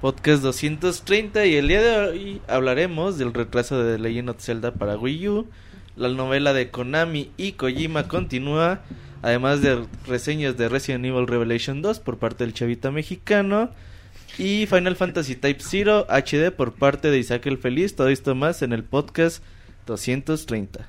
Podcast 230 y el día de hoy hablaremos del retraso de The Legend of Zelda para Wii U. La novela de Konami y Kojima continúa, además de reseñas de Resident Evil Revelation 2 por parte del chavita mexicano y Final Fantasy Type 0 HD por parte de Isaac el Feliz. Todo esto más en el podcast 230.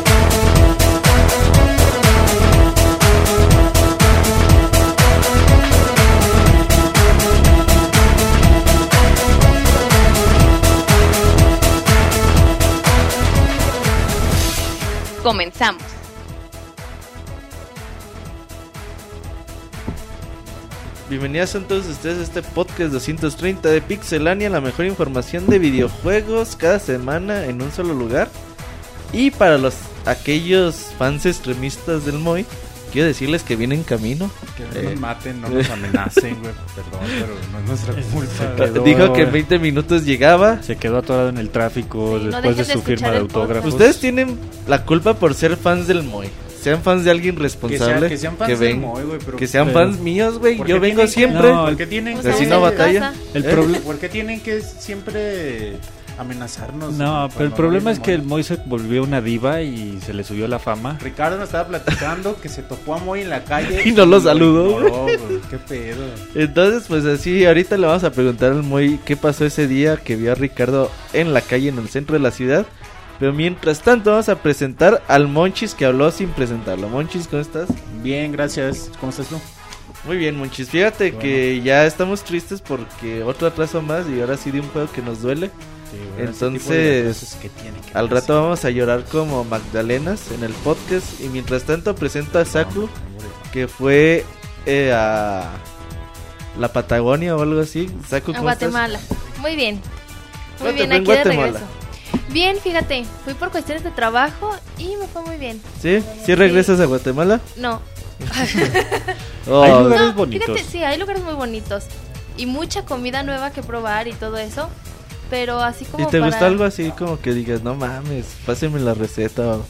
Comenzamos. Bienvenidos a todos ustedes a este podcast 230 de Pixelania, la mejor información de videojuegos cada semana en un solo lugar. Y para los aquellos fans extremistas del Moy, quiero decirles que viene en camino. Que no Eh. nos maten, no nos amenacen, güey. Perdón, pero no es nuestra culpa. quedó- Dijo que en 20 minutos llegaba. Se quedó atorado en el tráfico Sí, no después de dejen de su firma de autógrafos. Ustedes tienen la culpa por ser fans del Moy. Sean fans de alguien Que, sea- responsable. que sean fans que del ven- Moy, güey, pero... que sean pero- fans míos, güey. ¿por Yo vengo tienen que- siempre. No, ¿Por qué tienen Pues que... así vamos no batalla. El ¿Eh? problema ¿Por qué tienen que siempre amenazarnos? No, pero el problema es que el Moy? Se volvió una diva y se le subió la fama. Ricardo nos estaba platicando que se topó a Moy en la calle. Y no lo saludó, güey. Qué pedo. Entonces, pues así, ahorita le vamos a preguntar al Moy qué pasó ese día que vio a Ricardo en la calle en el centro de la ciudad. Pero mientras tanto, vamos a presentar al Monchis que habló sin presentarlo. Monchis, ¿cómo estás? Bien, gracias. ¿Cómo estás tú? Muy bien, Monchis. Fíjate que ya estamos tristes porque otro atraso más y ahora sí de un juego que nos duele. Entonces, Al rato vamos a llorar como Magdalenas en el podcast. Y mientras tanto, presento a Saku que fue eh, a la Patagonia o algo así. Saku, A ¿cómo estás? Guatemala. Muy bien. Muy ¿Cómo te bien, aquí de Guatemala? regreso. Bien, fíjate, fui por cuestiones de trabajo y me fue muy bien. ¿Sí? ¿Sí regresas a Guatemala? No, Oh, Hay lugares no, bonitos. fíjate, sí, hay lugares muy bonitos y mucha comida nueva que probar y todo eso. Pero así como ¿Y te para... gustó algo así como que digas, no mames, pásenme la receta? o-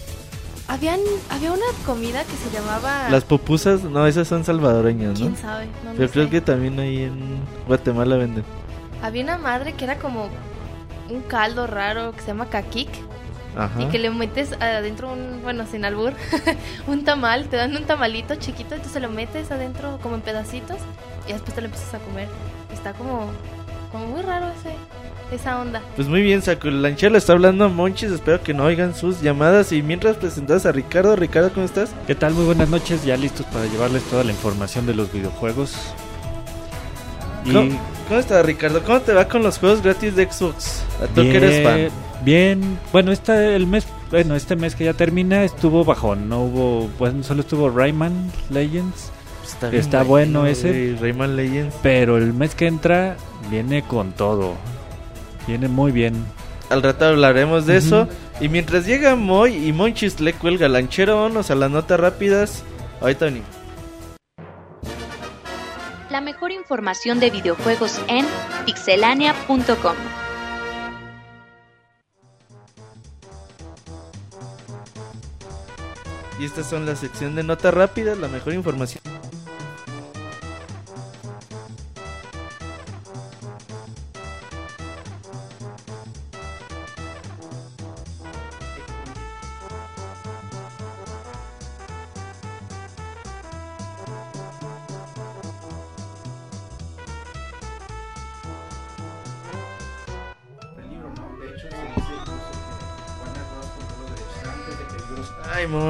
Habían, había una comida que se llamaba... Las pupusas, no, esas son salvadoreñas, ¿no? ¿Quién sabe? No, no Pero creo sé. que también ahí en Guatemala venden. Había una madre que era como un caldo raro que se llama caquic. Ajá. Y que le metes adentro un, bueno, sin albur, un tamal, te dan un tamalito chiquito, entonces lo metes adentro como en pedacitos y después te lo empiezas a comer. Está como, como muy raro ese, esa onda. Pues muy bien, Saku. Lanchela está hablando Monchis. Espero que no oigan sus llamadas. Y mientras presentas a Ricardo, Ricardo, ¿cómo estás? ¿Qué tal? Muy buenas noches, ya listos para llevarles toda la información de los videojuegos. Y ¿Cómo, cómo está, Ricardo? ¿Cómo te va con los juegos gratis de Xbox? A tú que eres fan. Bien, bueno, este el mes, bueno, este mes que ya termina estuvo bajón, no hubo, bueno, solo estuvo Rayman Legends, Está, está bueno ese. Rayman Legends. pero el mes que entra viene con todo. Viene muy bien. Al rato hablaremos de eso. Y mientras llega Moy y Monchis le cuelga lanchero, vámonos a las notas rápidas. Ahorita venimos. La mejor información de videojuegos en pixelania.com. Y estas son la sección de notas rápidas, la mejor información.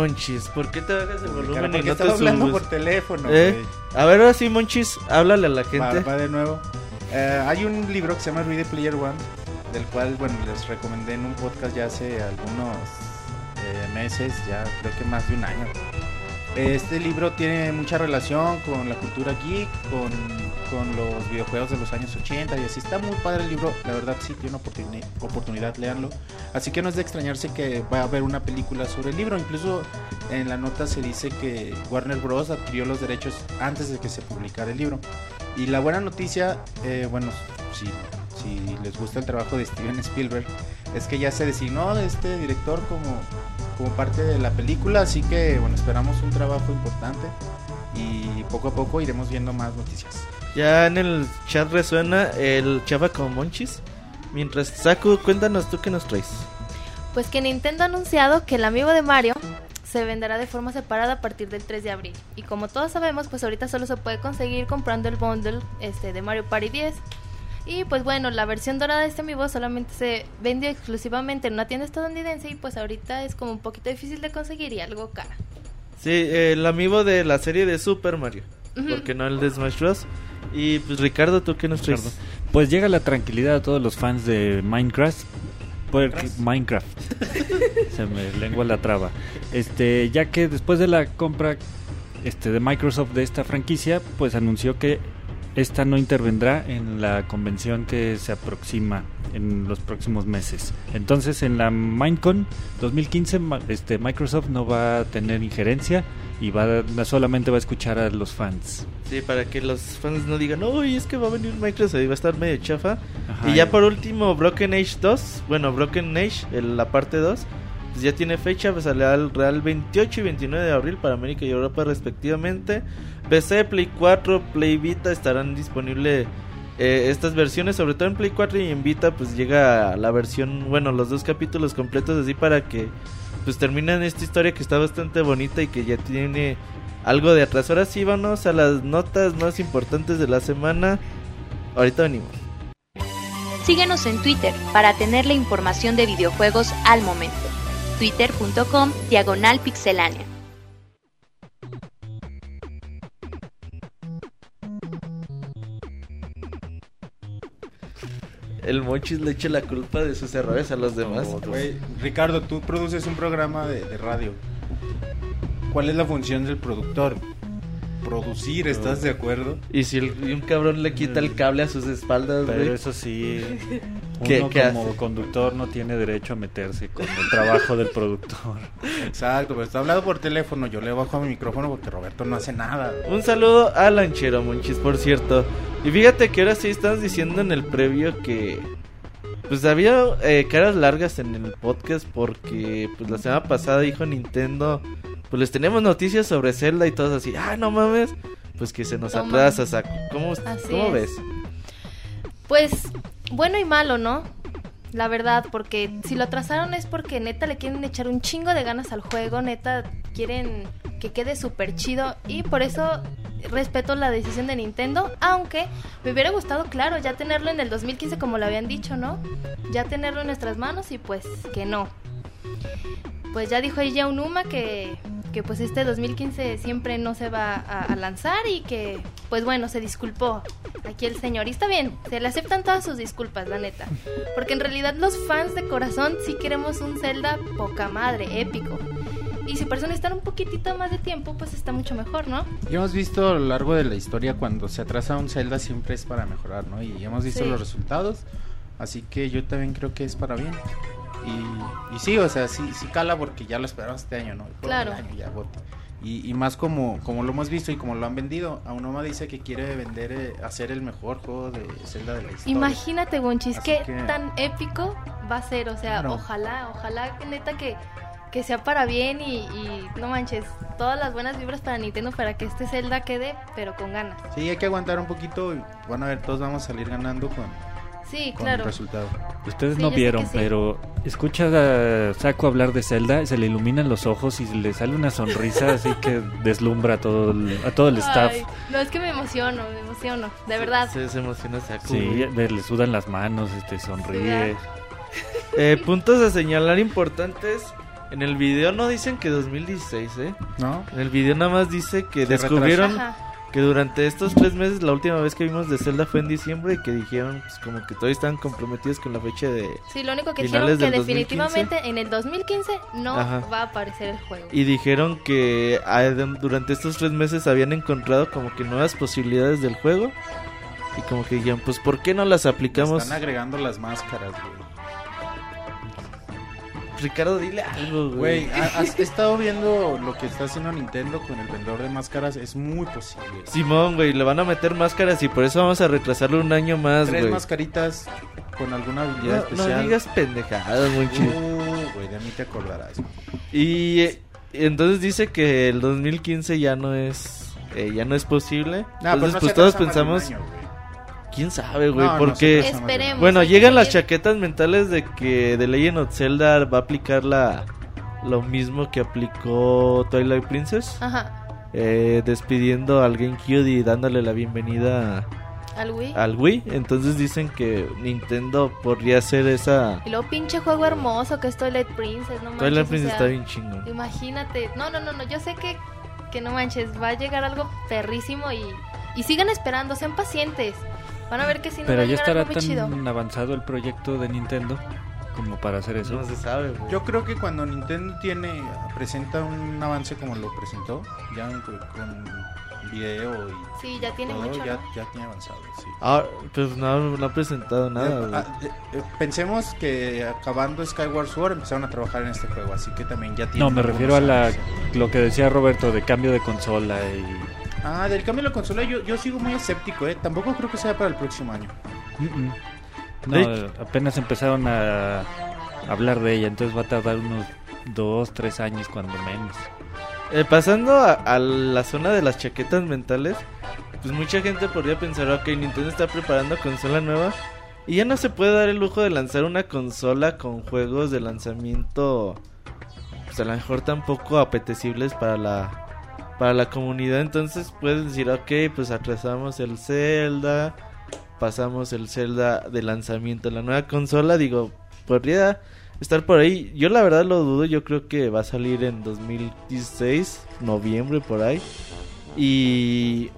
Monchis, ¿por qué te bajas el volumen y porque no te estaba hablando subes? por teléfono, ¿Eh? güey. A ver, ahora sí, Monchis, háblale a la gente. va de nuevo. Eh, hay un libro que se llama Ready Player One del cual, bueno, les recomendé en un podcast ya hace algunos eh, meses, ya creo que más de un año. Este libro tiene mucha relación con la cultura geek, con, con los videojuegos de los años 80 y así. Está muy padre el libro, la verdad sí tiene oportuni- oportunidad, leanlo. Así que no es de extrañarse que va a haber una película sobre el libro. Incluso en la nota se dice que Warner Bros. adquirió los derechos antes de que se publicara el libro. Y la buena noticia, eh, bueno, si, si les gusta el trabajo de Steven Spielberg, es que ya se designó este director como, como parte de la película, así que bueno, esperamos un trabajo importante y poco a poco iremos viendo más noticias. Ya en el chat resuena el chava con monchis. Mientras, Saku, cuéntanos tú qué nos traes. Pues que Nintendo ha anunciado que el amigo de Mario se venderá de forma separada a partir del 3 de abril. Y como todos sabemos, pues ahorita solo se puede conseguir comprando el bundle este de Mario Party 10. Y pues bueno, la versión dorada de este amiibo solamente se vendió exclusivamente en una tienda estadounidense y pues ahorita es como un poquito difícil de conseguir y algo cara. Sí, el amigo de la serie de Super Mario. Porque no el de Smash Bros. Y pues Ricardo, ¿tú qué nos traes? Ricardo. Pues llega la tranquilidad a todos los fans de Minecraft. Porque Minecraft. Se me lengua la traba. Este, ya que después de la compra este de Microsoft de esta franquicia, pues anunció que esta no intervendrá en la convención que se aproxima en los próximos meses. Entonces, en la Minecon 2015 ma- este Microsoft no va a tener injerencia y va a- solamente va a escuchar a los fans. Sí, para que los fans no digan, uy, es que va a venir Microsoft y va a estar medio chafa. Ajá, y ya por último, Broken Age 2, bueno, Broken Age, el- la parte 2, pues ya tiene fecha, pues sale al Real 28 y 29 de abril para América y Europa respectivamente. PC, Play 4, Play Vita estarán disponibles eh, estas versiones, sobre todo en Play 4 y en Vita, pues llega la versión, bueno, los dos capítulos completos así para que pues terminen esta historia que está bastante bonita y que ya tiene algo de atrás. Ahora sí, vamos a las notas más importantes de la semana. Ahorita venimos. Síguenos en Twitter para tener la información de videojuegos al momento. Twitter.com Diagonal Pixelánea. El Monchis le echa la culpa de sus errores a los demás. Güey, Ricardo, tú produces un programa de, de radio. ¿Cuál es la función del productor? Producir, ¿estás de acuerdo? Y si el- y un cabrón le quita el cable a sus espaldas, Pero güey. eso sí, ¿Qué- uno qué como hace? conductor no tiene derecho a meterse con el trabajo del productor. Exacto, pero está hablando por teléfono. Yo le bajo a mi micrófono porque Roberto no hace nada. Un saludo a Lanchero, Monchis, por cierto. Y fíjate que ahora sí estamos diciendo en el previo que. Pues había eh, caras largas en el podcast porque pues la semana pasada dijo Nintendo, pues les tenemos noticias sobre Zelda y todos así, ah, no mames, pues que se nos Toma. atrasa, Saku. ¿Cómo, ¿cómo es. ves? Pues bueno y malo, ¿no? La verdad, porque si lo atrasaron es porque neta le quieren echar un chingo de ganas al juego, neta quieren que quede súper chido y por eso respeto la decisión de Nintendo, aunque me hubiera gustado, claro, ya tenerlo en el 2015 como lo habían dicho, ¿no? Ya tenerlo en nuestras manos y pues que no. Pues ya dijo ya Unuma que, que pues este 2015 siempre no se va a, a lanzar y que pues bueno, se disculpó aquí el señor. Y está bien, se le aceptan todas sus disculpas, la neta. Porque en realidad los fans de corazón sí queremos un Zelda poca madre, épico. Y si por eso necesitan un poquitito más de tiempo, pues está mucho mejor, ¿no? Y hemos visto a lo largo de la historia cuando se atrasa un Zelda siempre es para mejorar, ¿no? Y hemos visto Sí. los resultados, así que yo también creo que es para bien. Y, y sí, o sea, sí, sí cala porque ya lo esperamos este año, ¿no? Claro. del año ya, bote. Y, y más como, como lo hemos visto y como lo han vendido. Aunoma dice que quiere vender, eh, hacer el mejor juego de Zelda de la historia. Imagínate, Bonchis, Así qué que- tan épico va a ser. O sea, ojalá, ojalá que neta que, que sea para bien y, y no manches, todas las buenas vibras para Nintendo para que este Zelda quede, pero con ganas. Sí, hay que aguantar un poquito y van a ver, todos vamos a salir ganando con, Sí, con claro. el resultado. Ustedes Sí, no vieron, sí. pero escucha a Saco hablar de Zelda, se le iluminan los ojos y le sale una sonrisa así que deslumbra a todo el, a todo el staff. Ay, no, es que me emociono, me emociono, de verdad. Se, se emociona Saku. Sí, le sudan las manos, este sonríe. Eh, puntos a señalar importantes. En el video no dicen que 2016, ¿eh? ¿No? En el video nada más dice que Se descubrieron. Que durante estos tres meses, la última vez que vimos de Zelda fue en diciembre y que dijeron pues, como que todavía estaban comprometidos con la fecha de... Sí, lo único que Finales dijeron que del 2015. definitivamente en el 2015 no Ajá. va a aparecer el juego. Y dijeron que ah, durante estos tres meses habían encontrado como que nuevas posibilidades del juego. Y como que dijeron, pues ¿por qué no las aplicamos? Están agregando las máscaras, güey. Ricardo, dile algo, Güey, güey. ha- has estado viendo lo que está haciendo Nintendo con el vendedor de máscaras. Es muy posible. Simón, güey, le van a meter máscaras y por eso vamos a retrasarlo un año más, Tres güey. mascaritas con alguna habilidad No, especial. no digas pendejadas, muy chido. Uh, güey, de mí te acordarás. Y eh, entonces dice que el 2015 ya no es eh, ya no es posible. Nah, entonces pero no pues todos pensamos, año. Quién sabe, güey, No, porque. Esperemos. bueno, que llegan las chaquetas mentales de que The Legend of Zelda va a aplicar la lo mismo que aplicó Twilight Princess, Ajá, eh, despidiendo al GameCube y dándole la bienvenida al Wii. al Wii. Entonces dicen que Nintendo podría hacer esa Y luego pinche juego hermoso que es Twilight Princess, no manches. Twilight o Princess sea, está bien chingón. Imagínate. No, no, no, no. Yo sé que, que no manches. Va a llegar algo perrísimo y, y sigan esperando. Sean pacientes. Van a ver que si no Pero ya estará chido. tan avanzado el proyecto de Nintendo como para hacer eso. No se sabe, güey. Yo creo que cuando Nintendo tiene presenta un avance como lo presentó, ya con, con video y Sí, ya tiene todo, mucho. ya, ¿no? ya tiene avanzado, sí. Ah, pues no, no ha presentado nada, Eh, ah, eh, eh, pensemos que acabando Skyward Sword empezaron a trabajar en este juego, así que también ya tiene No, me refiero a la, lo que decía Roberto de cambio de consola y... Ah, del cambio de la consola yo, yo sigo muy escéptico, eh. Tampoco creo que sea para el próximo año. No, apenas empezaron a hablar de ella, entonces va a tardar unos dos, tres años cuando menos. Eh, pasando a, a la zona de las chaquetas mentales, pues mucha gente podría pensar, ok, Nintendo está preparando consola nueva y ya no se puede dar el lujo de lanzar una consola con juegos de lanzamiento, pues a lo mejor tampoco apetecibles para la para la comunidad. Entonces puedes decir, ok, pues atrasamos el Zelda, pasamos el Zelda de lanzamiento a la nueva consola. Digo, podría estar por ahí. Yo la verdad lo dudo. Yo creo que va a salir en 2016, noviembre por ahí. Y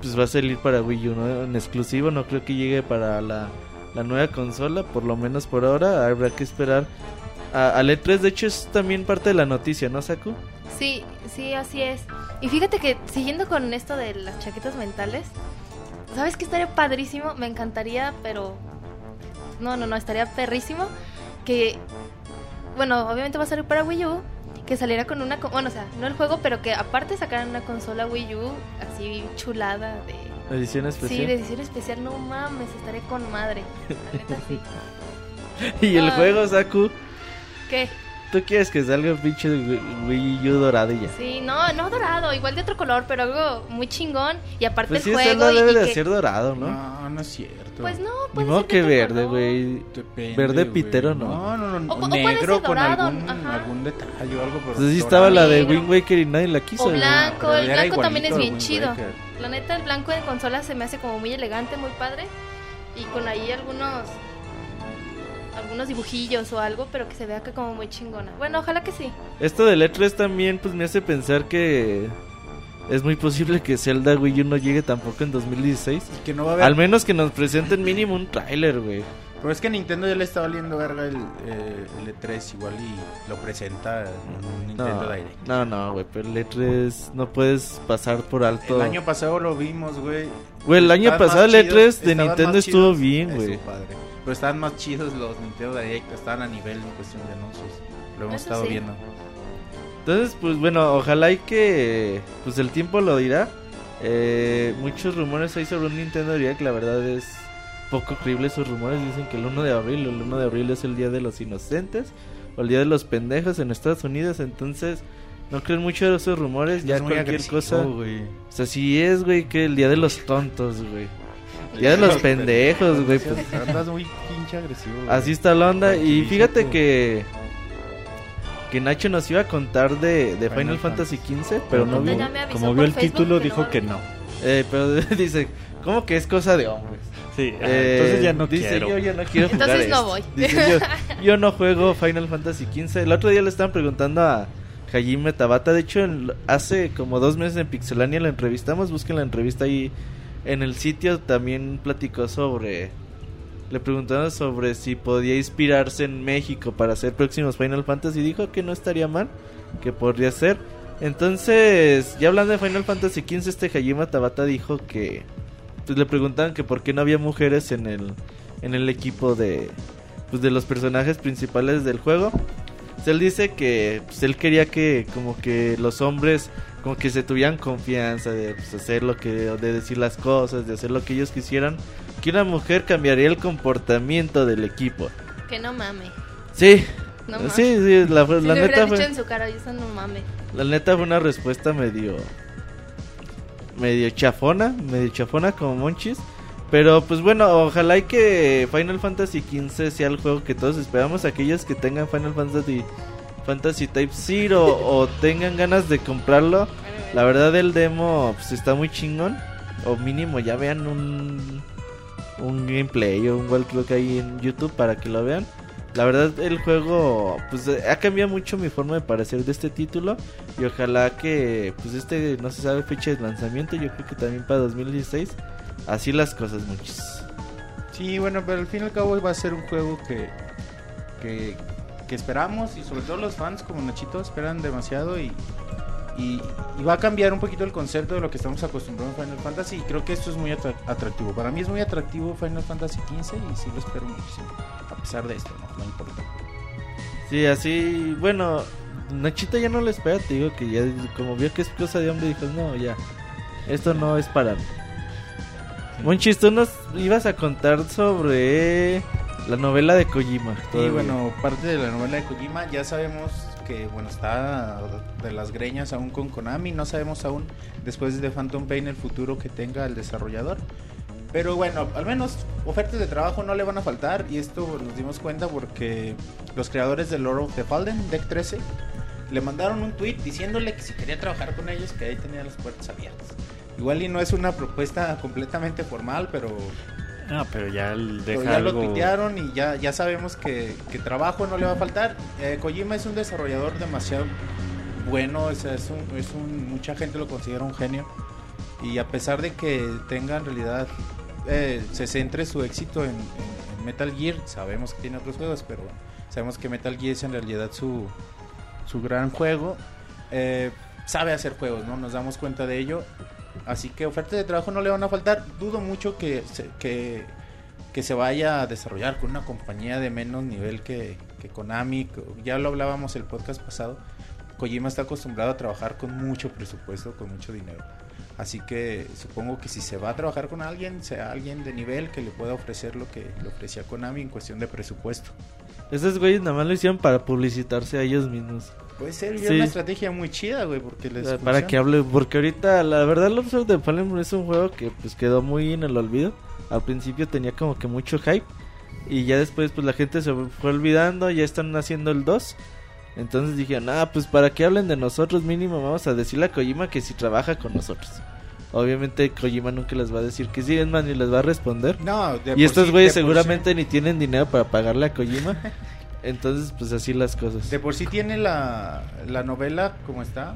pues va a salir para Wii U. En exclusivo. No creo que llegue para la, la nueva consola. Por lo menos por ahora. Habrá que esperar. A, al E3 de hecho es también parte de la noticia, ¿no, Saku? Sí, sí, así es. Y fíjate que siguiendo con esto de las chaquetas mentales, ¿sabes qué estaría padrísimo? Me encantaría, pero no, no, no, estaría perrísimo que bueno, obviamente va a salir para Wii U, que saliera con una, bueno, o sea, no el juego, pero que aparte sacaran una consola Wii U así chulada de Edición especial. Sí, de edición especial, no mames, estaré con madre. La neta sí. y el juego, Saku, ¿Qué? tú quieres que salga un pinche Wii- U doradilla. Sí, no, no dorado, igual de otro color, pero algo muy chingón. Y aparte Pues sí, el ese juego. Y- debe y de que- ser dorado, ¿no? No, no es cierto. Pues no, Ni puede ser de que verde, güey. Verde pitero, ¿no? No, no, no. O- o puede ser negro con dorado, algún, ajá. algún detalle o algo. pero Entonces sí estaba la de. Wind Waker y nadie la quiso. O blanco, pero el blanco también es bien chido. Waker. La neta, el blanco en consola se me hace como muy elegante, muy padre. Y con ahí algunos. Algunos dibujillos o algo, pero que se vea que como muy chingona. Bueno, ojalá que sí. Esto del E3 también pues me hace pensar que es muy posible que Zelda Wii U no llegue tampoco en 2016. Y que no va a haber. Al menos que nos presenten mínimo un tráiler, güey. Pero es que a Nintendo ya le está valiendo verga el, eh, el E3 igual y lo presenta en un Nintendo No, Direct. no, no, güey, pero el E3 no puedes pasar por alto. El año pasado lo vimos, güey. Güey, el año pasado el E3 chidos, de Nintendo estuvo bien, güey. Pero estaban más chidos los Nintendo Direct, estaban a nivel en cuestión de anuncios. Lo hemos Eso estado sí. viendo. Entonces, pues bueno, ojalá y que pues el tiempo lo dirá. Eh, muchos rumores hay sobre un Nintendo Direct, la verdad es poco creíble esos rumores. Dicen que el 1 de abril, el 1 de abril es el día de los inocentes o el día de los pendejos en Estados Unidos. Entonces, no creen mucho de esos rumores. Ya Es muy cualquier agresivo, cosa. güey. O sea, si es, güey, que el día de los tontos, güey. Día de los pendejos, güey. Pues, Andas muy pinche agresivo. güey. Así está la onda. Y fíjate que. Que Nacho nos iba a contar de, de Final, Final Fantasy XV, pero no ya Como vio el Facebook título, dijo no que no. Eh, pero dice, ¿cómo que es cosa de hombres? Sí, Eh, entonces ya no dice, quiero. Yo ya no quiero jugar Entonces no esto". voy. Dice, yo, yo no juego Final Fantasy XV. El otro día le estaban preguntando a Hajime Tabata. De hecho, en- hace como dos meses en Pixelania la entrevistamos. Busquen la entrevista ahí en el sitio. También platicó sobre. Le preguntaron sobre si podía inspirarse en México para hacer próximos Final Fantasy. Y dijo que no estaría mal, que podría ser. Entonces, ya hablando de Final Fantasy XV, este Hajime Tabata dijo que. Pues le preguntaban que por qué no había mujeres en el, en el equipo de. Pues de los personajes principales del juego. Pues él dice que pues, él quería que como que los hombres como que se tuvieran confianza de pues, hacer lo que de decir las cosas, de hacer lo que ellos quisieran, que una mujer cambiaría el comportamiento del equipo. Que no mame. Sí. No mames. sí, sí, la, Si la neta fue en su cara, yo no mame. la neta fue una respuesta medio medio chafona, medio chafona como Monchis. Pero pues bueno, ojalá y que Final Fantasy XV sea el juego que todos esperamos. Aquellos que tengan Final Fantasy Fantasy Type Zero o tengan ganas de comprarlo. La verdad el demo pues está muy chingón. O mínimo ya vean un, un gameplay o un walkthrough que hay en YouTube para que lo vean. La verdad el juego pues ha cambiado mucho mi forma de parecer de este título. Y ojalá que pues este no se sabe fecha de lanzamiento. Yo creo que también para 2016. Así las cosas muchas. Sí, bueno, pero al fin y al cabo va a ser un juego que, que, que esperamos y sobre todo los fans como Nachito esperan demasiado y, y, y va a cambiar un poquito el concepto de lo que estamos acostumbrados a Final Fantasy y creo que esto es muy atra- atractivo. Para mí es muy atractivo Final Fantasy XV y sí lo espero muchísimo. A pesar de esto, no, no importa. Sí, así, bueno, Nachito ya no lo espera, te digo que ya como vio que es cosa de hombre, dijo, no, ya, esto no es para mí. Monchis, tú nos ibas a contar sobre la novela de Kojima. Y todavía. bueno, parte de la novela de Kojima, ya sabemos que bueno está de las greñas aún con Konami, no sabemos aún después de Phantom Pain el futuro que tenga el desarrollador. Pero bueno, al menos ofertas de trabajo no le van a faltar y esto nos dimos cuenta porque los creadores de Lord of the Fallen, Deck 13, le mandaron un tweet diciéndole que si quería trabajar con ellos, que ahí tenía las puertas abiertas. Igual y no es una propuesta completamente formal, pero Ah, pero ya el pero ya algo... lo tuitearon y ya, ya sabemos que, que trabajo no le va a faltar. Eh, Kojima es un desarrollador demasiado bueno, o sea, es un, es un- mucha gente lo considera un genio. Y a pesar de que tenga en realidad, eh, se centre su éxito en, en- en Metal Gear, sabemos que tiene otros juegos, pero sabemos que Metal Gear es en realidad su, su gran juego. Eh, sabe hacer juegos, ¿no? Nos damos cuenta de ello. Así que ofertas de trabajo no le van a faltar. Dudo mucho que se, que, que se vaya a desarrollar con una compañía de menos nivel que, que Konami. Ya lo hablábamos el podcast pasado. Kojima está acostumbrado a trabajar con mucho presupuesto, con mucho dinero. Así que supongo que si se va a trabajar con alguien, sea alguien de nivel que le pueda ofrecer lo que le ofrecía Konami en cuestión de presupuesto. Esos güeyes nada más lo hicieron para publicitarse a ellos mismos. Puede ser Sí. una estrategia muy chida, güey, porque les para funciona. que hable, porque ahorita la verdad of the Fallen es un juego que pues quedó muy en el olvido. Al principio tenía como que mucho hype y ya después pues la gente se fue olvidando, ya están haciendo el 2. Entonces dijeron, ah, pues para que hablen de nosotros mínimo vamos a decirle a Kojima que si trabaja con nosotros. Obviamente Kojima nunca les va a decir que sí, es más, ni les va a responder. No, de Y estos güeyes de seguramente ni tienen dinero para pagarle a Kojima. Entonces, pues así las cosas. de por sí tiene la, la novela como está.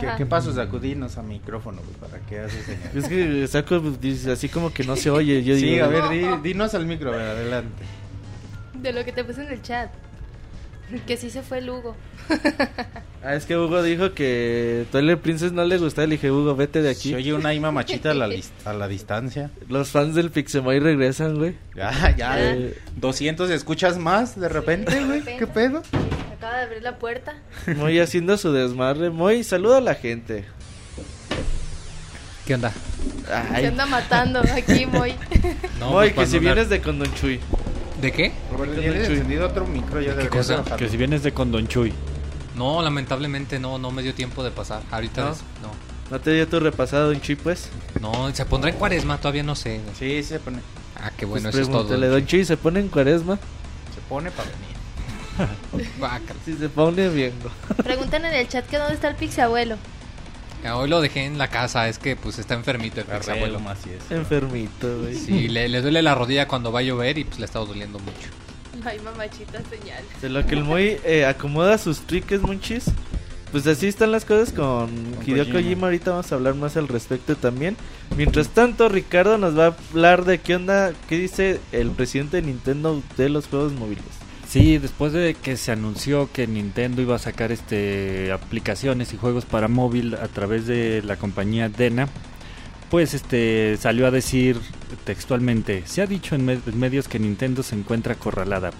¿Qué, qué pasó? Sacudinos a micrófono, güey, para que haces señal. Es que saco dice, así como que no se oye. Yo Sí, digo, a ver, di- dinos al micro, ver, adelante. De lo que te puse en el chat. Que sí se fue el Hugo. Ah, es que Hugo dijo que Twilight Princess no le gustaba. Le dije, Hugo, vete de aquí. Se oye una ima machita a la, a la distancia. Los fans del Pixemoy regresan, güey. Ya, ya. Eh, 200 escuchas más de repente, güey. ¿Qué pedo? Acaba de abrir la puerta. Moy haciendo su desmadre. Moy, saluda a la gente. ¿Qué onda? Se Ay, anda matando aquí, muy. No, Moy, pues, que si una- vienes de Condon Chuy. ¿De qué? Tienes encendido otro micro ya cosa? de bajarlo. Que si vienes de Condon Chuy. No, lamentablemente no, no me dio tiempo de pasar. Ahorita ¿No? no. ¿No te dio tu repasado Don Chuy, pues? No, se pondrá en cuaresma, todavía no sé. Sí, se pone, Ah, qué bueno, pues eso es todo. pregúntale, Don Chuy se pone en cuaresma. se pone para venir. Si se pone bien. Preguntan en el chat que dónde está el Pixie abuelo. Ah, Hoy lo dejé en la casa, es que pues está enfermito el ex abuelo. así es. Enfermito, güey. Sí, le, le duele la rodilla cuando va a llover y pues le ha estado doliendo mucho. No hay mamachita señal. De lo que el Moy eh, acomoda sus triques, Monchis. Pues así están las cosas con, Hideo Kojima. Kojima. Ahorita vamos a hablar más al respecto también. Mientras tanto, Ricardo nos va a hablar de qué onda, qué dice el presidente de Nintendo de los juegos móviles. Sí, después de que se anunció que Nintendo iba a sacar este aplicaciones y juegos para móvil a través de la compañía Dena, pues este salió a decir textualmente, se ha dicho en, me- en medios que Nintendo se encuentra acorralada,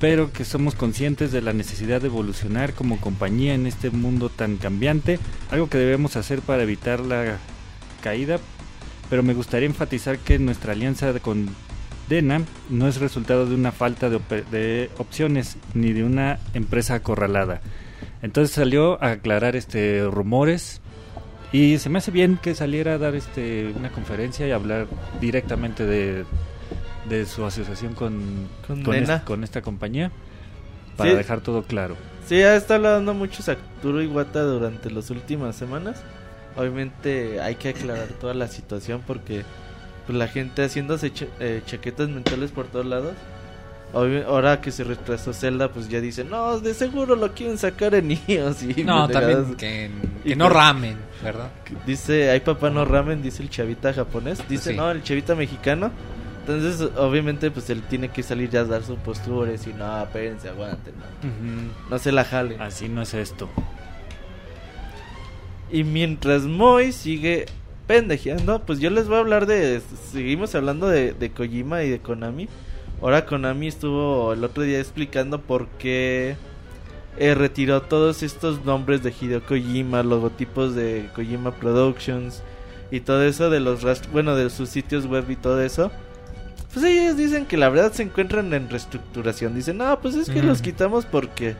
pero que somos conscientes de la necesidad de evolucionar como compañía en este mundo tan cambiante, algo que debemos hacer para evitar la caída, pero me gustaría enfatizar que nuestra alianza con Dena no es resultado de una falta de, de opciones ni de una empresa acorralada. Entonces salió a aclarar este rumores y se me hace bien que saliera a dar este una conferencia y hablar directamente de, de su asociación con, Con esta compañía para Sí. dejar todo claro. Sí, ha estado hablando mucho Arturo Iwata durante las últimas semanas. Obviamente hay que aclarar toda la situación porque pues, la gente haciéndose cha- eh, chaquetas mentales por todos lados. Ahora que se retrasó Zelda, pues ya dicen, no, de seguro lo quieren sacar en iOS. Y No, también que, que Y no pues- ramen, ¿verdad? Dice, hay papá no ramen, dice el chavita japonés. Dice, Sí. no, el chavita mexicano. Entonces, obviamente, pues él tiene que salir ya a dar sus posturas y no, espérense, aguanten. No, no se la jalen. Así no es esto. Y mientras Moy sigue pendejeando, pues yo les voy a hablar de. Seguimos hablando de, de Kojima y de Konami. Ahora Konami estuvo el otro día explicando por qué eh, retiró todos estos nombres de Hideo Kojima, logotipos de Kojima Productions y todo eso de los bueno de sus sitios web y todo eso. Pues ellos dicen que la verdad se encuentran en reestructuración. Dicen, no, pues es que Mm. los quitamos porque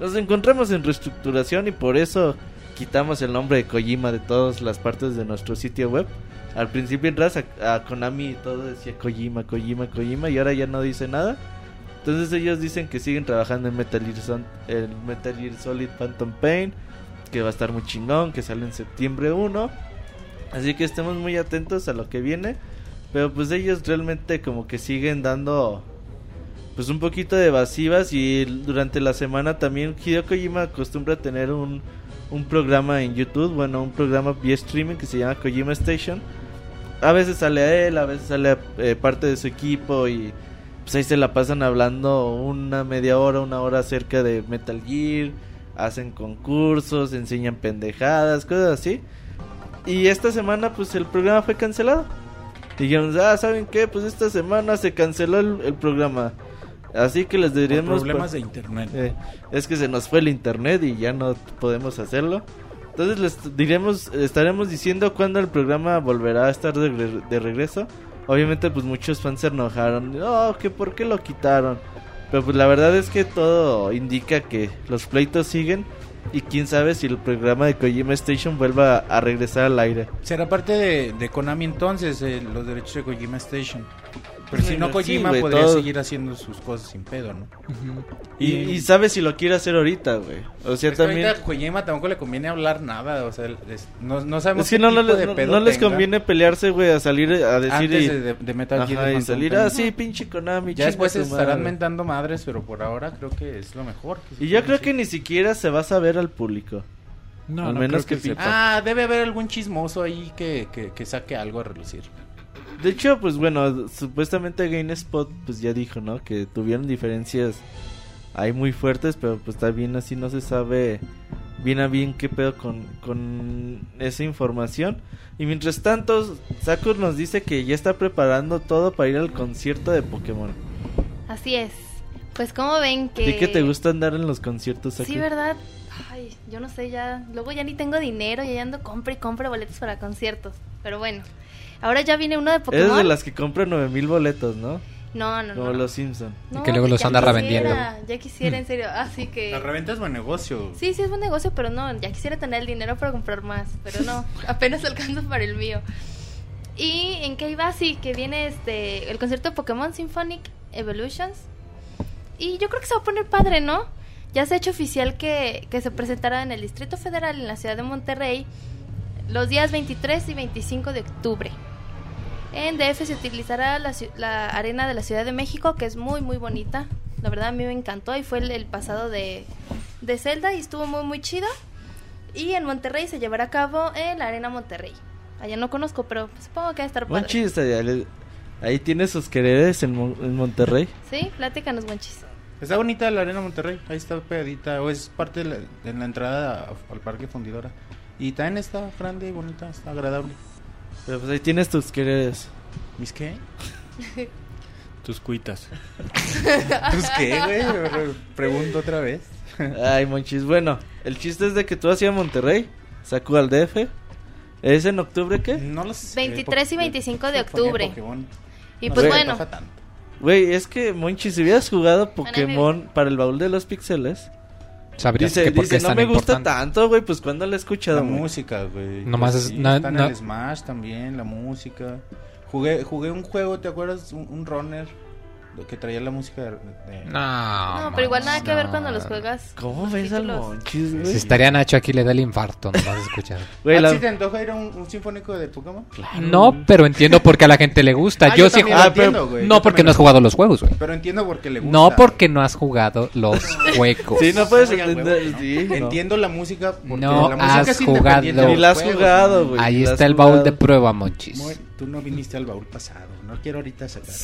nos encontramos en reestructuración y por eso quitamos el nombre de Kojima de todas las partes de nuestro sitio web. Al principio entras a, a Konami y todo decía Kojima, Kojima, Kojima y ahora ya no dice nada. Entonces ellos dicen que siguen trabajando en Metal Gear, en Metal Gear Solid Phantom Pain, que va a estar muy chingón, que sale en septiembre 1. Así que estemos muy atentos a lo que viene. Pero pues ellos realmente como que siguen dando pues un poquito de evasivas y durante la semana también Hideo Kojima acostumbra a tener un, un programa en YouTube, bueno, un programa vía streaming que se llama Kojima Station. A veces sale a él, a veces sale eh, parte de su equipo y pues ahí se la pasan hablando una media hora, una hora acerca de Metal Gear, hacen concursos, enseñan pendejadas, cosas así. Y esta semana pues el programa fue cancelado. Dijeron, ah, ¿saben qué? Pues esta semana se canceló el, el programa. Así que les diríamos... problemas pues, de internet. eh, es que se nos fue el internet y ya no podemos hacerlo. Entonces les diremos, estaremos diciendo cuándo el programa volverá a estar de, re- de regreso. Obviamente pues muchos fans se enojaron. No, que por qué lo quitaron. Pero pues la verdad es que todo indica que los pleitos siguen. Y quién sabe si el programa de Kojima Station vuelva a regresar al aire. Será parte de, de Konami entonces, eh, los derechos de Kojima Station. Pero si no, Sí, Kojima güey, podría todo- seguir haciendo sus cosas sin pedo, ¿no? Y, y sabe si lo quiere hacer ahorita, güey. O sea, Es que también... ahorita a Kojima tampoco le conviene hablar nada, o sea, les- no, no sabemos Es que qué no, no, tipo les- de no- pedo no les tenga conviene pelearse, güey, a salir a decir... antes y- de, de- Metal Gear Ajá, y Phantom salir Pain. así, pinche Konami. Ya después se estarán mentando madres, pero por ahora creo que es lo mejor. que Y yo creo que ni siquiera se va a saber al público. No, Al no menos creo que sepa. Ah, debe haber algún chismoso ahí que, que, que saque algo a relucir. De hecho, pues bueno, supuestamente GameSpot pues ya dijo, ¿no? Que tuvieron diferencias ahí muy fuertes, pero pues también así no se sabe bien a bien qué pedo con, con esa información. Y mientras tanto, Sakur nos dice que ya está preparando todo para ir al concierto de Pokémon. Así es. Pues como ven que... ¿Y que te gusta andar en los conciertos, Sakur? Sí, ¿verdad? Ay, yo no sé, ya. Luego ya ni tengo dinero y ya ando compre y compre boletos para conciertos. Pero bueno. Ahora ya viene uno de Pokémon. Eres de las que compran 9000 boletos, ¿no? No, no, Como no. los Simpson. No, que luego los anda quisiera, revendiendo. Ya quisiera, en serio. Así que... La reventa es buen negocio. Sí, sí es buen negocio, pero no, ya quisiera tener el dinero para comprar más, pero no, apenas alcanza para el mío. Y en qué iba, sí, que viene este el concierto de Pokémon Symphonic Evolutions. Y yo creo que se va a poner padre, ¿no? Ya se ha hecho oficial que, que se presentará en el Distrito Federal en la ciudad de Monterrey los días 23 y 25 de octubre. En DF se utilizará la, arena de la Ciudad de México, que es muy, muy bonita. La verdad a mí me encantó y fue el, el pasado de, de Zelda y estuvo muy muy chido. Y en Monterrey se llevará a cabo en la Arena Monterrey. Allá no conozco, pero supongo que va a estar padre. Monchis, ahí tiene sus quereres en, Mon- en Monterrey. Sí, platícanos, Monchis. Está bonita la arena Monterrey, ahí está pegadita, o es parte de la, de la entrada a- al parque fundidora. Y también está grande y bonita, está agradable. Pero pues ahí tienes tus quereres. ¿Mis qué? Tus cuitas. ¿Tus qué, güey? Re- Pregunto otra vez. Ay, Monchis. Bueno, el chiste es de que tú hacías Monterrey, sacó al DF. ¿Es en octubre qué? No lo sé. 23 y 25 de Se ponía octubre. Pokémon. Y No pues bueno. Güey, es que Monchis, si hubieras jugado Pokémon para el baúl de los píxeles, Sabrías dice, que por qué dice es no tan me gusta importante. tanto, güey, pues cuando la he escuchado. La güey? música, güey. Nomás Pues es- sí, no- está en el Smash también, la música. Jugué, jugué un juego, ¿te acuerdas? Un, un runner que traía la música de... de- No, no, pero igual nada que ver cuando los juegas. ¿Cómo los ves al. Monchis, güey? Si estaría Nacho aquí le da el infarto, no vas a escuchar. Güey, ¿Ah, la- sí te antoja ir a un, un sinfónico de Pokémon? No, pero entiendo por qué a la gente le gusta. Ah, yo sí ju- lo Ah, pero- entiendo, güey, No yo porque no has jugado los juegos, güey. Pero entiendo por qué le gusta. No porque no has jugado los juegos. Sí, no puedes entender. sí, no. Entiendo la música porque No la música has es jugado. Ni la has jugado, güey. Ahí está el baúl de prueba, Monchis. Tú no viniste al baúl pasado. No quiero ahorita sacar.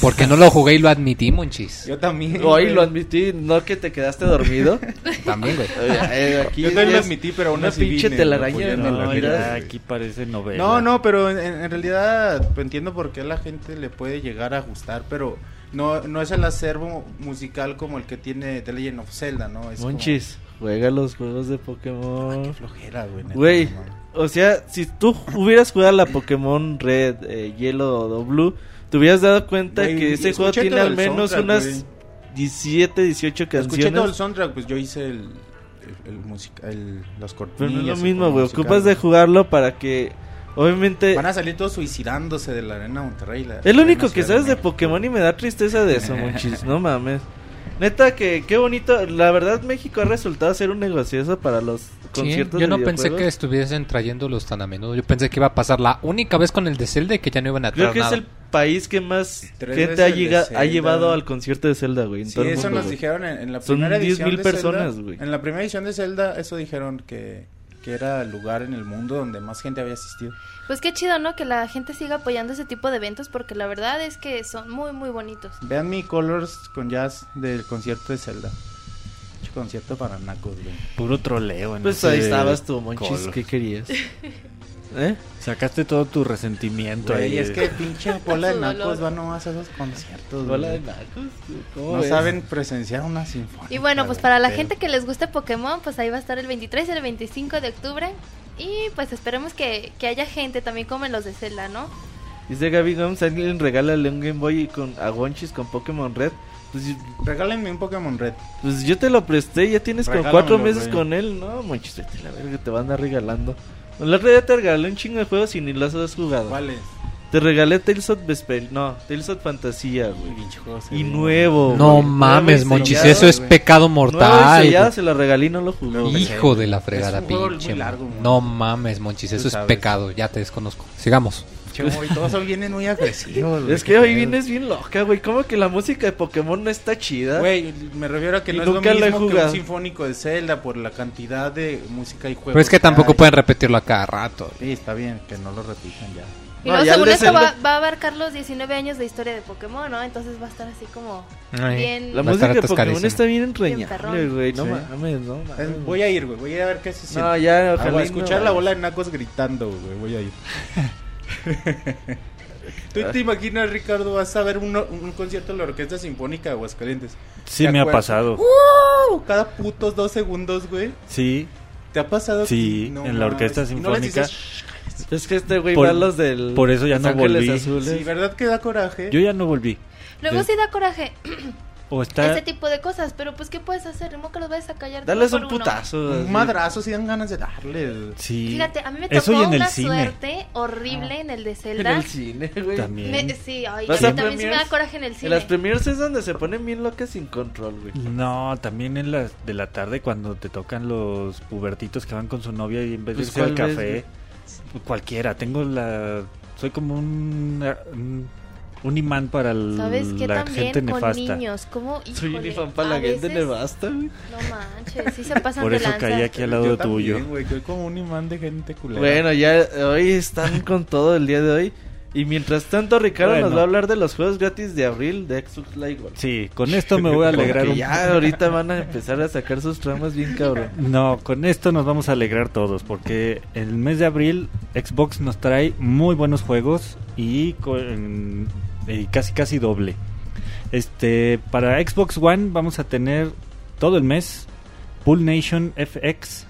Porque no lo jugué y lo admití, Monchis. Yo también. Hoy lo admití, no que te quedaste dormido. También, güey. Eh, aquí Yo también lo admití, pero aún una así pinche vine, telaraña No, la mentiras. ya vida. aquí parece novela. No, no, pero en, en realidad pues, entiendo por qué a la gente le puede llegar a gustar, pero no, no es el acervo musical como el que tiene The Legend of Zelda, ¿no? Es como- Monchis, juega los juegos de Ay, qué Pokémon. flojera, güey. Güey, no. O sea, si tú hubieras jugado la Pokémon Red, eh, Yellow o Blue, te hubieras dado cuenta que ese juego tiene al menos unas güey. 17, 18 Escuché todo el canciones. soundtrack, pues yo hice el, el, el música, el, los Pero cortinillas. no es lo mismo, güey. Ocupas de jugarlo para que, obviamente... Van a salir todos suicidándose de la arena Monterrey. la Es lo único que sabes de. Pokémon y me da tristeza de eso, Monchis. No mames. Neta, que qué bonito. La verdad, México ha resultado ser un negocioso para los Sí, conciertos yo de no pensé que estuviesen trayéndolos tan a menudo. Yo pensé que iba a pasar la única vez con el de Zelda y que ya no iban a traer Creo que nada. es el país que más Tres gente ha, el de llega- ha Zelda. llevado al concierto de Zelda, güey. En Sí, todo el eso mundo, nos güey. dijeron en, en la Son primera edición 10,000 de Zelda, personas, güey. En la primera edición de Zelda, eso dijeron que, que era el lugar en el mundo donde más gente había asistido. Pues qué chido, ¿no? Que la gente siga apoyando ese tipo de eventos porque la verdad es que son muy, muy bonitos. Vean mi Colors con Jazz del concierto de Zelda. Concierto para nacos, güey. Puro troleo. en Pues ese ahí estabas tú, Monchis. ¿Qué querías? ¿Eh? Sacaste todo tu resentimiento Güey, ahí. es que pinche bola de nacos van nomás a esos conciertos, Hola de güey. nacos. ¿Cómo No ves? saben presenciar una sinfonía. Y bueno, pues para la gente que les guste Pokémon, pues ahí va a estar el 23 y el 25 de octubre. Y pues esperemos que, que haya gente también como en los de Zelda, ¿no? Dice Gaby Gomes, alguien regálale un Game Boy con a Gonchis con Pokémon Red. Pues, Regálenme un Pokémon Red. pues yo te lo presté, ya tienes como Regálamelo, cuatro meses güey. con él. No, Monchis, vete a la verga, te van a regalando. El otro día te regalé un chingo de juegos y ni los has jugado. ¿Cuáles? Te regalé Tales of Vesper... No, Tales of Fantasía, güey. Y nuevo. No güey. mames, Nuevo y Monchis, sellado, eso es güey. pecado Nuevo y mortal. sellado, se lo regalé y no lo jugó. Hijo Hijo de la Es fregada, juego muy pinche. largo, güey. no mames, Monchis, eso es sabes. pecado. Ya te desconozco. Sigamos. Che, güey, todos hoy vienen muy agresivos. güey, Es que hoy vienes bien loca, güey. ¿Cómo que la música de Pokémon no está chida? Güey, me refiero a que Y no es lo mismo que un sinfónico de Zelda por la cantidad de música y juegos. Pero es que tampoco hay. pueden repetirlo a cada rato. Sí, está bien, que no lo repitan ya. Y No, el según esto va, va a abarcar los 19 años de historia de Pokémon, ¿no? Entonces va a estar así como Ay. bien... La música de Pokémon está bien entrañable, güey. No Sí. mames, no Es- mames. Voy a ir, güey, voy a ir a ver qué se siente. No, ya, Ah, ojalá. voy a escuchar no la bola de nacos gritando, güey, voy a ir. ¿Tú te imaginas, Ricardo, vas a ver uno- un concierto de la Orquesta Sinfónica de Aguascalientes? Sí, ¿Te me ha pasado. ¡Uh! Cada putos dos segundos, güey. Sí, ¿Te ha pasado? Sí, No en la Orquesta no Sinfónica. dices, Es que este güey Por- va a los del. por eso ya Los no Ángeles volví. Azules. Sí, ¿verdad que da coraje? yo ya no volví. Luego sí da coraje O está... ese tipo de cosas, pero pues ¿qué puedes hacer? ¿Cómo que los vayas a callar? de Dales uno un uno? putazo. Un madrazo si dan ganas de darle. Sí. Fíjate, a mí me tocó en una cine. suerte horrible en el de En Zelda. el cine, güey. También. Me- sí, ay, ¿Vas a también sí me da premiers? coraje en el En cine. las premiers es donde se ponen bien locas sin control, güey. No, también en las de la tarde cuando te tocan los pubertitos que van con su novia y en vez Pues, de irse al ¿cuál ves, café, pues, cualquiera. Tengo la... Soy como un, un imán para el- ¿Sabes qué la también gente con nefasta. niños? ¿Cómo? Soy un Híjole, fan para la a gente veces- nevasta, güey. No manches, sí se pasan Por de eso lanza. caí aquí al lado Yo tuyo. también, güey, que como un imán de gente culera. Bueno, ya hoy están con todo el día de hoy. Y mientras tanto, Ricardo Bueno. nos va a hablar de los juegos gratis de abril de Xbox Live. Gold. Sí, con esto me voy a alegrar un ya ahorita van a empezar a sacar sus tramas bien cabrón. No, con esto nos vamos a alegrar todos porque el mes de abril Xbox nos trae muy buenos juegos y, con- casi casi doble. Este, para Xbox One vamos a tener todo el mes Pool Nation FX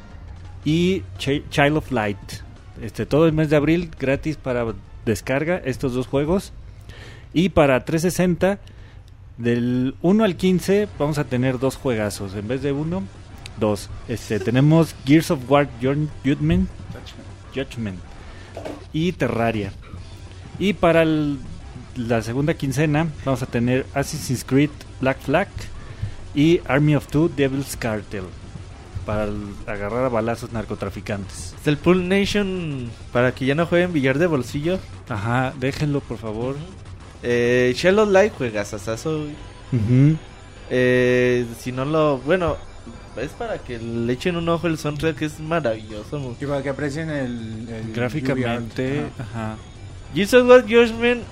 y Ch- Child of Light. Este, todo el mes de abril gratis para descarga estos dos juegos. Y para 360 del 1 al 15 vamos a tener dos juegazos en vez de uno, dos. Este, tenemos Gears of War Judgment, Judgment y Terraria. Y para el- la segunda quincena vamos a tener Assassin's Creed Black Flag y Army of Two Devil's Cartel para el- agarrar a balazos narcotraficantes. Es el Pool Nation para que ya no jueguen billar de bolsillo. Ajá, déjenlo por favor. Eh, Shallow Light juegas asazo. Ujú. Eh, si no lo. Bueno, es para que le echen un ojo el soundtrack, es maravilloso. Y para que aprecien el, el Gráficamente, ajá. Of War Judgment.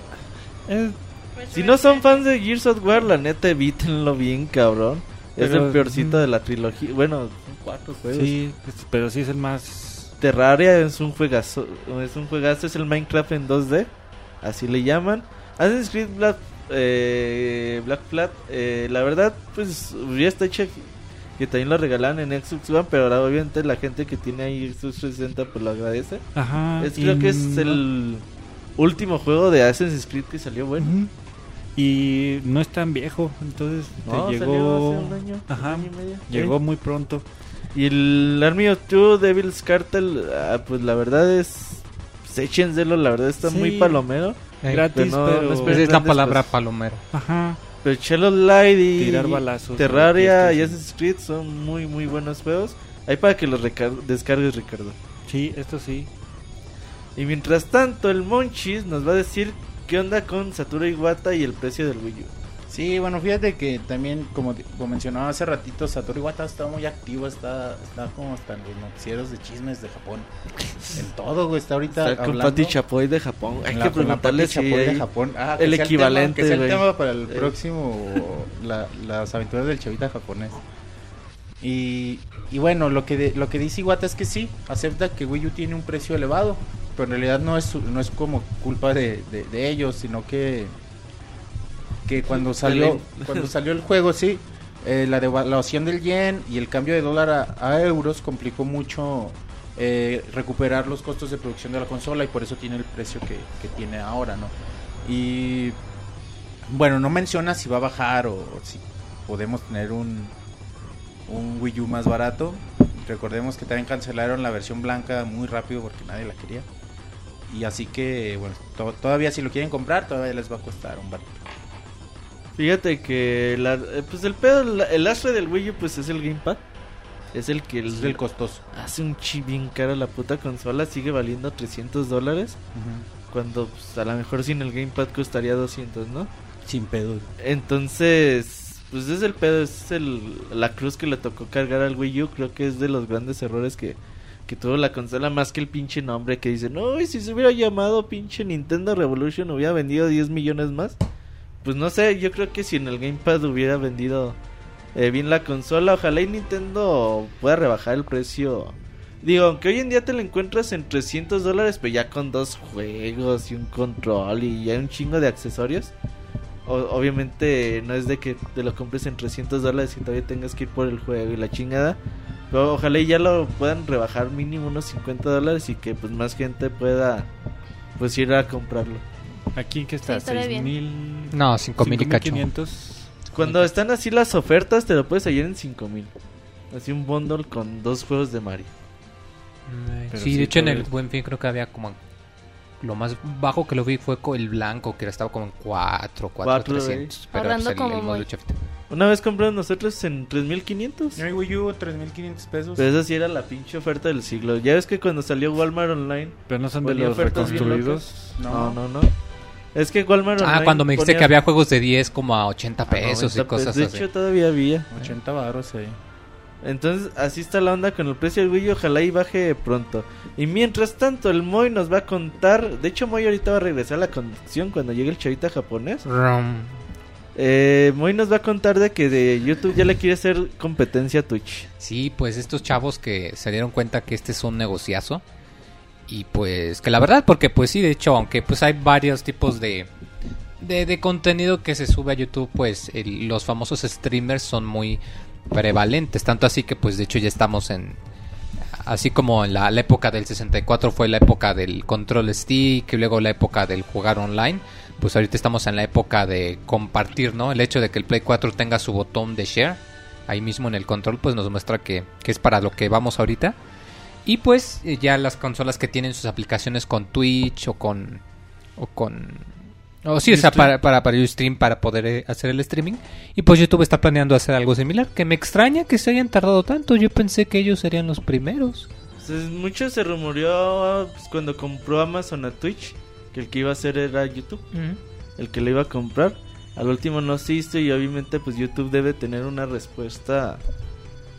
Eh, Si no son fans de Gears of War, la neta evítenlo bien, cabrón. Es el peorcito mm. de la trilogía. Bueno, son cuatro juegos. sí, es- pero sí es el más Terraria es un juegazo, es un juegazo, es el Minecraft en 2D, así le llaman. Assassin's Creed Black, eh, Black Flag, eh, la verdad, pues ya está hecha que también lo regalan en Xbox One, pero ahora obviamente la gente que tiene ahí Xbox 360 pues lo agradece. Ajá. Es, creo que es no- el último juego de Assassin's Creed que salió bueno. Y no es tan viejo, entonces te No, salió llegó hace un año, Ajá. un año y medio. llegó Sí. muy pronto. Y el Army of Two, Devil's Cartel, ah, pues la verdad es... Pues échenselo, la verdad está Sí. muy palomero. Eh, Gratis, pero no- pero, es la palabra palomero. ajá, Pero Shallow Light y tirar balazos. Terraria y y esto Assassin's Creed son muy muy buenos juegos. Ahí para que los descargues, Ricardo. Sí, esto sí. Y mientras tanto, el Monchis nos va a decir qué onda con Satoru Iwata y el precio del Wii U. Sí, bueno, fíjate que también, como, como mencionaba hace ratito, Satoru Iwata está muy activo, está, está como hasta en los noticieros de chismes de Japón. En todo, güey, está ahorita Está con hablando Pati Chapoy de Japón. Hay la- que con preguntarle si Chapoy de Japón. Ah, el sea equivalente, tema, que sea el tema para el Eh. próximo, la- las aventuras del chavita japonés. Y, y bueno, lo que, de- lo que dice Iwata es que sí, acepta que Wii U tiene un precio elevado, pero en realidad no es, no es como culpa de, de- de ellos, sino que, que cuando salió, cuando salió el juego, sí, eh, la devaluación del yen y el cambio de dólar a, a euros complicó mucho eh, recuperar los costos de producción de la consola y por eso tiene el precio que, que tiene ahora, ¿no? Y bueno, no menciona si va a bajar o, o si podemos tener un, un Wii U más barato. Recordemos que también cancelaron la versión blanca muy rápido porque nadie la quería. Y así que, bueno, to- todavía si lo quieren comprar, todavía les va a costar un barato. Fíjate que la- eh, pues el pedo, la- el astre del Wii U pues es el Gamepad. Es el que el- Es el costoso. hace un chi bien caro la puta consola, sigue valiendo 300 dólares. Cuando pues, a lo mejor sin el Gamepad costaría 200, ¿no? Sin pedo. Entonces, pues es el pedo, es el, la cruz que le tocó cargar al Wii U. Creo que es de los grandes errores que, que tuvo la consola, más que el pinche nombre que dice, no, y si se hubiera llamado pinche Nintendo Revolution hubiera vendido 10 millones más. Pues no sé, yo creo que si en el Gamepad hubiera vendido eh, bien la consola, ojalá y Nintendo pueda rebajar el precio. Digo, aunque hoy en día te lo encuentras en 300 dólares, pero ya con dos juegos y un control y ya un chingo de accesorios. Obviamente no es de que te lo compres en 300 dólares y todavía tengas que ir por el juego y la chingada. Pero ojalá y ya lo puedan rebajar mínimo unos 50 dólares y que pues más gente pueda pues ir a comprarlo. Aquí que está, Sí, estaría bien. 6000 No, 5000 y cacho. 5500. Cuando están así las ofertas te lo puedes hallar en 5000. Así un bundle con dos juegos de Mario. Sí, sí, de hecho en el Buen Fin creo que había como... Lo más bajo que lo vi fue el blanco, que estaba como en 4, 4, Cuatro, 300. Pero Hablando pues, el, como el modelo muy-. Una vez compramos nosotros en 3500. No Wii U, 3.500 pesos. Pero esa sí era la pinche oferta del siglo. Ya ves que cuando salió Walmart Online Pero no son de los reconstruidos. No, no, no. Es que Walmart Ah, Online cuando me dijiste ponía que había juegos de 10 como a 80 a pesos y 90 cosas De así. hecho, todavía había. 80 baros ahí. Entonces, así está la onda con el precio del Wii U, Ojalá y baje pronto. Y mientras tanto, el Moy nos va a contar. De hecho, Moy ahorita va a regresar a la conducción cuando llegue el chavita japonés. Rum. Eh, Moy nos va a contar de que de YouTube ya le quiere hacer competencia a Twitch. Sí, pues estos chavos que se dieron cuenta que este es un negociazo. Y pues que la verdad, porque pues sí, de hecho, aunque pues hay varios tipos de, de, de contenido que se sube a YouTube, pues el- los famosos streamers son muy prevalentes. Tanto así que pues de hecho ya estamos en... Así como en la, la época del 64 fue la época del control stick y luego la época del jugar online, pues ahorita estamos en la época de compartir, ¿no? El hecho de que el Play 4 tenga su botón de share ahí mismo en el control, pues nos muestra que, que es para lo que vamos ahorita. Y pues eh, ya las consolas que tienen sus aplicaciones con Twitch o con... O con o sí, o sea, para, para, para Ustream para poder eh, hacer el streaming. Y pues YouTube está planeando hacer algo similar. Que me extraña que se hayan tardado tanto. Yo pensé que ellos serían los primeros. Entonces, mucho se rumoreó pues, cuando compró Amazon a Twitch que el que iba a hacer era YouTube, el que le iba a comprar. Al último no se hizo y obviamente pues YouTube debe tener una respuesta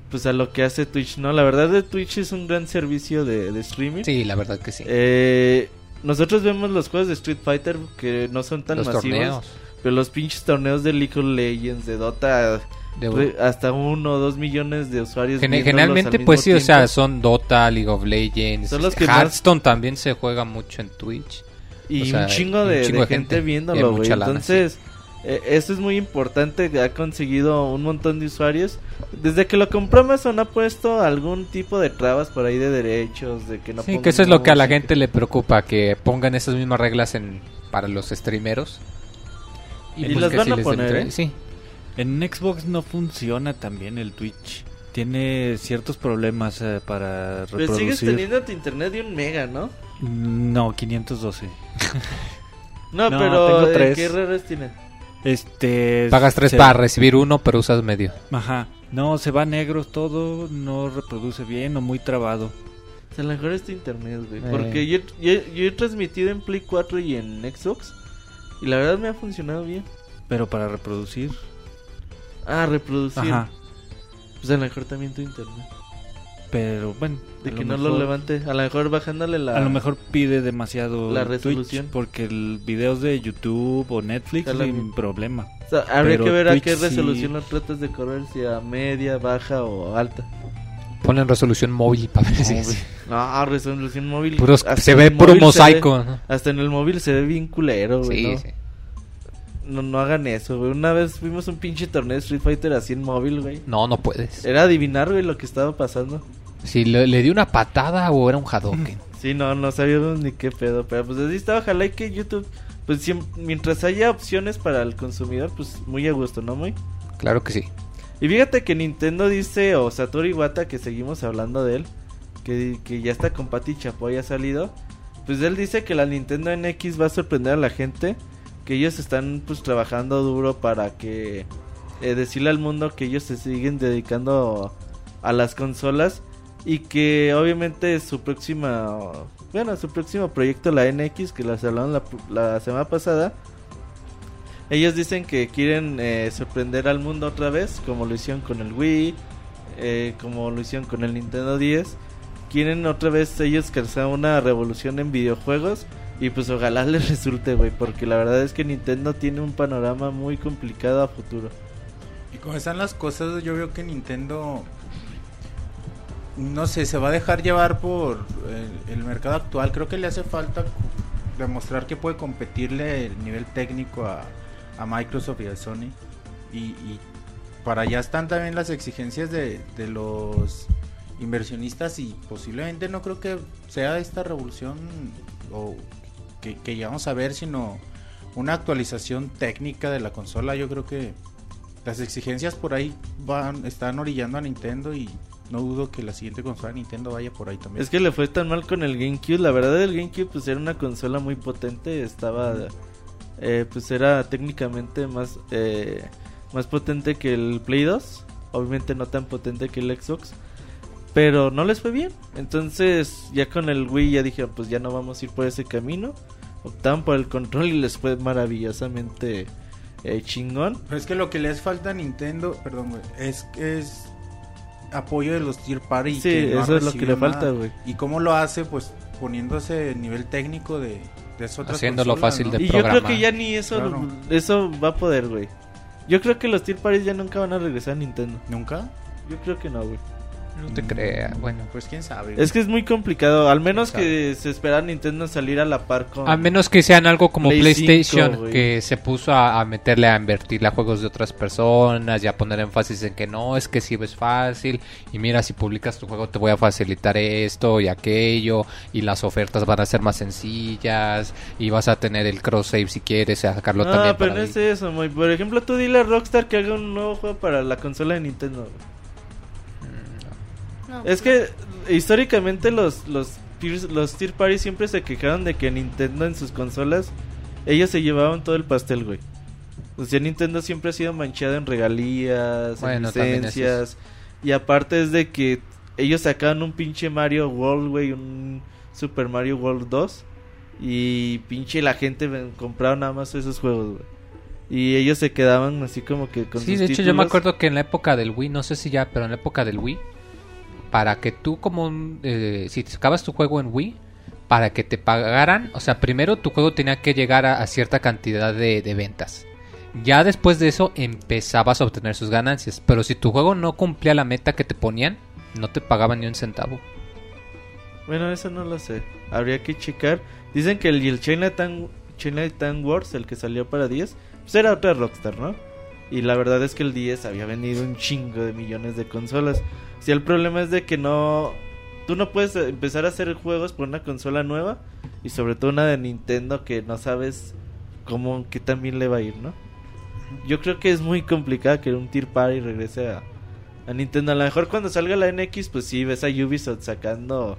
pues a lo que hace Twitch, ¿no? La verdad de Twitch es un gran servicio de, de streaming. Sí, la verdad que sí. Eh, nosotros vemos los juegos de Street Fighter que no son tan los masivos, torneos. pero los pinches torneos de League of Legends, de Dota, de- re- hasta uno o dos millones de usuarios. Gen- generalmente, al pues sí, o sea, son Dota, League of Legends. Son los que más- Hearthstone también se juega mucho en Twitch. Y O sea, un chingo y un de, chingo de de gente, gente. viéndolo, güey. Entonces, eh, eso es muy importante. que Ha conseguido un montón de usuarios. Desde que lo compró Amazon ha puesto algún tipo de trabas por ahí de derechos, de que no sí, que eso es lo que a la gente le preocupa, que pongan esas mismas reglas en para los streameros. Y pues las van a poner, ¿eh? Sí, En Xbox no funciona tan bien el Twitch. Tiene ciertos problemas eh, para Pero sigues reproducir. teniendo tu internet de un mega, ¿no? No, 512. No, No, pero tengo ¿eh, tres. ¿qué errores tiene? Este. pagas tres se- para recibir uno, pero usas medio. Ajá. No, se va negro todo, no reproduce bien o muy trabado. O sea, a lo mejor es tu internet, güey. Eh. Porque yo, yo, yo he transmitido en Play 4 y en Xbox. Y la verdad me ha funcionado bien. Pero para reproducir. Ah, reproducir. Ajá. Pues a lo mejor también tu internet. Pero bueno. De que lo no lo levante. A lo mejor bajándole la. A lo mejor pide demasiado La Twitch, resolución. porque el videos de YouTube o Netflix sin misma. problema. O sea, habría pero que ver a qué sí- resolución lo tratas de correr. Si a media, baja o alta. Ponen resolución móvil para ver si No, resolución móvil. Puros- se ve puro mosaico. ve- ¿no? hasta en el móvil se ve bien culero, güey. Sí, ¿no? sí. No, no hagan eso, güey. Una vez fuimos a un pinche torneo de Street Fighter así en móvil, güey. No, no puedes. Era adivinar, güey, lo que estaba pasando. Si le, le di una patada o era un Hadouken. Sí, no, no sabíamos ni qué pedo. Pero pues así está. Ojalá y que YouTube, pues mientras haya opciones para el consumidor, pues muy a gusto, ¿no, muy? Claro que sí. Y fíjate que Nintendo dice, o Satoru Iwata, que seguimos hablando de él, que, que ya está con Pati Chapoy ha salido. Pues él dice que la Nintendo NX va a sorprender a la gente, que ellos están pues trabajando duro para que eh, decirle al mundo que ellos se siguen dedicando a las consolas y que obviamente su próxima, bueno, su próximo proyecto, la NX, que las hablaron la, la semana pasada, ellos dicen que quieren eh, sorprender al mundo otra vez, como lo hicieron con el Wii, eh, como lo hicieron con el Nintendo 10. Quieren otra vez ellos causar una revolución en videojuegos y pues ojalá les resulte, güey, porque la verdad es que Nintendo tiene un panorama muy complicado a futuro. Y como están las cosas, yo veo que Nintendo, no sé, se va a dejar llevar por el, mercado actual. Creo que le hace falta demostrar que puede competirle el nivel técnico a, a Microsoft y a Sony. Y, y para allá están también las exigencias de, de los inversionistas y posiblemente no creo que sea esta revolución o que, que llegamos a ver, sino una actualización técnica de la consola. Yo creo que las exigencias por ahí van están orillando a Nintendo y no dudo que la siguiente consola de Nintendo vaya por ahí también. Es que le fue tan mal con el GameCube, la verdad el GameCube pues era una consola muy potente, estaba eh, pues era técnicamente más eh, más potente que el Play 2, obviamente no tan potente que el Xbox, pero no les fue bien. Entonces, ya con el Wii ya dije, pues ya no vamos a ir por ese camino. optaban por el control y les fue maravillosamente eh, chingón. Pero es que lo que les falta a Nintendo, perdón, güey, es, es apoyo de los tier party. Sí, que no ha eso es lo que le falta, güey. ¿Y cómo lo hace? Pues poniéndose el nivel técnico de, de esas otras Haciéndolo consolas, fácil ¿no? de Y yo creo que ya ni eso, Claro. eso va a poder, güey. Yo creo que los tier parties ya nunca van a regresar a Nintendo. ¿Nunca? Yo creo que no, güey. No te creas, bueno. Pues quién sabe. Es que es muy complicado. Al menos que se espera Nintendo salir a la par con. A menos que sean algo como Play PlayStation, 5, güey. que se puso a, a meterle a invertirle a juegos de otras personas y a poner énfasis en que no, es que si es fácil. Y mira, si publicas tu juego te voy a facilitar esto y aquello. Y las ofertas van a ser más sencillas. Y vas a tener el cross save si quieres, a sacarlo No, también pero para no ahí. es eso, muy. Por ejemplo, tú dile a Rockstar que haga un nuevo juego para la consola de Nintendo. güey. No, Es que históricamente los los los tier parties siempre se quejaron de que Nintendo en sus consolas ellos se llevaban todo el pastel, güey. O sea, Nintendo siempre ha sido manchado en regalías, Bueno, en licencias. Y aparte es de que ellos sacaban un pinche Mario World, güey, un Super Mario World 2. Y pinche la gente compraba nada más esos juegos, güey. Y ellos se quedaban así como que con Sí, sus de hecho yo me acuerdo que en la época del Wii, no sé si ya, pero en la época del Wii, para que tú como, un, eh, si sacabas tu juego en Wii, para que te pagaran, o sea, primero tu juego tenía que llegar a, cierta cantidad de, ventas. Ya después de eso empezabas a obtener sus ganancias, pero si tu juego no cumplía la meta que te ponían, no te pagaban ni un centavo. Bueno, eso no lo sé. Habría que checar. Dicen que el, el Chinatown, Chinatown Wars, el que salió para 10, pues era otra Rockstar, ¿no? Y la verdad es que el 10 había vendido un chingo de millones de consolas. Si el problema es de que no... Tú no puedes empezar a hacer juegos por una consola nueva. Y sobre todo una de Nintendo que no sabes cómo, qué también le va a ir, ¿no? Yo creo que es muy complicado que un Tier Party regrese a, a Nintendo. A lo mejor cuando salga la NX, pues sí, ves a Ubisoft sacando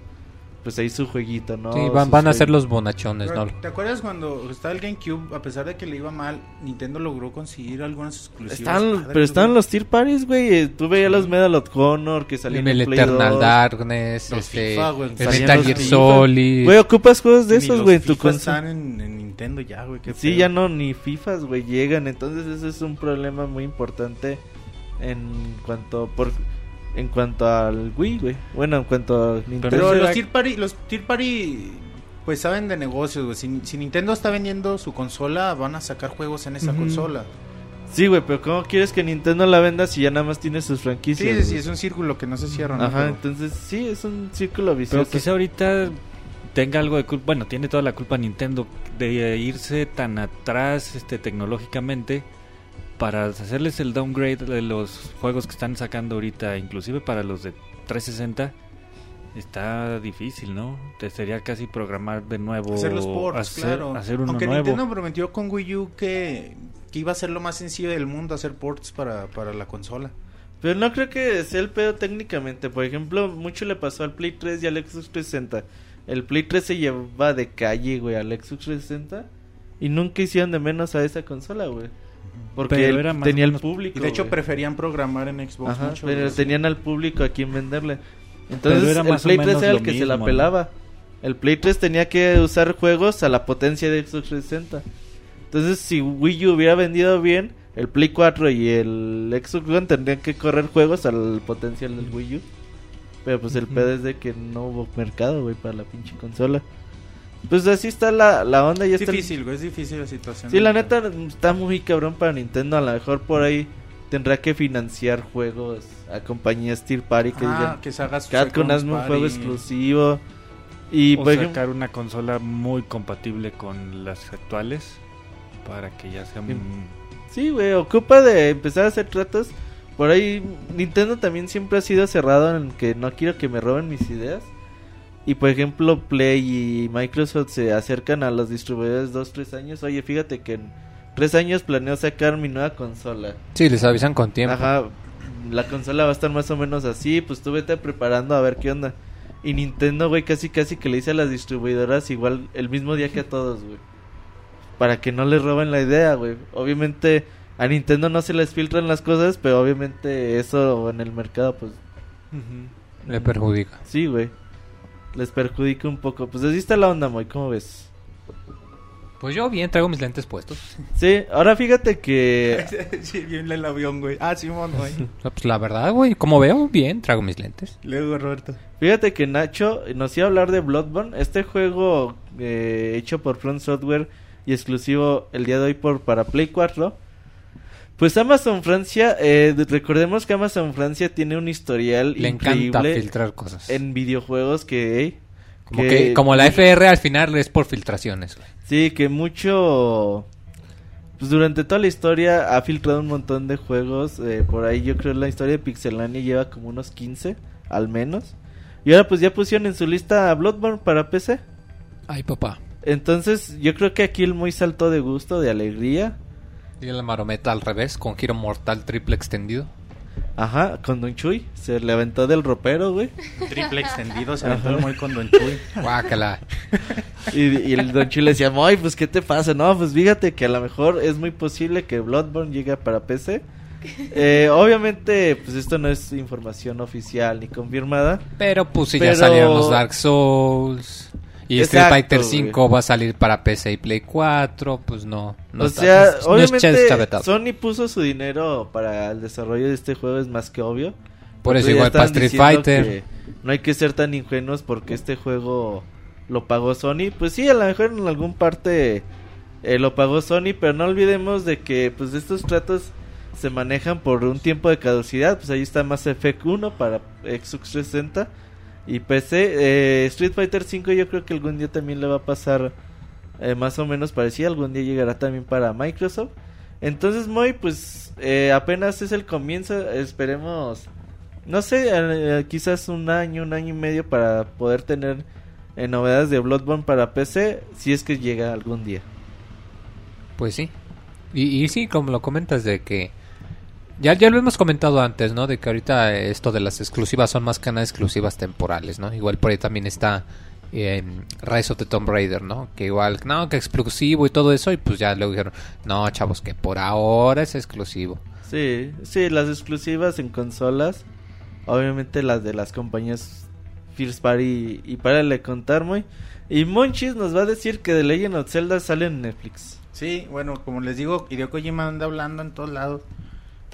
pues ahí su jueguito, ¿no? sí, van, van a ser los bonachones, Pero, ¿no? ¿Te acuerdas cuando estaba el GameCube? A pesar de que le iba mal, Nintendo logró conseguir algunas exclusivas. Padres, pero estaban los Tier Parties, güey. eh, Tú veías los Medal of Honor que salían El en Play Eternal 2. Darkness, Los este, FIFA, güey, el Metal Gear. Solid. Güey, ocupas juegos de Ni esos, güey, en tu FIFA consola. están en, en Nintendo ya, güey. Sí, pedo. ya no, ni FIFAs, güey, llegan. Entonces ese es un problema muy importante en cuanto por en cuanto al Wii, güey. Bueno, en cuanto a Nintendo. Pero los tier, party, los tier party, pues saben de negocios, güey. Si, si Nintendo está vendiendo su consola, van a sacar juegos en esa consola. Sí, güey, pero ¿cómo quieres que Nintendo la venda si ya nada más tiene sus franquicias? sí, sí, es un círculo que no se cierra, ¿no? Ajá, Pero- entonces sí, es un círculo vicioso. Pero quizá ahorita tenga algo de culpa, bueno, tiene toda la culpa Nintendo de irse tan atrás este tecnológicamente para hacerles el downgrade de los juegos que están sacando ahorita, inclusive para los de 360. Está difícil, ¿no? Te sería casi programar de nuevo. Hacer los ports, hacer, claro. hacer uno Aunque nuevo. Nintendo prometió con Wii U que, que iba a ser lo más sencillo del mundo hacer ports para, para la consola. Pero no creo que sea el pedo técnicamente. Por ejemplo, mucho le pasó al Play 3 y al Xbox 360. El Play 3 se lleva de calle, güey, al Xbox 360. Y nunca hicieron de menos a esa consola, güey. Porque Pero él era más tenía el público. Y de hecho preferían programar en Xbox Ajá, mucho. pero tenían al público a quien venderle. Entonces era el Play 3 menos era el que se la pelaba. El Play 3 tenía que usar juegos a la potencia de Xbox 360. Entonces si Wii U hubiera vendido bien, el Play 4 y el Xbox One tendrían que correr juegos al potencial del Wii U. Pero pues el pedo es de que no hubo mercado, güey, para la pinche consola. Pues así está la, la onda. Ya Es está difícil, güey, es difícil la situación. Sí, la neta está muy cabrón para Nintendo. A lo mejor por ahí tendrá que financiar juegos a compañías Tier Party que Ah, digan, que se haga su Capcom hazme un juego exclusivo. Y o por ejemplo, sacar una consola muy compatible con las actuales para que ya sea mm, sí, güey, ocupa de empezar a hacer tratos. Por ahí Nintendo también siempre ha sido cerrado en que no quiero que me roben mis ideas. Y por ejemplo, Play y Microsoft se acercan a los distribuidores dos, tres años. Oye, fíjate que en tres años planeo sacar mi nueva consola. Sí, les avisan con tiempo. Ajá, la consola va a estar más o menos así, pues tú vete preparando a ver qué onda. Y Nintendo, güey, casi casi que le dice a las distribuidoras igual el mismo día que a todos, güey. Para que no les roben la idea, güey. Obviamente a Nintendo no se les filtran las cosas, pero obviamente eso en el mercado, pues Le perjudica. sí, güey. Les perjudica un poco. Pues así está la onda, Moy, ¿cómo ves? Pues yo bien, traigo mis lentes puestos. Sí, ahora fíjate que sí, bien el avión, güey. Ah, Simón, güey. Pues la verdad, güey, como veo, bien, traigo mis lentes. Luego, Roberto. Fíjate que Nacho nos iba a hablar de Bloodborne, este juego eh, hecho por Front Software y exclusivo el día de hoy por para Play 4. Pues Amazon Francia, eh, de- recordemos que Amazon Francia tiene un historial Le encanta increíble filtrar cosas. en videojuegos que, Como, que, como la FR al final es por filtraciones, güey. sí que mucho pues durante toda la historia ha filtrado un montón de juegos eh, por ahí yo creo la historia de Pixelania lleva como unos 15 al menos y ahora pues ya pusieron en su lista a Bloodborne para PC Ay, papá. Entonces, yo creo que aquí el muy saltó de gusto, de alegría. Y la marometa al revés, con giro mortal triple extendido. Ajá, con Don Chuy. Se le aventó del ropero, güey. Triple extendido, se aventó el muy con Don Chuy. Guácala. Y, y el Don Chuy le decía, Moy, pues, ¿qué te pasa? No, pues, fíjate que a lo mejor es muy posible que Bloodborne llegue para PC. Eh, obviamente, pues, esto no es información oficial ni confirmada. Pero pues si Pero- ya salieron los Dark Souls. Y Street Fighter güey. 5 va a salir para PC y Play 4. Pues no. no o está- sea, no no obviamente. Sony puso su dinero para el desarrollo de este juego, es más que obvio. Por eso igual para Street Fighter. No hay que ser tan ingenuos porque este juego lo pagó Sony. Pues sí, a lo mejor en algún parte eh, lo pagó Sony, pero no olvidemos de que pues estos tratos se manejan por un tiempo de caducidad. Pues ahí está Mass Effect 1 para Xbox 360 y PC. Eh, Street Fighter 5 yo creo que algún día también le va a pasar eh, más o menos parecido. Algún día llegará también para Microsoft. Entonces, Moy, pues eh, apenas es el comienzo. Esperemos, no sé, eh, quizás un año, un año y medio para poder tener eh, novedades de Bloodborne para PC. Si es que llega algún día. Pues sí. Y, y sí, como lo comentas de que... Ya, ya lo hemos comentado antes, ¿no? De que ahorita esto de las exclusivas son más que nada exclusivas temporales, ¿no? Igual por ahí también está eh, Rise of the Tomb Raider, ¿no? Que igual, no, que exclusivo y todo eso. Y pues ya luego dijeron, no, chavos, que por ahora es exclusivo. Sí, sí, las exclusivas en consolas. Obviamente las de las compañías First Party. Y para le contar, Moy. Y Monchis nos va a decir que The Legend of Zelda sale en Netflix. Sí, bueno, como les digo, Hideo Kojima anda hablando en todos lados.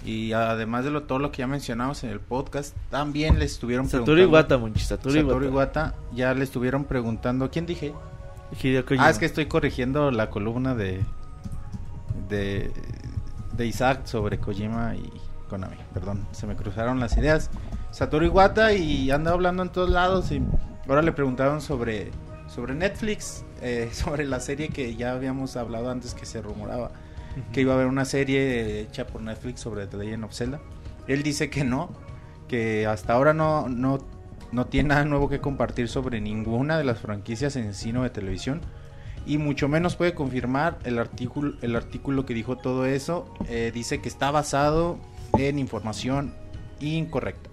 Y además de lo, todo lo que ya mencionamos en el podcast, también le estuvieron Satoru preguntando... Iwata, Monchis, Satoru, Satoru Iwata. Iwata, ya le estuvieron preguntando... ¿Quién dije? Ah, es que estoy corrigiendo la columna de... De, de Isaac sobre Kojima y Konami. Perdón, se me cruzaron las ideas. Satoru Iwata y anda hablando en todos lados y ahora le preguntaron sobre, sobre Netflix, eh, sobre la serie que ya habíamos hablado antes que se rumoraba que iba a haber una serie hecha por Netflix sobre The Legend of Zelda. Él dice que no, que hasta ahora no, no, no tiene nada nuevo que compartir sobre ninguna de las franquicias en cine o de televisión. Y mucho menos puede confirmar el artículo, el artículo que dijo todo eso. eh, dice que está basado en información incorrecta.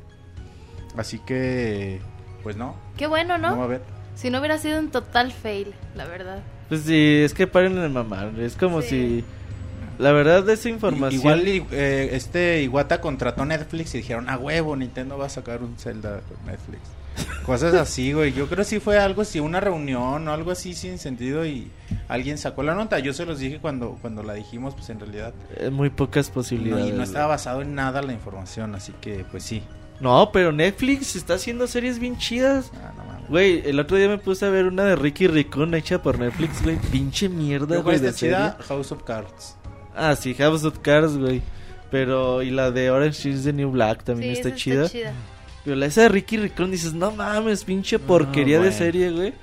Así que, pues no, Qué bueno, no, va a ¿no? haber. Si no hubiera sido un total fail, la verdad. Pues sí, es que paren de mamar. Es como Sí. si. La verdad de esa información. Igual eh, este Iwata contrató Netflix y dijeron, a huevo, Nintendo va a sacar un Zelda con Netflix. Cosas así, güey. Yo creo que sí fue algo así, una reunión o algo así sin sentido y alguien sacó la nota. Yo se los dije cuando, cuando la dijimos, pues en realidad. eh, muy pocas No, posibilidades. y no estaba basado en nada la información, así que pues sí. No, pero Netflix está haciendo series bien chidas. Ah, no mames. Güey, el otro día me puse a ver una de Ricky Ricón hecha por Netflix, güey. Pinche mierda, güey, de chida House of Cards. Ah, sí, House of Cards, güey. Pero, y la de Orange is the New Black también Sí, está chida. está chida. Pero la esa de Ricky Ricón dices, no mames, pinche porquería de serie, güey.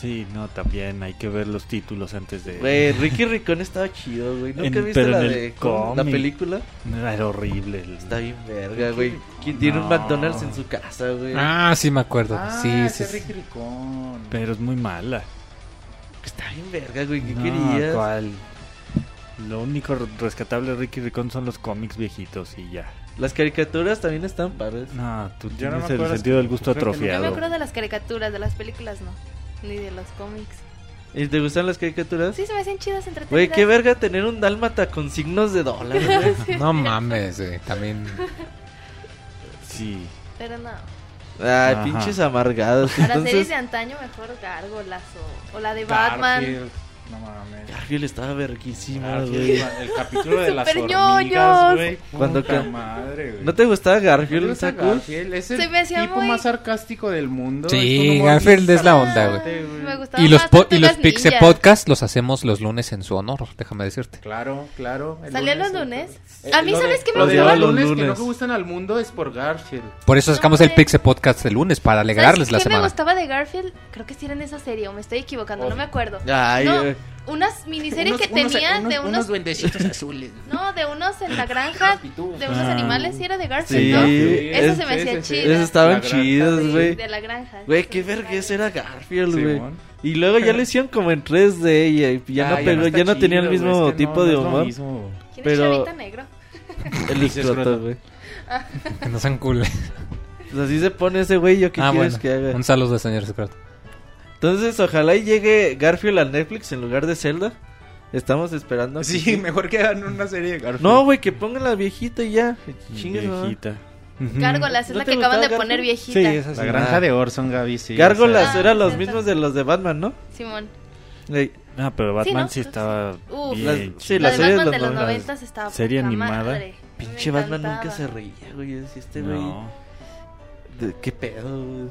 Sí, no, también hay que ver los títulos antes de... Güey, Ricky Ricón estaba chido, güey. ¿Nunca En- viste la de la película? Era horrible. el- Está bien verga, güey. ¿Quién tiene un. McDonald's en su casa, güey? Ah, sí me acuerdo. Ah, sí, ese sí, sí. Ricky Ricón. Pero es muy mala. Está bien verga, güey. ¿Qué No, querías? ¿cuál? Lo único rescatable de Ricky Ricón son los cómics viejitos y ya. Las caricaturas también están padres. No, tú Yo no tienes me el acuerdo, sentido del gusto creo que no. Yo me atrofiado. acuerdo de las caricaturas, de las películas no. Ni de los cómics. ¿Y te gustan las caricaturas? Sí, se me hacen chidas, entretenidas. Güey, qué verga tener un dálmata con signos de dólar, güey. No mames, güey, también. Sí. Pero no. Ay, Ajá. pinches amargados. Para series Entonces, de antaño, mejor Gárgolas o, o la de Batman. Garfield, No mames. Garfield estaba verguísima, Garfield, güey. El capítulo de las hormigas, güey. Cuando ca- madre, güey. ¿No te gustaba ¿No te Garfield, gusta? Garfield? Es el Se me hacía tipo muy- más sarcástico del mundo. Sí, Garfield es la onda, güey. sarcástico, Me gustaba Y los, po- y los Pixe Ninja. Podcast los hacemos los lunes en su honor, déjame decirte. Claro, claro. el ¿Salían los lunes? Eh, A mí, lo ¿sabes qué me gustaba? los lunes, que no me gustan al mundo es por Garfield. Por eso sacamos el hombre. Pixe Podcast el lunes para alegrarles la ¿Sabes qué me semana. gustaba de Garfield? Creo que sí era en esa serie, o me estoy equivocando, no me acuerdo. Ay, no, eh. Unas miniseries que Unos- tenía unos- de unos unos... duendecitos azules. No, de unos en la granja, de unos Ah. animales, sí era de Garfield, Sí, ¿no? es- Eso se me hacía chido. Esos estaban chidos, Sí, güey. de la granja. Güey, qué vergüenza Sí. era Garfield, güey. Y luego ya lo hicieron como en 3D y y ya no Ah, pegó, está ya no tenía el chido, mismo güey, es que tipo no, de no humor. mismo. ¿Quién pero- es Chavita Negro? El Sí, es escroto, güey. Que no sean cool. Pues así se pone ese güey, ¿yo qué Ah, quieres bueno. que haga? Un saludo, señor secreto. Entonces, ojalá y llegue Garfield al Netflix en lugar de Zelda. Estamos esperando. que Sí, mejor que hagan una serie de Garfield. No, güey, que pongan la viejita y ya. Chingue, ¿no? Viejita. Gárgolas, es ¿No la que acaban de poner viejita. Sí, esa sí. La granja de Orson, Gaby, sí. Gárgolas Ah, eran los cierto. mismos de los de Batman, ¿no? Simón. Ey, Ah, pero Batman ¿no? sí, estaba Uf. bien. Las- chido. sí, La la de serie de de los noventas. noventas estaba Serie animada. madre. Pinche Batman nunca se reía, güey. Este güey. No. ¿Qué pedo, güey?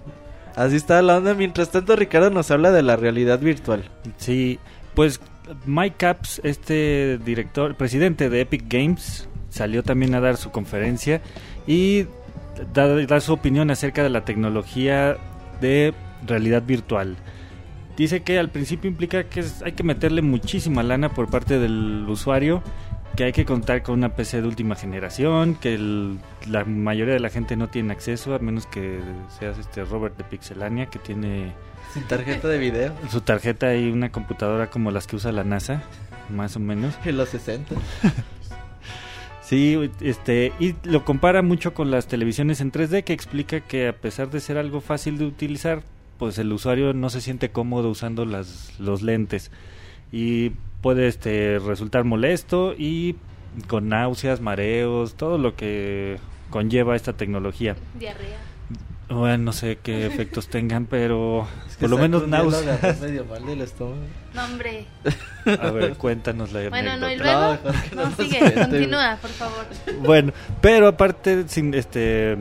Así está la onda. Mientras tanto, Ricardo nos habla de la realidad virtual. Sí, pues Mike Capps, este director, presidente de Epic Games, salió también a dar su conferencia y da, da su opinión acerca de la tecnología de realidad virtual. Dice que al principio implica que hay que meterle muchísima lana por parte del usuario, que hay que contar con una PC de última generación, que el- la mayoría de la gente no tiene acceso, a menos que seas este Robert de Pixelania, que tiene Sin tarjeta de video. su tarjeta y una computadora como las que usa la NASA, más o menos. En los 60. Sí, este, y lo compara mucho con las televisiones en 3D, que explica que a pesar de ser algo fácil de utilizar, pues el usuario no se siente cómodo usando las, los lentes. Y puede este, resultar molesto y con náuseas, mareos, todo lo que conlleva esta tecnología. Diarrea. Bueno, no sé qué efectos tengan, pero Es que por lo menos náuseas. medio mal del estómago. No, hombre. A ver, cuéntanos la Bueno, no, y luego. No, sigue, continúa, por favor. Bueno, pero aparte, sin este.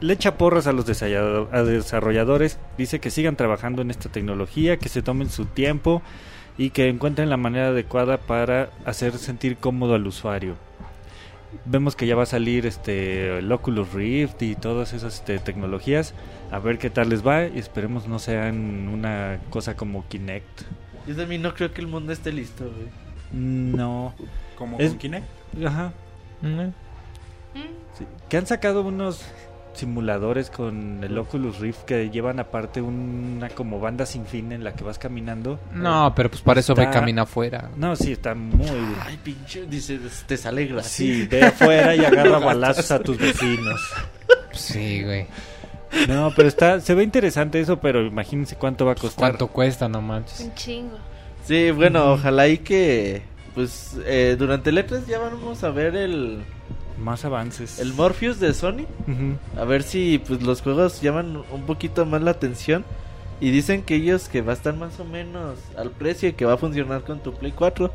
Le echa porras a los desarrolladores. Dice que sigan trabajando en esta tecnología, que se tomen su tiempo y que encuentren la manera adecuada para hacer sentir cómodo al usuario. Vemos que ya va a salir este el Oculus Rift y todas esas este, tecnologías. A ver qué tal les va y esperemos no sean una cosa como Kinect. Yo también no creo que el mundo esté listo, güey. No. Como Es- con Kinect. Ajá. ¿Mm? Sí, Que han sacado unos simuladores con el Oculus Rift que llevan aparte una como banda sin fin en la que vas caminando. No, pero pues para eso ve camina afuera. No, sí, está muy... Ay, pinche, dice, te sale gratis. Sí, ve afuera y agarra balazos a tus vecinos. Sí, güey. No, pero está, se ve interesante eso, pero imagínense cuánto va a costar. ¿Cuánto cuesta? No manches. Un chingo. Sí, bueno, ojalá y que, pues, eh, durante el E3 ya vamos a ver el, Más avances. el Morpheus de Sony. A ver si, pues, los juegos llaman un poquito más la atención. Y dicen que ellos que va a estar más o menos al precio y que va a funcionar con tu Play 4.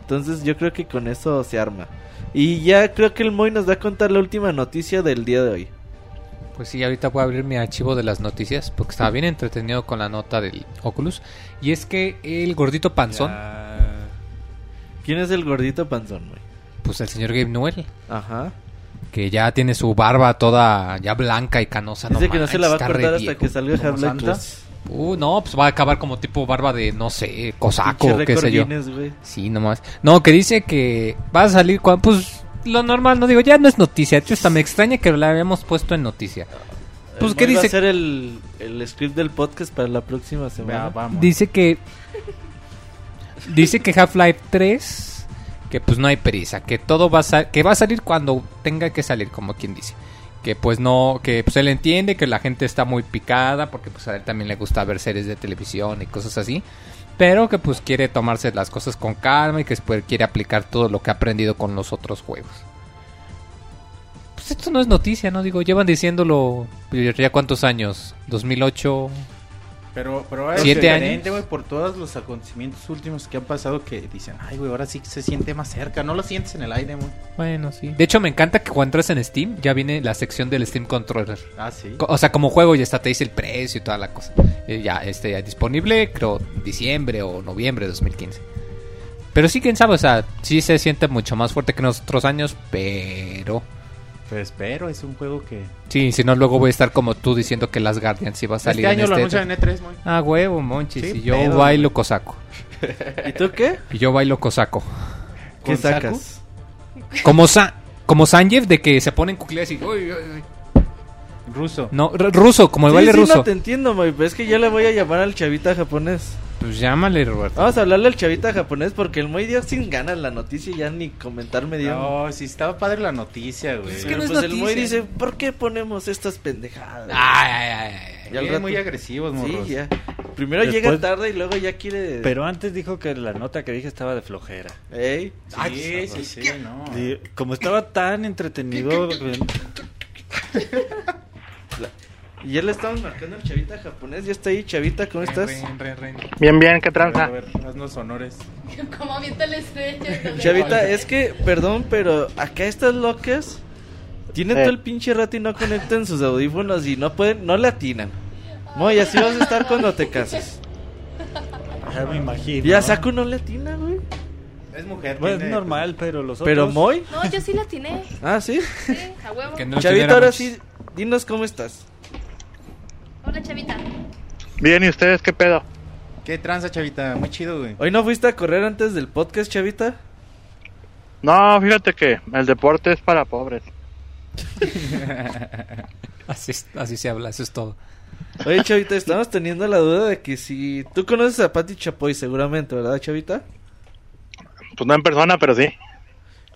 Entonces yo creo que con eso se arma. Y ya creo que el Moy nos va a contar la última noticia del día de hoy. Pues sí, ahorita voy a abrir mi archivo de las noticias porque estaba bien entretenido con la nota del Oculus. Y es que el gordito panzón, Ya- ¿Quién es el gordito panzón, güey? Pues el señor Gabe Newell, Ajá. que ya tiene su barba toda ya blanca y canosa. Dice que no se la va a cortar hasta que salga ¿Como Half-Life Santa? 3. Uh, no, pues va a acabar como tipo barba de, no sé, cosaco, qué sé yo. Guinness. Sí, nomás. No, que dice que va a salir cuando, pues, lo normal, no digo, ya no es noticia. De hecho, hasta me extraña que lo habíamos puesto en noticia. Pues, El ¿qué Moy Va dice? a ser el, el script del podcast para la próxima semana. Vamos. Dice que. Dice que Half-Life 3. Que pues no hay prisa. Que todo va a que va a salir cuando tenga que salir, como quien dice. Que pues no. Que pues él entiende que la gente está muy picada. Porque pues a él también le gusta ver series de televisión y cosas así. Pero que pues quiere tomarse las cosas con calma. Y que después quiere aplicar todo lo que ha aprendido con los otros juegos. Pues esto no es noticia, ¿no? Digo, llevan diciéndolo ya cuántos años, 2008. Pero, pero ahora es ¿Siete diferente, años? güey, por todos los acontecimientos últimos que han pasado que dicen, ay, güey, ahora sí se siente más cerca. No lo sientes en el aire, güey. Bueno, sí. De hecho, me encanta que cuando entras en Steam ya viene la sección del Steam Controller. Ah, sí. O sea, como juego ya está, te dice el precio y toda la cosa. Eh, ya, este, ya disponible, creo, diciembre o noviembre de 2015. Pero sí, quién sabe, o sea, sí se siente mucho más fuerte que en los otros años, pero... Pues espero, es un juego que... Sí, si no, luego voy a estar como tú diciendo que las Guardians iba a salir Este año en lo este... anuncian en E3, güey. Ah, huevo, monchis. Sí, y yo pedo, bailo cosaco. ¿Y tú qué? Y yo bailo cosaco. ¿Qué ¿Con sacas? Como, Sa como Sanjeev de que se ponen cucleas y... uy, uy, uy. Ruso. No, ruso, como el Sí, baile sí, ruso. no te entiendo, Moy, pero es que yo le voy a llamar al chavita japonés. Pues llámale, Roberto. Vamos a hablarle al chavita japonés porque el Moy dio sin ganas la noticia y ya ni comentar me dio. No, sí estaba padre la noticia, güey. Es que no es pues el Moy noticia. dice, ¿por qué ponemos estas pendejadas? Ay, ay, ay, ay. Muy agresivos, morros. Sí, ya. Primero Después- llega tarde y luego ya quiere... Pero antes dijo que la nota que dije estaba de flojera. Ey. Sí, sí, sí, no. Y como estaba tan entretenido, Y ya le estamos marcando al chavita japonés. Ya está ahí, chavita, ¿cómo estás? Ren, ren, ren. Bien, bien, ¿qué A tranza? ver, haznos honores. Como avienta la estrella. Chavita, es que, perdón, pero acá estas locas tienen Eh. todo el pinche rato y no conectan sus audífonos y no pueden, no le atinan. Moy, así vas a estar cuando te cases. ya me imagino. Y a Saku no le atina, güey. Es mujer. Bueno, es normal, pero los otros... Pero Moy, No, yo sí la atiné. ah, sí. Sí, a huevo. Que no Chavita, ahora sí, dinos cómo estás. Hola, chavita. Bien, ¿y ustedes qué pedo? ¿Qué tranza, chavita? Muy chido, güey. ¿Hoy no fuiste a correr antes del podcast, chavita? No, fíjate que el deporte es para pobres. Así, así se habla, eso es todo. Oye, chavita, estamos teniendo la duda de que si... Tú conoces a Patti Chapoy seguramente, ¿verdad, chavita? Pues no en persona, pero sí.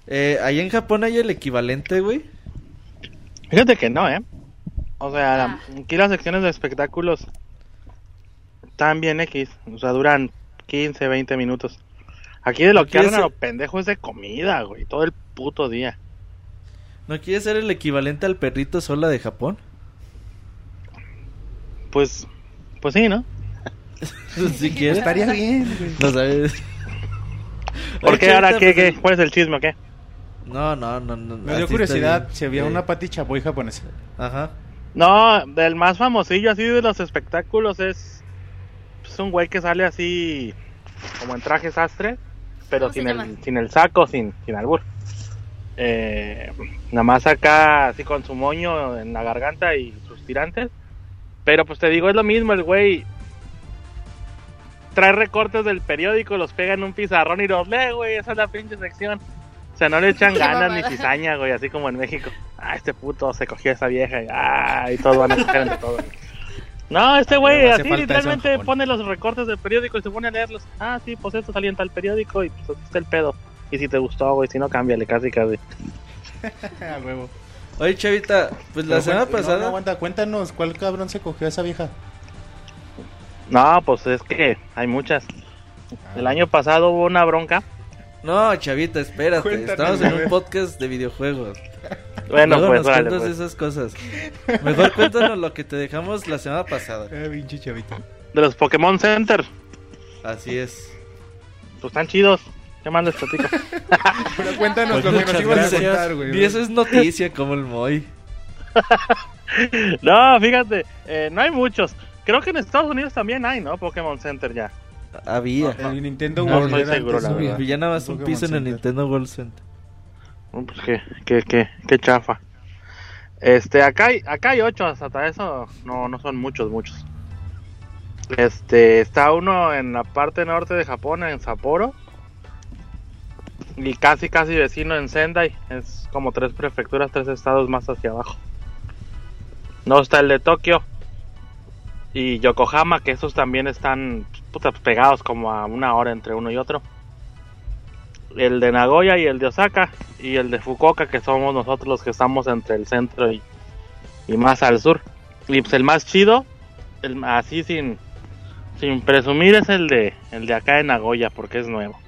Eh, ahí en Japón hay el equivalente, güey. Fíjate que no, ¿eh? O sea, Ah. aquí las secciones de espectáculos están bien X. O sea, duran 15, 20 minutos. Aquí de lo ¿No que hablan a lo ser- pendejo es de comida, güey. Todo el puto día. ¿No quieres ser el equivalente al perrito sola de Japón? Pues, pues sí, ¿no? si quieres. Estaría bien, güey. No sabes. ¿Por qué ahora qué, qué? ¿Cuál es el chisme o qué? No, no, no, no. Me dio curiosidad si había una Pati Chapoy japonesa. Ajá. No, del más famosillo así de los espectáculos es, es un güey que sale así como en traje sastre, pero ¿Cómo se sin el, sin el saco, sin, sin albur. Eh, nada más acá así con su moño en la garganta y sus tirantes. Pero pues te digo, es lo mismo, el güey trae recortes del periódico, los pega en un pizarrón y los lee, güey, esa es la pinche sección. O sea, no le echan ganas ni cizaña, güey, así como en México. Ah, este puto se cogió a esa vieja y, ah, y todos van a escoger entre todos. No, este güey así literalmente pone los recortes del periódico y se pone a leerlos. Ah, sí, pues esto salió en tal periódico y pues este es el pedo. Y si te gustó, güey, si no, cámbiale, casi, casi. A huevo. Oye, chavita, pues la Pero semana pasada. no, aguanta, cuéntanos, ¿cuál cabrón se cogió a esa vieja? No, pues es que hay muchas. El año pasado hubo una bronca. No, chavita, espérate. Estamos en un podcast de videojuegos. Bueno, Luego pues, nos órale, cuentas pues. esas cosas. Mejor cuéntanos lo que te dejamos la semana pasada. Eh, pinche chavita. De los Pokémon Center, Así es. pues están chidos. ¿Qué más les platico? Pero cuéntanos Pues lo que nos ibas a contar, güey. Y eso es noticia como el Moy. no, fíjate, eh, no hay muchos. Creo que en Estados Unidos también hay, ¿no? Pokémon Center ya. Había. El Nintendo No, World estoy era seguro, la verdad. Nada más un piso en el Center. Nintendo World Center. Pues qué, qué, qué, qué chafa. Este, acá hay, acá hay ocho, hasta eso no, no son muchos, muchos. Este, está uno en la parte norte de Japón, en Sapporo. Y casi, casi vecino en Sendai. Es como tres prefecturas, tres estados más hacia abajo. No está el de Tokio. Y Yokohama, que esos también están pegados como a una hora entre uno y otro. El de Nagoya y el de Osaka y el de Fukuoka que somos nosotros los que estamos entre el centro y, y más al sur. Y pues el más chido el, así sin sin presumir es el de el de acá de Nagoya porque es nuevo.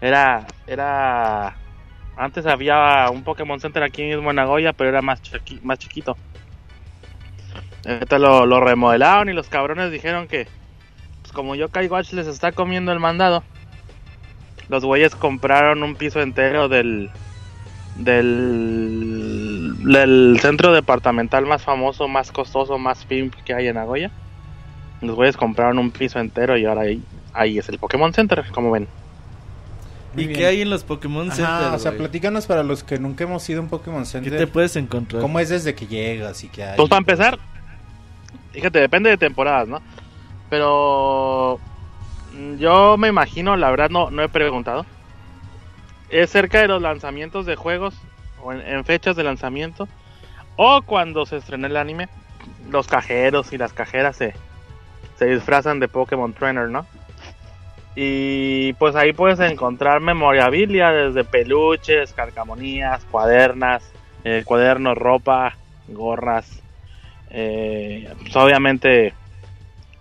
Era era Antes había un Pokémon Center aquí mismo en Nagoya, pero era más, chiqui- más chiquito. Lo, lo remodelaron y los cabrones dijeron que, pues como Yokai Watch les está comiendo el mandado, los güeyes compraron un piso entero del, del, del centro departamental más famoso, más costoso, más pimp que hay en Nagoya. Los güeyes compraron un piso entero y ahora ahí, ahí es el Pokémon Center, como ven. Muy ¿Y bien. qué hay en los Pokémon Ajá, Center? o sea, platícanos para los que nunca hemos ido a un Pokémon ¿Qué Center. te puedes encontrar? ¿Cómo es desde que llegas y qué hay? Pues para empezar, fíjate, depende de temporadas, ¿no? Pero mm, yo me imagino, la verdad no, no he preguntado. Es cerca de los lanzamientos de juegos o en, fechas de lanzamiento o cuando se estrena el anime. Los cajeros y las cajeras se, se disfrazan de Pokémon Trainer, ¿no? Y pues ahí puedes encontrar memorabilia desde peluches, calcamonías, cuadernas, eh, cuadernos, ropa, gorras, eh, pues obviamente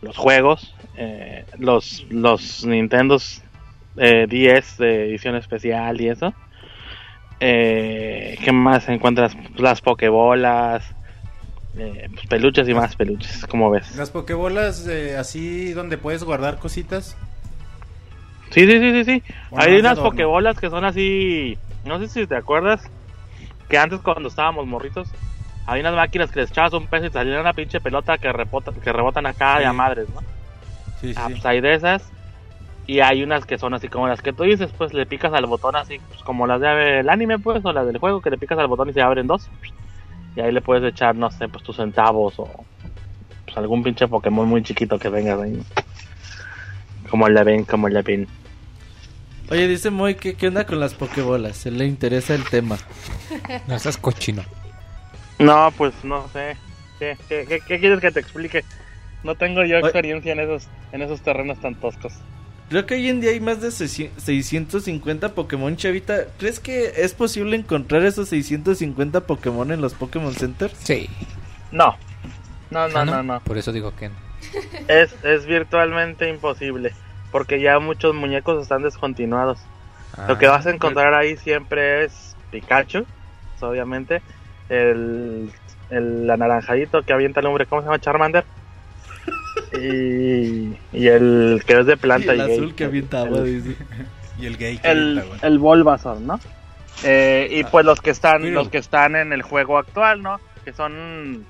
los juegos, eh, los, los Nintendos eh, 10 de edición especial y eso. Eh, ¿Qué más encuentras? Las pokebolas, eh, pues peluches y más peluches, como ves. Las Pokébolas eh, así donde puedes guardar cositas. Sí, sí, sí, sí, sí. ¿O Hay unas pokebolas que son así, no sé si te acuerdas, que antes cuando estábamos morritos, hay unas máquinas que les echabas un peso y te salía una pinche pelota que, rebota, que rebotan acá de Sí. a madres, ¿no? Sí, sí. Ah, pues hay de esas. Y hay unas que son así como las que tú dices, pues le picas al botón así, pues, como las del anime, pues, o las del juego, que le picas al botón y se abren dos. Y ahí le puedes echar, no sé, pues tus centavos o pues, algún pinche Pokémon muy chiquito que vengas ahí. Como el ven, como el ven. Oye, dice Moy, ¿qué, ¿qué onda con las Pokébolas? Se le interesa el tema. No seas cochino. No, pues no sé. ¿Qué, qué, qué- qué quieres que te explique? No tengo yo experiencia en esos, en esos terrenos tan toscos. Creo que hoy en día hay más de 650 Pokémon Chavita. ¿Crees que es posible encontrar esos 650 Pokémon en los Pokémon Center? Sí. No. No, no, Ah, no, no. Por eso digo que no. Es, es virtualmente imposible. Porque ya muchos muñecos están descontinuados. Lo que Ah, vas a encontrar ahí siempre es Pikachu, obviamente. El, el anaranjadito que avienta el hombre, ¿cómo se llama? Charmander. Y, y el que es de planta Y y el gay. azul que avienta agua, dice. Y el gay que el, el Bulbasaur, ¿no? Eh, y pues los que están los que están en el juego actual, ¿no? Que son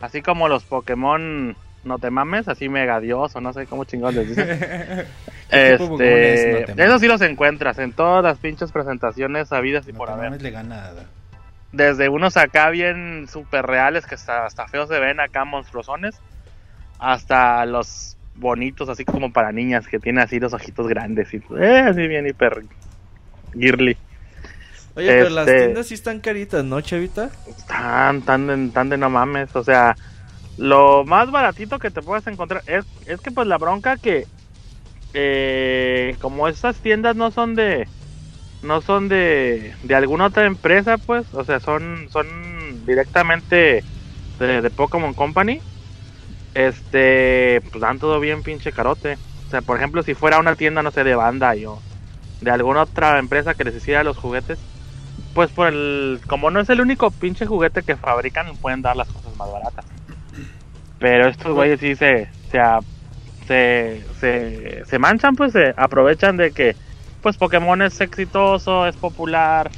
así como los Pokémon no te mames, así Mega Dios o no sé cómo chingados les dicen. ¿Qué tipo de Pokémon es este, No esos sí los encuentras en todas las pinches presentaciones habidas y No por te haber. mames, le gana nada. Desde unos acá bien super reales que hasta, hasta feos se ven acá monstruosones hasta los bonitos así como para niñas que tienen así los ojitos grandes y eh, así bien hiper girly. Oye, pero las Este- tiendas sí están caritas, ¿no, Chavita? Tan, tan, de- tan de no mames. O sea, lo más baratito que te puedes encontrar es, es que pues la bronca que eh, como estas tiendas no son de no son de, de alguna otra empresa pues o sea son son directamente de, de Pokémon Company. Este pues dan todo bien pinche carote. O sea por ejemplo si fuera una tienda no sé de banda o de alguna otra empresa que les hiciera los juguetes pues por el como no es el único pinche juguete que fabrican pueden dar las cosas más baratas. Pero estos güeyes sí se se, se, se manchan pues se aprovechan de que pues Pokémon es exitoso es popular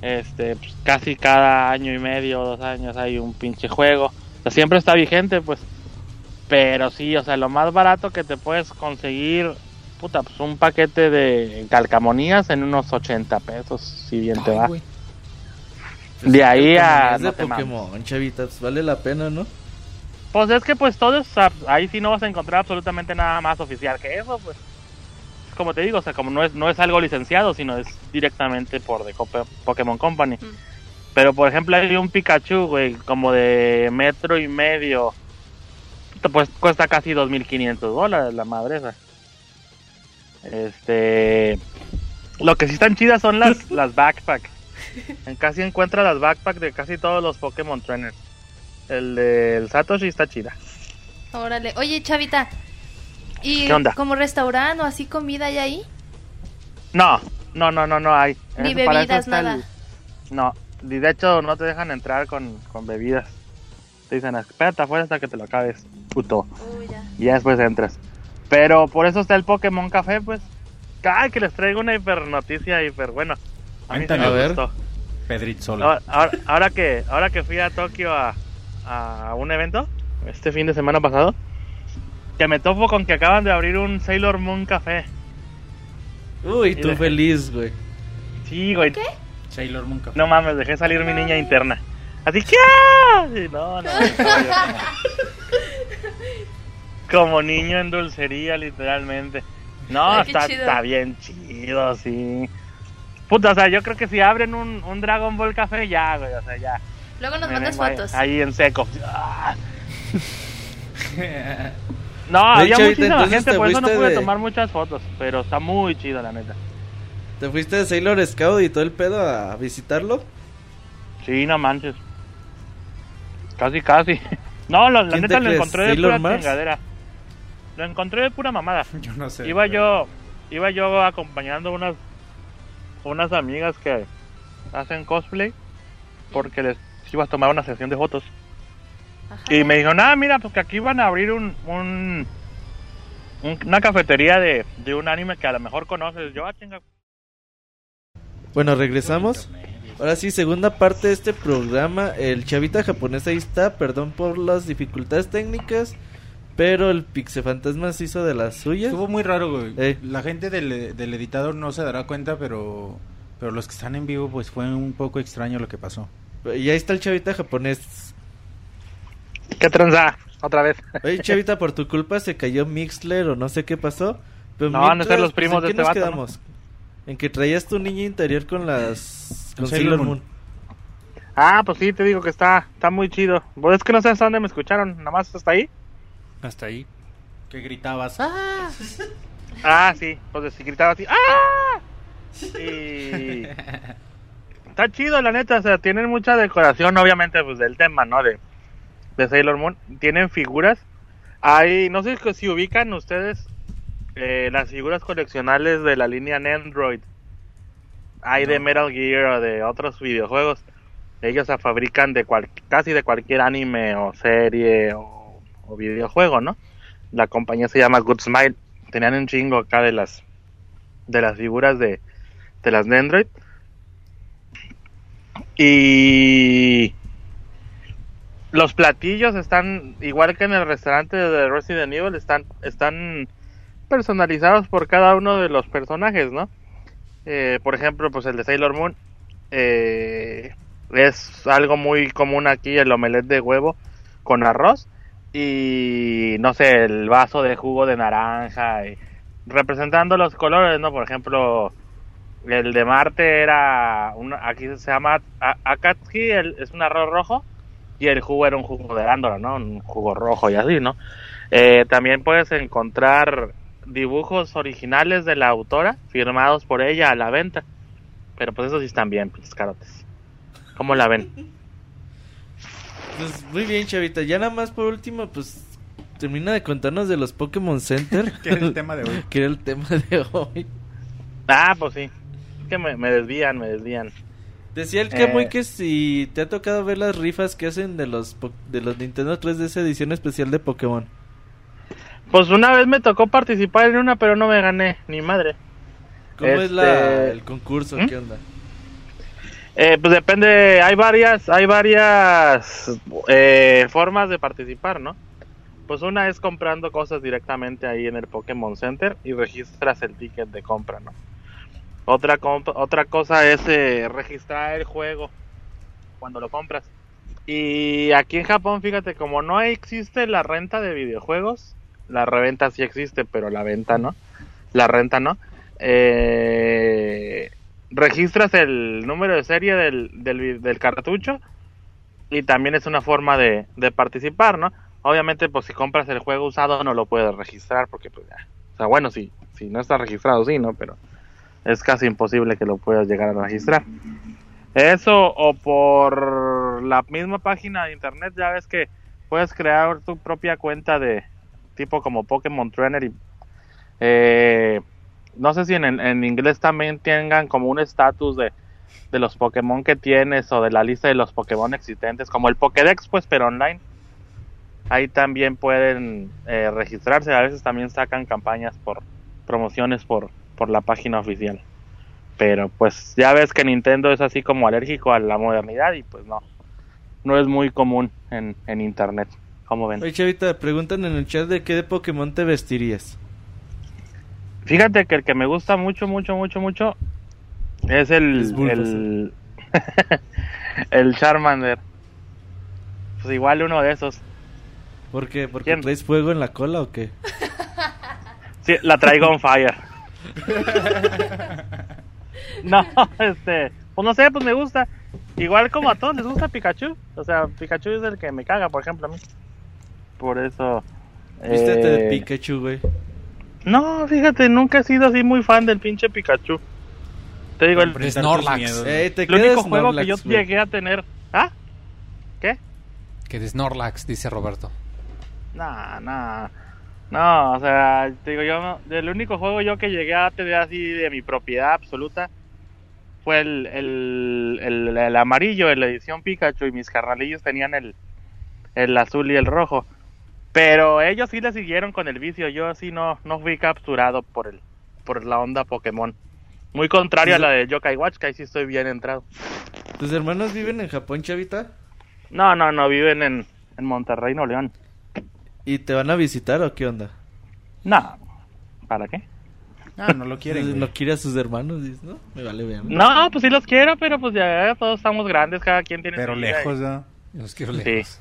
este pues, casi cada año y medio dos años hay un pinche juego o sea, siempre está vigente pues pero sí o sea lo más barato que te puedes conseguir puta pues un paquete de calcamonías en unos 80 pesos si bien te va güey. De ahí a- Es de no. Pokémon, Chavita, pues vale la pena, ¿no? Pues es que pues todo es, ahí sí no vas a encontrar absolutamente nada más oficial que eso, pues. Como te digo, o sea, como no es, no es algo licenciado, sino es directamente por de Pokémon Company. Mm. Pero por ejemplo hay un Pikachu, güey, como de metro y medio. Pues cuesta casi 2.500 dólares la madre esa. Este... Lo que sí están chidas son las, las backpack. En casi encuentra las backpack de casi todos los Pokémon Trainers. El del Satoshi está chida. Órale. Oye, Chavita. ¿Y ¿Qué onda? como restaurante o así comida hay ahí? No, no, no, no, no hay. Ni Eso- bebidas, nada. el- No, y de hecho no te dejan entrar con, con bebidas. Te dicen, espérate afuera hasta que te lo acabes, puto. Uy, ya. Y ya después entras. Pero por eso está el Pokémon Café, pues. Ay, que les traigo una hiper noticia hiper bueno. A mí Cuéntame. me A ver. gustó. Pedrit Solo. Ahora, ahora- ahora que ahora que fui a Tokio a, a un evento este fin de semana pasado, que me topo con que acaban de abrir un Sailor Moon Café. Uy, tú feliz, güey. Sí, güey. Sailor Moon Café. No mames, dejé salir mi niña interna. Así que ¡ah! No, no, como, niño en dulcería, literalmente. No, Ay, qué está, bien chido, sí. Puta, o sea, yo creo que si abren un, un Dragon Ball Café, ya, güey, o sea, ya. Luego nos mandas vengo ahí- fotos. Ahí en seco. No, De había hecho, muchísima gente, te por eso no pude de- tomar muchas fotos. Pero está muy chido, la neta. ¿Te fuiste de Sailor Scout y todo el pedo a visitarlo? Sí, no manches. Casi, casi. No, lo- la ¿Quién te neta lo encontré de pura chingadera. Lo encontré de pura mamada. Yo no sé. Iba yo, iba yo acompañando unas, unas amigas que hacen cosplay porque les iba a tomar una sesión de fotos. Ajá. Y me dijo, nada, mira, pues que aquí van a abrir un, un, un- una cafetería de, de un anime que a lo mejor conoces. Yo, ah, chinga. Bueno, regresamos. Ahora sí, segunda parte de este programa. El chavita japonés ahí está. Perdón por las dificultades técnicas. Pero el Pixefantasma se hizo de las suyas. Estuvo muy raro, güey. Eh. La gente del, del editador no se dará cuenta, pero pero los que están en vivo, pues fue un poco extraño lo que pasó. Y ahí está el chavita japonés. ¿Qué tranza? Otra vez. Oye, chavita, por tu culpa se cayó Mixler o no sé qué pasó. Pero No, han de ser mientras, los primos pues, ¿en de qué este nos vato, ¿no? quedamos? En que traías tu niña interior con las... Con Sailor Sailor Moon. Moon. Ah, pues sí, te digo que está, está muy chido. Pues es que no sé hasta dónde me escucharon, nada más hasta ahí. Hasta ahí. Que gritabas, ¡ah! Ah, sí, pues si gritaba así, ¡ah! Y... Está chido, la neta, o sea, tienen mucha decoración, obviamente, pues del tema, ¿no? De, de Sailor Moon. Tienen figuras. Hay, no sé si ubican ustedes eh, las figuras coleccionables de la línea Android. Hay de Metal Gear o de otros videojuegos. Ellos se fabrican de cual, casi de cualquier anime o serie o, o videojuego, ¿no? La compañía se llama Good Smile. Tenían un chingo acá de las de las figuras de, de las Nendroid. Y los platillos están igual que en el restaurante de Resident Evil están están personalizados por cada uno de los personajes, ¿no? Eh, por ejemplo, pues el de Sailor Moon eh, es algo muy común aquí el omelette de huevo con arroz y no sé el vaso de jugo de naranja y representando los colores, ¿no? Por ejemplo, el de Marte era un, aquí se llama Akatsuki, es un arroz rojo y el jugo era un jugo de arándano, ¿no? Un jugo rojo y así, ¿no? Eh, también puedes encontrar dibujos originales de la autora firmados por ella a la venta, pero pues esos sí están bien, pues carotes. ¿Cómo la ven? Pues muy bien, chavita. Ya nada más por último, pues termina de contarnos de los Pokémon Center. Que era el tema de hoy. que era el tema de hoy. Ah, pues sí. Es que me, me desvían, me desvían. Decía el Camuy Eh. que si te ha tocado ver las rifas que hacen de los po- de los Nintendo 3DS edición especial de Pokémon. Pues una vez me tocó participar en una, pero no me gané, ni madre. ¿Cómo es Este- la, el concurso? ¿Mm? ¿Qué onda? Eh, pues depende, hay varias, hay varias eh, formas de participar, ¿no? Pues una es comprando cosas directamente ahí en el Pokémon Center y registras el ticket de compra, ¿no? Otra, otra cosa es eh, registrar el juego cuando lo compras. Y aquí en Japón, fíjate, como no existe la renta de videojuegos, la reventa sí existe, pero la venta no. La renta no. Eh, registras el número de serie del, del, del cartucho y también es una forma de, de participar, ¿no? Obviamente, pues si compras el juego usado no lo puedes registrar porque, pues ya. O sea, bueno, sí, si no está registrado, sí, ¿no? Pero es casi imposible que lo puedas llegar a registrar. Eso o por la misma página de internet, ya ves que puedes crear tu propia cuenta de tipo como Pokémon Trainer y eh, no sé si en, en inglés también tengan como un estatus de de los Pokémon que tienes o de la lista de los Pokémon existentes, como el Pokédex, pues, pero online. Ahí también pueden eh, registrarse. A veces también sacan campañas por promociones por, por la página oficial. Pero pues ya ves que Nintendo es así como alérgico a la modernidad y pues no. No es muy común en, en internet. Como ven. Oye, Chavita, preguntan en el chat de qué de Pokémon te vestirías. Fíjate que el que me gusta mucho, mucho, mucho, mucho es el Es el, el Charmander. Pues igual uno de esos. ¿Por qué? ¿Porque ¿Quién? traes fuego en la cola o qué? Sí, la traigo on fire. no, este, pues no sé, pues me gusta. Igual como a todos les gusta Pikachu. O sea, Pikachu es el que me caga, por ejemplo, a mí. Por eso. Vístete de eh, Pikachu, güey. No, fíjate, nunca he sido así muy fan del pinche Pikachu. Te digo, el, Snorlax. miedos. Ey, te el único juego que yo llegué a tener. ¿Ah? ¿Qué? Que de Snorlax, dice Roberto. No, no. No, o sea, te digo yo, el único juego yo que llegué a tener así de mi propiedad absoluta fue el, el, el, el amarillo en la edición Pikachu y mis carnalillos tenían el, el azul y el rojo. Pero ellos sí le siguieron con el vicio, yo sí no, no fui capturado por el, por la onda Pokémon. Muy contrario a la de Yokai Watch, que ahí sí estoy bien entrado. ¿Tus hermanos viven en Japón, Chavita? No, no, no, viven en, en Monterrey, no León. ¿Y te van a visitar o qué onda? No, ¿para qué? Ah, no lo quieren. güey. No quiere a sus hermanos, ¿no? Me vale bien. No, pues sí los quiero, pero pues ya todos estamos grandes, cada quien tiene Pero su vida lejos, ¿no? Los quiero Sí. lejos.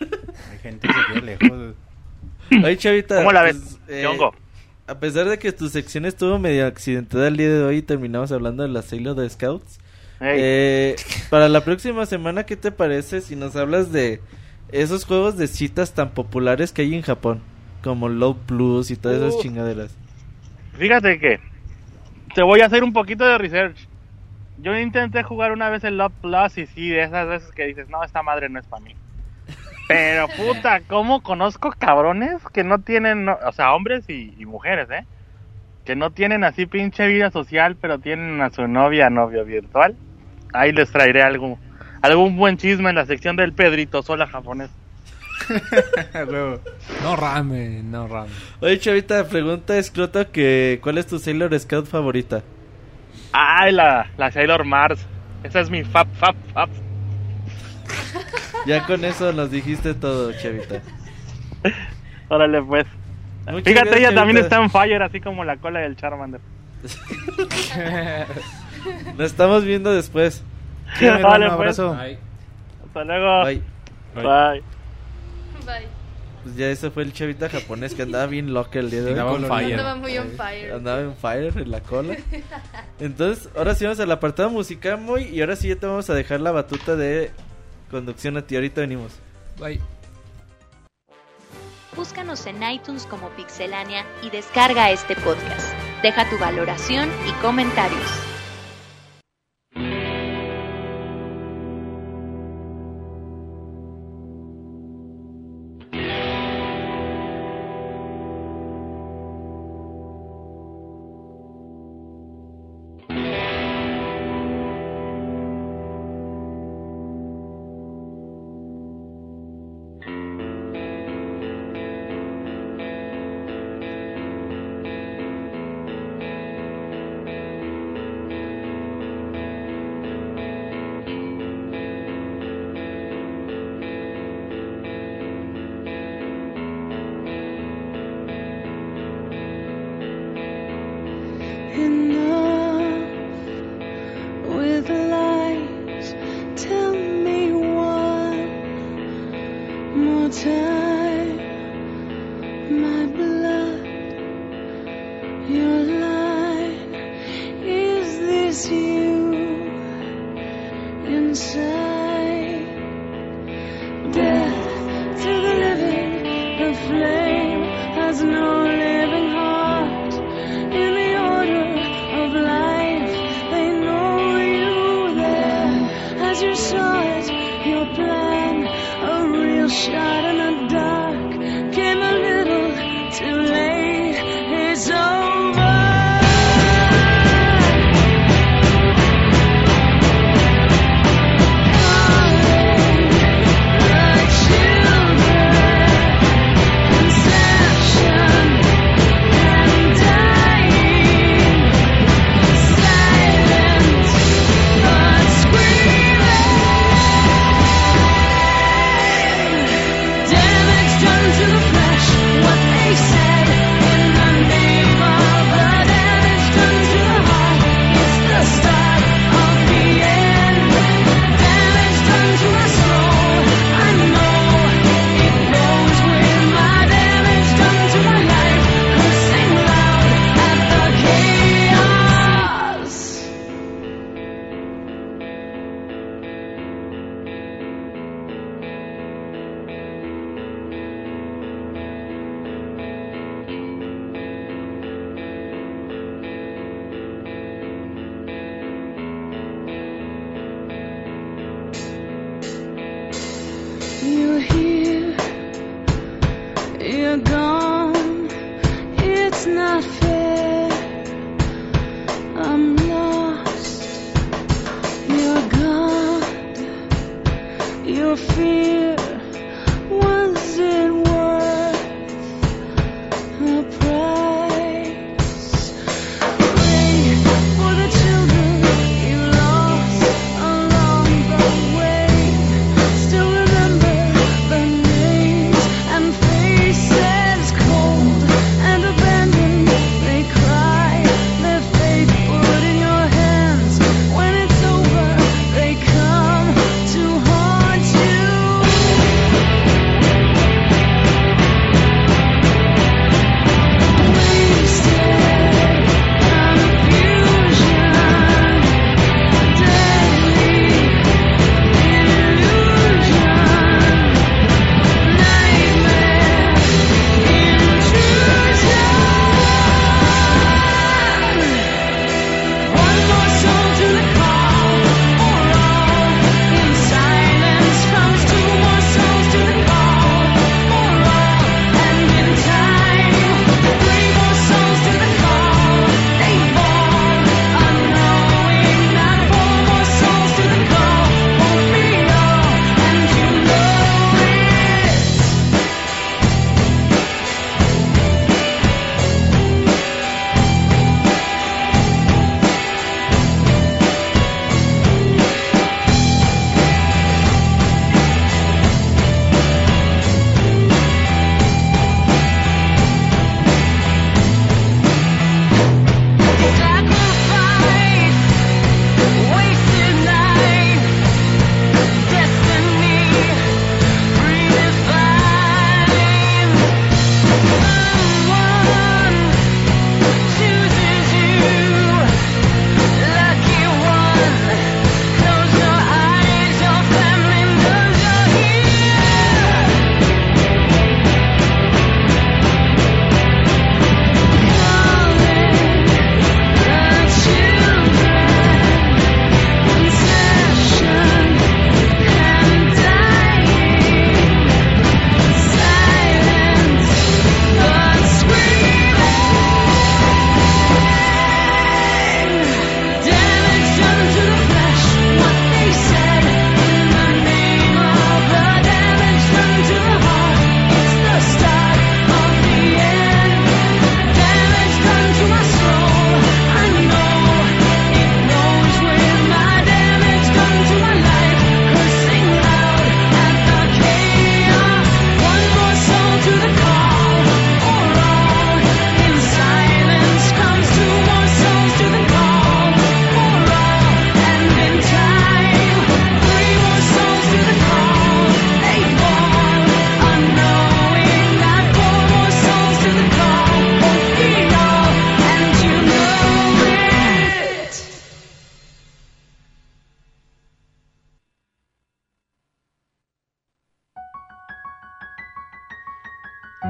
Hay gente que quiere lejos. Oye, Chavita. ¿Cómo la ves, pues, eh, Yongo? A pesar de que tu sección estuvo medio accidentada el día de hoy, terminamos hablando de la Sailor de Scouts. Eh, para la próxima semana, ¿qué te parece si nos hablas de esos juegos de citas tan populares que hay en Japón? Como Love Plus y todas esas Uh. chingaderas. Fíjate que te voy a hacer un poquito de research. Yo intenté jugar una vez el Love Plus y sí, de esas veces que dices, no, esta madre no es para mí. Pero puta, ¿cómo conozco cabrones que no tienen, no- o sea, hombres y, y mujeres, ¿eh? Que no tienen así pinche vida social, pero tienen a su novia, novio virtual. Ahí les traeré algo, algún buen chisme en la sección del Pedrito Sola japonés. No rame, no rame. Oye, Chavita, pregunta escrota que ¿cuál es tu Sailor Scout favorita? Ay, la, la Sailor Mars. Esa es mi fab, fab, fab. Ya con eso nos dijiste todo, Chavita. Órale, pues. Muchas Fíjate, gracias, ella también está en fire, así como la cola del Charmander. Nos estamos viendo después. Sí, hermano, Vale, pues. abrazo. Hasta luego. Bye. Bye. Bye. Pues ya ese fue el Chavita japonés que andaba bien loca el día de hoy. Andaba on fire. Andaba muy on fire. Andaba en fire en la cola. Entonces, ahora sí vamos al apartado musical, muy. Y ahora sí ya te vamos a dejar la batuta de conducción a ti. Ahorita venimos. Bye. Búscanos en iTunes como Pixelania y descarga este podcast. Deja tu valoración y comentarios. You inside?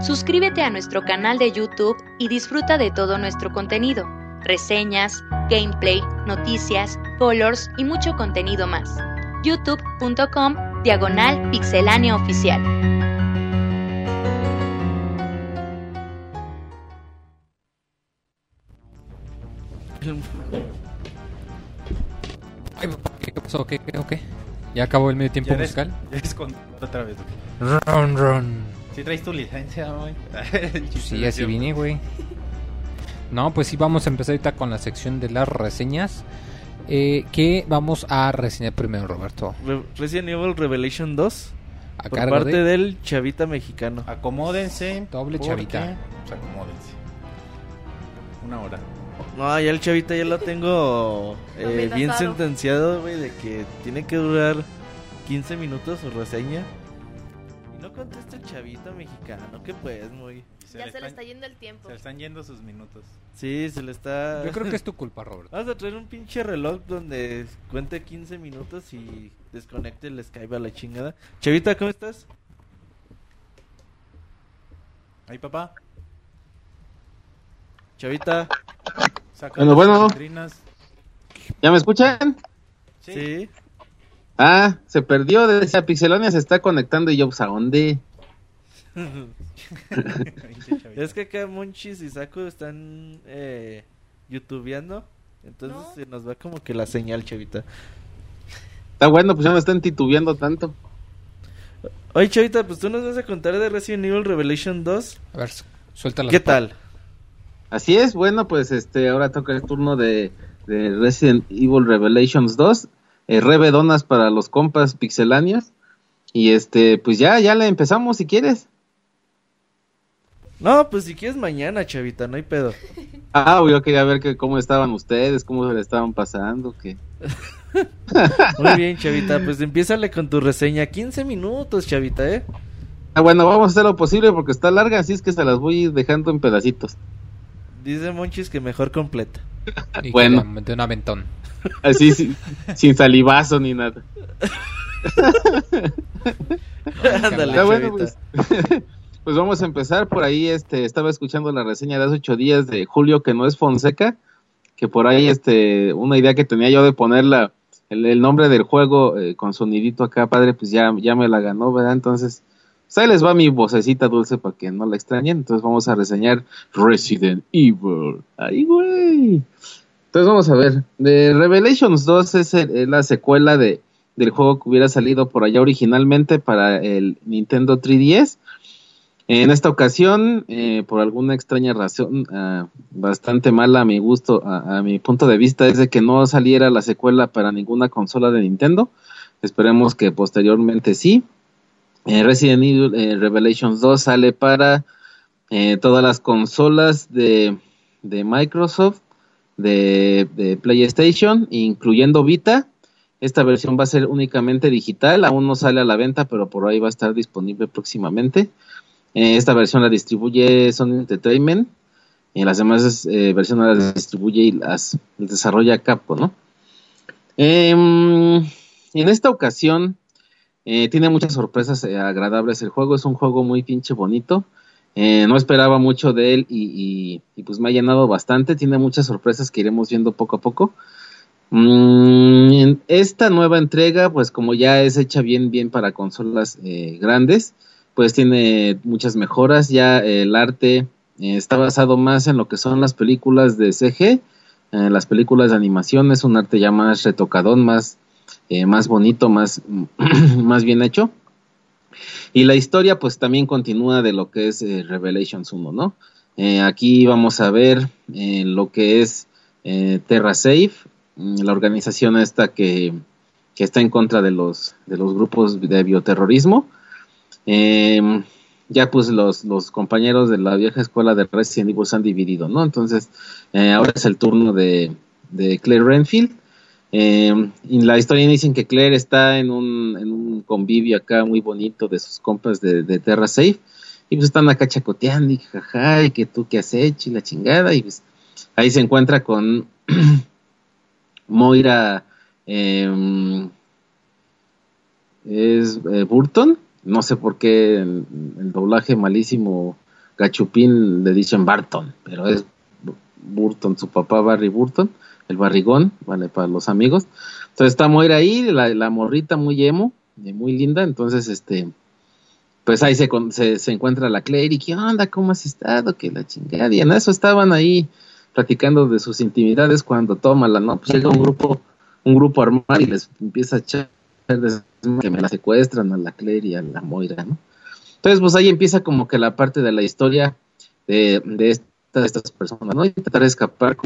Suscríbete a nuestro canal de YouTube y disfruta de todo nuestro contenido, reseñas, gameplay, noticias, colors y mucho contenido más. youtube.com diagonal pixelánea oficial. ¿Qué, pasó? ¿Qué, qué, qué? ¿Ya acabó el medio tiempo musical? Ya es con otra vez. Run, run. Si traes tu licencia, güey. Sí, así vine, güey. No, pues sí, vamos a empezar ahorita con la sección de las reseñas. Eh, ¿Qué vamos a reseñar primero, Roberto? Re- Resident Evil Revelation 2 A por cargo parte de... del chavita mexicano. Acomódense. Doble chavita. Pues acomódense. Una hora. No, ya el chavita ya lo tengo eh, bien sentenciado, güey, de que tiene que durar 15 minutos su reseña. Y no contesta el chavita mexicano, que pues, muy... Ya le se le están- está yendo el tiempo. Se le están yendo sus minutos. Sí, se le está... Yo creo que es tu culpa, Roberto. Vamos a traer un pinche reloj donde cuente 15 minutos y desconecte el Skype a la chingada. Chavita, ¿cómo estás? Ahí, papá. Chavita, Saca Bueno, las bueno. vitrinas. ¿Ya me escuchan? sí. Ah, se perdió, decía Pixelania se está conectando y yo, pues, ¿a dónde? Es que acá Monchis y Saku están eh, youtubeando. Entonces No. se nos va como que la señal, chavita. Está bueno, pues ya no están titubeando tanto. Oye, chavita, pues tú nos vas a contar de Resident Evil Revelation 2. A ver, su- suelta la ¿Qué tal? Así es, bueno, pues este, ahora toca el turno de, de Resident Evil Revelations 2. Eh, Rebe donas para los compas pixelanios. Y este, pues ya, ya le empezamos si quieres. No, pues si quieres mañana, chavita, no hay pedo. Ah, yo quería ver que cómo estaban ustedes, cómo se le estaban pasando, que... Muy bien, chavita, pues empiézale con tu reseña. 15 minutos, chavita, ¿eh? Ah, bueno, vamos a hacer lo posible porque está larga, así es que se las voy dejando en pedacitos. Dice Monchis que mejor completa. Y Bueno. de un aventón. Así, sin, sin salivazo ni nada. Ándale, Está bueno, chavita. pues. Pues vamos a empezar por ahí, este, estaba escuchando la reseña de hace ocho días de Julio, que no es Fonseca, que por ahí, este, una idea que tenía yo de poner la, el, el nombre del juego eh, con sonidito acá, padre, pues ya, ya me la ganó, ¿verdad? Entonces, pues ahí les va mi vocecita dulce para que no la extrañen. Entonces vamos a reseñar Resident Evil. ¡Ay, güey! Entonces vamos a ver. The Revelations 2 es, el- es la secuela de, del juego que hubiera salido por allá originalmente para el Nintendo 3DS. En esta ocasión, eh, por alguna extraña razón, ah, bastante mala a mi gusto, a, mi punto de vista, es de que no saliera la secuela para ninguna consola de Nintendo. Esperemos que posteriormente sí. Eh, Resident Evil eh, Revelations 2 sale para todas las consolas de, de Microsoft, de, de PlayStation, incluyendo Vita. Esta versión va a ser únicamente digital, aún no sale a la venta, pero por ahí va a estar disponible próximamente. Eh, esta versión la distribuye Sony Entertainment y las demás eh, versiones las distribuye y las, desarrolla Capcom, ¿no? Em, en esta ocasión eh, tiene muchas sorpresas agradables el juego, es un juego muy pinche bonito. No esperaba mucho de él y, pues me ha llenado bastante. Tiene muchas sorpresas que iremos viendo poco a poco. Mm, esta nueva entrega, pues como ya es hecha bien, bien para consolas grandes, pues tiene muchas mejoras. Ya eh, el arte eh, está basado más en lo que son las películas de CG, eh, las películas de animación. Es un arte ya más retocadón, más, más bonito, más, más bien hecho. Y la historia pues también continúa de lo que es Revelations 1, ¿no? Aquí vamos a ver lo que es Terra Safe, mm, la organización esta que, que está en contra de los, de los grupos de bioterrorismo. Eh, ya pues los, los compañeros de la vieja escuela de Resident Evil se han dividido, ¿no? Entonces eh, ahora es el turno de, de Claire Renfield. Eh, y la historia dicen que Claire está en un, en un convivio acá muy bonito de sus compas de, de Terra Safe. Y pues están acá chacoteando y jaja, y que tú qué has hecho y la chingada. Y pues ahí se encuentra con Moira. eh, es eh, Burton. No sé por qué el, el doblaje malísimo Gachupín le dicen Barton, pero es Burton, su papá Barry Burton, el barrigón, vale, para los amigos. Entonces está Moira ahí, la, la morrita muy emo, muy linda, entonces este pues ahí se, se, se encuentra la Claire y qué onda, cómo has estado, que la chingada, y en eso estaban ahí platicando de sus intimidades cuando toma la no, pues llega un grupo, un grupo armado y les empieza a echar que me la secuestran a la Claire y a la Moira, ¿no? Entonces, pues ahí empieza como que la parte de la historia de, de, esta- de estas personas, ¿no? Y tratar de escapar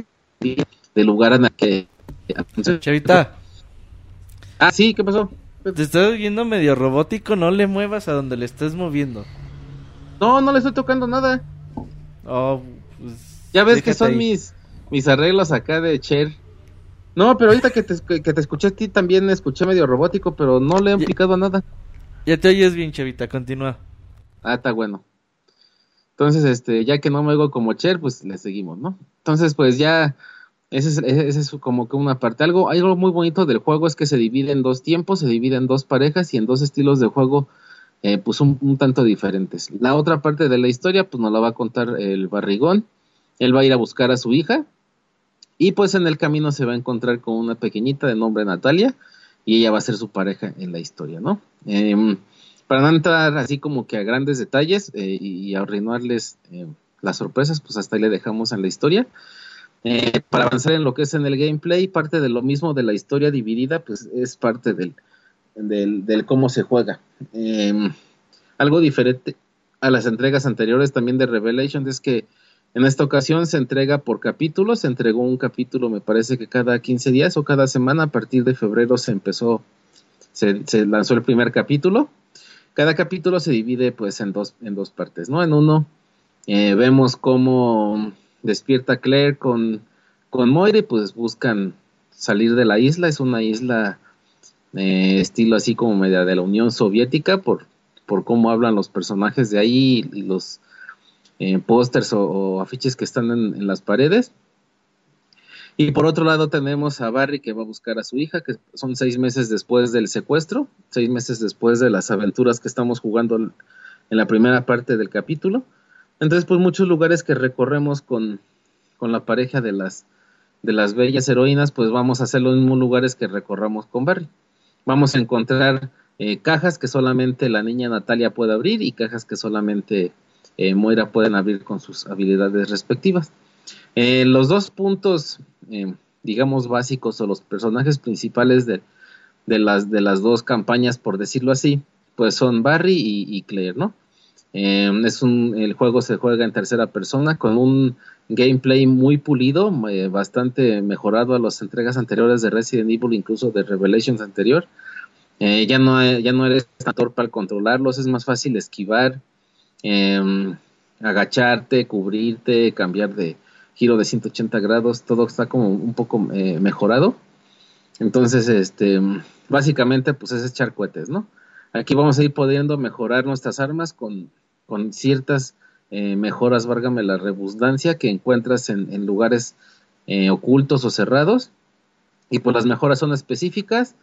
del lugar en el que... Chavita, Ah, sí, ¿qué pasó? te estás viendo medio robótico, no le muevas a donde le estés moviendo. No, no le estoy tocando nada. Oh, pues, Ya ves que son ahí. mis, mis arreglos acá de Cher. No, pero ahorita que te, que te escuché a ti también escuché medio robótico, pero no le he picado a nada. Ya te oyes bien, Chavita, continúa. Ah, está bueno. Entonces, este, ya que no me oigo como Cher, pues le seguimos, ¿no? Entonces, pues ya, ese es, ese es como que una parte. Algo, algo muy bonito del juego es que se divide en dos tiempos, se divide en dos parejas y en dos estilos de juego, eh, pues un, un tanto diferentes. La otra parte de la historia, pues nos la va a contar el barrigón. Él va a ir a buscar a su hija y pues en el camino se va a encontrar con una pequeñita de nombre Natalia y ella va a ser su pareja en la historia, ¿no? Em, para no entrar así como que a grandes detalles eh, y, arruinarles eh, las sorpresas, pues hasta ahí le dejamos en la historia. Eh, para avanzar en lo que es en el gameplay, parte de lo mismo de la historia dividida, pues es parte del, del, del cómo se juega. Em, algo diferente a las entregas anteriores también de Revelation es que en esta ocasión se entrega por capítulos, se entregó un capítulo me parece que cada 15 días o cada semana, a partir de febrero se empezó, se, lanzó el primer capítulo. Cada capítulo se divide pues en dos, en dos partes, ¿no? En uno eh, vemos cómo despierta Claire con, con Moira y pues buscan salir de la isla, es una isla eh, estilo así como media de la Unión Soviética por, por cómo hablan los personajes de ahí y los eh, pósters o, afiches que están en, en las paredes. Y por otro lado tenemos a Barry que va a buscar a su hija, que son seis meses después del secuestro, seis meses después de las aventuras que estamos jugando en la primera parte del capítulo. Entonces, pues muchos lugares que recorremos con, con la pareja de las, de las bellas heroínas, pues vamos a hacer los mismos lugares que recorramos con Barry. Vamos a encontrar eh, cajas que solamente la niña Natalia puede abrir y cajas que solamente eh, Moira pueden abrir con sus habilidades respectivas. Eh, los dos puntos, eh, digamos, básicos o los personajes principales de, de, las, de las dos campañas, por decirlo así, pues son Barry y, y Claire, ¿no? Eh, es un, el juego se juega en tercera persona con un gameplay muy pulido, eh, bastante mejorado a las entregas anteriores de Resident Evil, incluso de Revelations anterior. Ya, no, ya no eres tan torpe al controlarlos, es más fácil esquivar, eh, agacharte, cubrirte, cambiar de giro de 180 grados, todo está como un poco eh, mejorado. Entonces, este, básicamente, pues es echar cohetes, ¿no? Aquí vamos a ir pudiendo mejorar nuestras armas con, con ciertas eh, mejoras, válgame la redundancia, que encuentras en, en lugares eh, ocultos o cerrados. Y pues las mejoras son específicas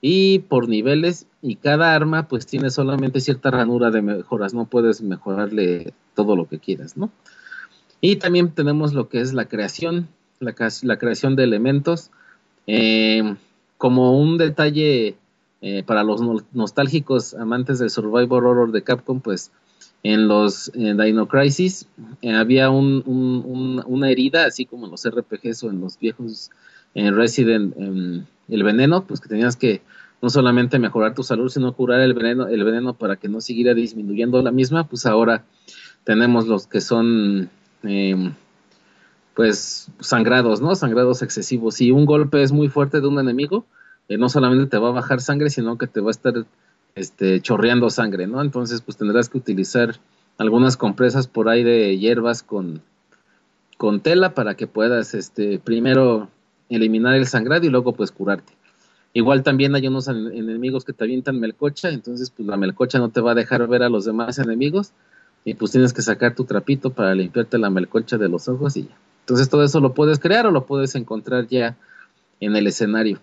y por niveles y cada arma pues tiene solamente cierta ranura de mejoras, no puedes mejorarle todo lo que quieras, ¿no? Y también tenemos lo que es la creación, la, creación de elementos. Eh, como un detalle eh, para los no- nostálgicos amantes del Survivor Horror de Capcom, pues en los eh, Dino Crisis eh, había un, un- un- una herida, así como en los RPGs o en los viejos eh, Resident el veneno, pues que tenías que no solamente mejorar tu salud, sino curar el veneno, el veneno para que no siguiera disminuyendo la misma, pues ahora tenemos los que son eh, pues sangrados, ¿no? Sangrados excesivos. Si un golpe es muy fuerte de un enemigo, eh, no solamente te va a bajar sangre, sino que te va a estar este, chorreando sangre, ¿no? Entonces, pues tendrás que utilizar algunas compresas por ahí de hierbas con, con tela para que puedas este, primero eliminar el sangrado y luego pues curarte. Igual también hay unos en- enemigos que te avientan melcocha, entonces pues la melcocha no te va a dejar ver a los demás enemigos y pues tienes que sacar tu trapito para limpiarte la melcocha de los ojos y ya. Entonces todo eso lo puedes crear o lo puedes encontrar ya en el escenario.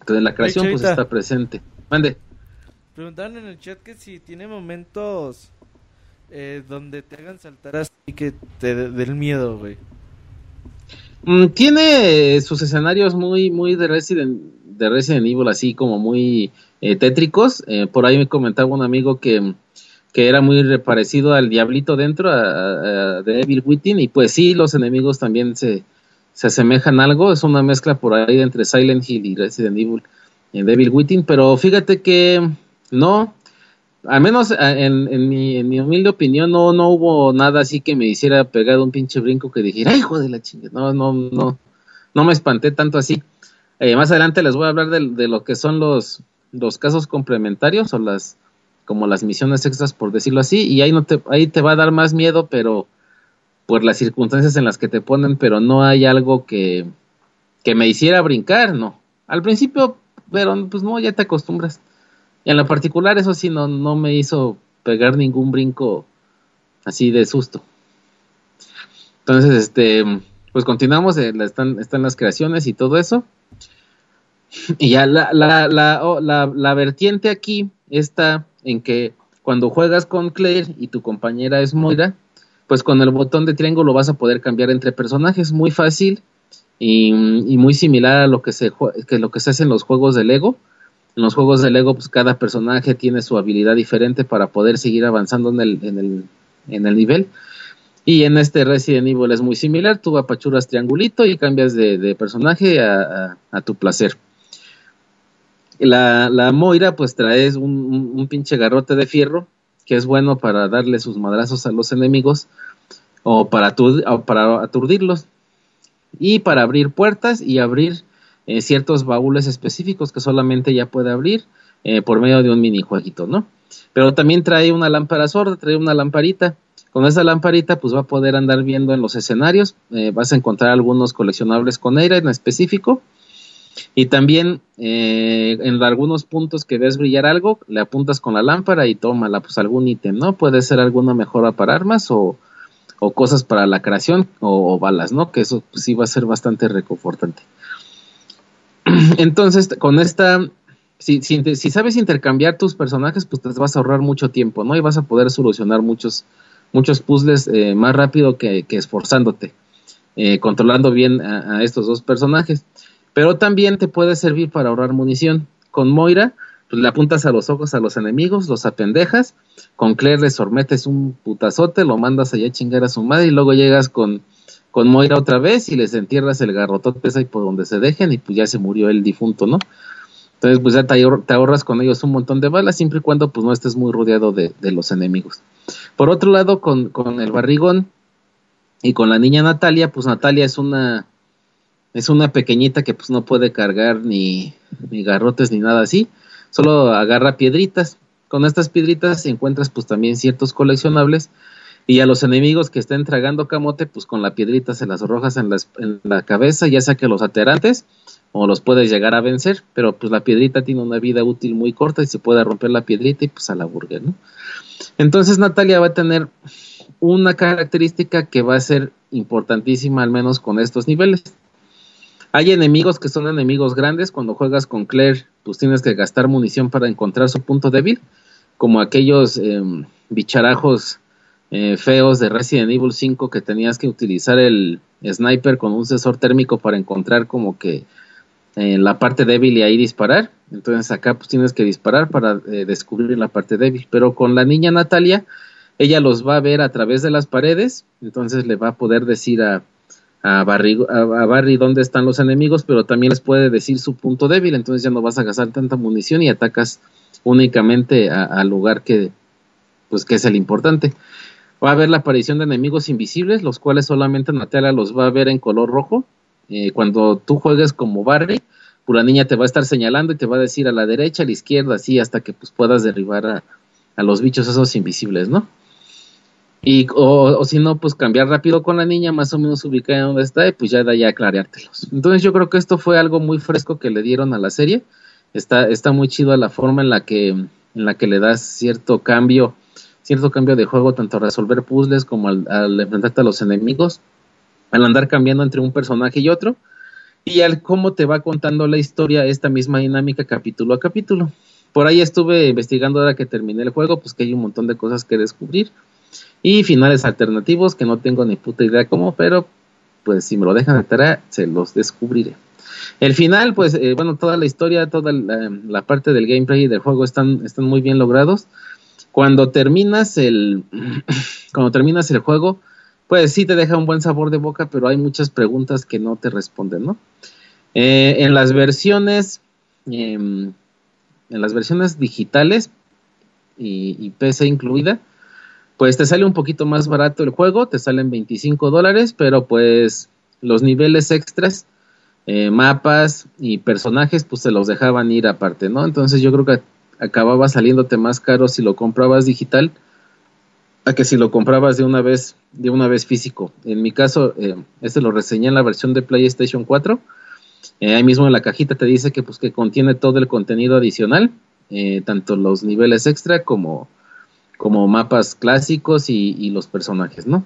Entonces la creación pues está presente. Mande. Preguntaron en el chat que si tiene momentos eh, donde te hagan saltar así que te dé del miedo, güey. Mm, tiene sus escenarios muy, muy de Resident, de Resident Evil, así como muy eh, tétricos. Eh, por ahí me comentaba un amigo que, que era muy re- parecido al Diablito dentro, a, de Evil Within, y pues sí, los enemigos también se, se asemejan algo. Es una mezcla por ahí entre Silent Hill y Resident Evil en Devil Within, pero fíjate que no, al menos a- en, mi, en mi humilde opinión, no, no hubo nada así que me hiciera pegar un pinche brinco que dijera, ¡ay, hijo de la chingada! No, no, no, no me espanté tanto así. Eh, más adelante les voy a hablar de, lo que son los, los casos complementarios o las como las misiones extras por decirlo así y ahí no te ahí te va a dar más miedo pero por las circunstancias en las que te ponen pero no hay algo que que me hiciera brincar no al principio pero pues no ya te acostumbras en lo particular eso sí no no me hizo pegar ningún brinco así de susto entonces este pues continuamos eh, están están las creaciones y todo eso y ya la, la, oh, la, la vertiente aquí está en que cuando juegas con Claire y tu compañera es Moira, pues con el botón de triángulo vas a poder cambiar entre personajes muy fácil y, y muy similar a lo que se que lo que se hace en los juegos de Lego. En los juegos de Lego, pues cada personaje tiene su habilidad diferente para poder seguir avanzando en el, en el, en el nivel. Y en este Resident Evil es muy similar, tú apachuras triangulito y cambias de, personaje a, a- tu placer. La, la Moira pues traes un, un- pinche garrote de fierro que es bueno para darle sus madrazos a los enemigos o para, o para aturdirlos y para abrir puertas y abrir eh, ciertos baúles específicos que solamente ella puede abrir eh, por medio de un minijueguito, ¿no? Pero también trae una lámpara sorda, trae una lamparita. Con esa lamparita pues va a poder andar viendo en los escenarios, eh, vas a encontrar algunos coleccionables con Eira en específico y también eh, en algunos puntos que ves brillar algo, le apuntas con la lámpara y tómala pues algún ítem, ¿no? Puede ser alguna mejora para armas o, o cosas para la creación o, o balas, ¿no? Que eso pues, sí va a ser bastante reconfortante. Entonces, con esta, si, si, si sabes intercambiar tus personajes, pues te vas a ahorrar mucho tiempo, ¿no? Y vas a poder solucionar muchos, muchos puzzles eh, más rápido que, esforzándote, eh, controlando bien a, a estos dos personajes. Pero también te puede servir para ahorrar munición. Con Moira, pues le apuntas a los ojos a los enemigos, los apendejas. Con Claire le sormetes un putazote, lo mandas allá a chingar a su madre y luego llegas con, con Moira otra vez y les entierras el garrotote ahí por donde se dejen y pues ya se murió el difunto, ¿no? Entonces pues ya te ahorras con ellos un montón de balas siempre y cuando pues no estés muy rodeado de, de los enemigos. Por otro lado, con, con el barrigón y con la niña Natalia, pues Natalia es una es una pequeñita que pues no puede cargar ni, ni garrotes ni nada así, solo agarra piedritas. Con estas piedritas encuentras pues también ciertos coleccionables y a los enemigos que estén tragando camote, pues con la piedrita se las arrojas en la, es- en la cabeza, ya sea que los aterantes o los puedes llegar a vencer, pero pues la piedrita tiene una vida útil muy corta y se puede romper la piedrita y pues a la burger, ¿no? Entonces Natalia va a tener una característica que va a ser importantísima al menos con estos niveles. Hay enemigos que son enemigos grandes. Cuando juegas con Claire, pues tienes que gastar munición para encontrar su punto débil, como aquellos eh, bicharajos eh, feos de Resident Evil 5 que tenías que utilizar el sniper con un sensor térmico para encontrar como que eh, la parte débil y ahí disparar. Entonces acá pues tienes que disparar para eh, descubrir la parte débil. Pero con la niña Natalia, ella los va a ver a través de las paredes, entonces le va a poder decir a, a Barry, a, Barry dónde están los enemigos, pero también les puede decir su punto débil, entonces ya no vas a gastar tanta munición y atacas únicamente al lugar que, pues, que es el importante. Va a haber la aparición de enemigos invisibles, los cuales solamente Natalia los va a ver en color rojo. Eh, cuando tú juegues como Barry, pues la niña te va a estar señalando y te va a decir a la derecha, a la izquierda, así hasta que pues puedas derribar a, a los bichos esos invisibles, ¿no? Y, o, o si no, pues cambiar rápido con la niña, más o menos ubicar en donde está, y pues ya de ahí aclarártelos. Entonces yo creo que esto fue algo muy fresco que le dieron a la serie. Está, está muy chido la forma en la que, en la que le das cierto cambio, cierto cambio de juego, tanto a resolver puzzles como al, al enfrentarte a los enemigos, al andar cambiando entre un personaje y otro, y al cómo te va contando la historia, esta misma dinámica capítulo a capítulo. Por ahí estuve investigando ahora que terminé el juego, pues que hay un montón de cosas que descubrir y finales alternativos que no tengo ni puta idea cómo, pero pues si me lo dejan de se los descubriré. El final, pues eh, bueno, toda la historia, toda la, la parte del gameplay y del juego están, están muy bien logrados. Cuando terminas el cuando terminas el juego, pues sí te deja un buen sabor de boca, pero hay muchas preguntas que no te responden, ¿no? Eh, en las versiones em, en las versiones digitales y, PC incluida, pues te sale un poquito más barato el juego, te salen 25 dólares, pero pues los niveles extras, eh, mapas y personajes, pues se los dejaban ir aparte, ¿no? Entonces yo creo que acababa saliéndote más caro si lo comprabas digital a que si lo comprabas de una vez, de una vez físico. En mi caso, eh, este lo reseñé en la versión de PlayStation 4. Eh, ahí mismo en la cajita te dice que pues que contiene todo el contenido adicional, eh, tanto los niveles extra como como mapas clásicos y, y los personajes, ¿no?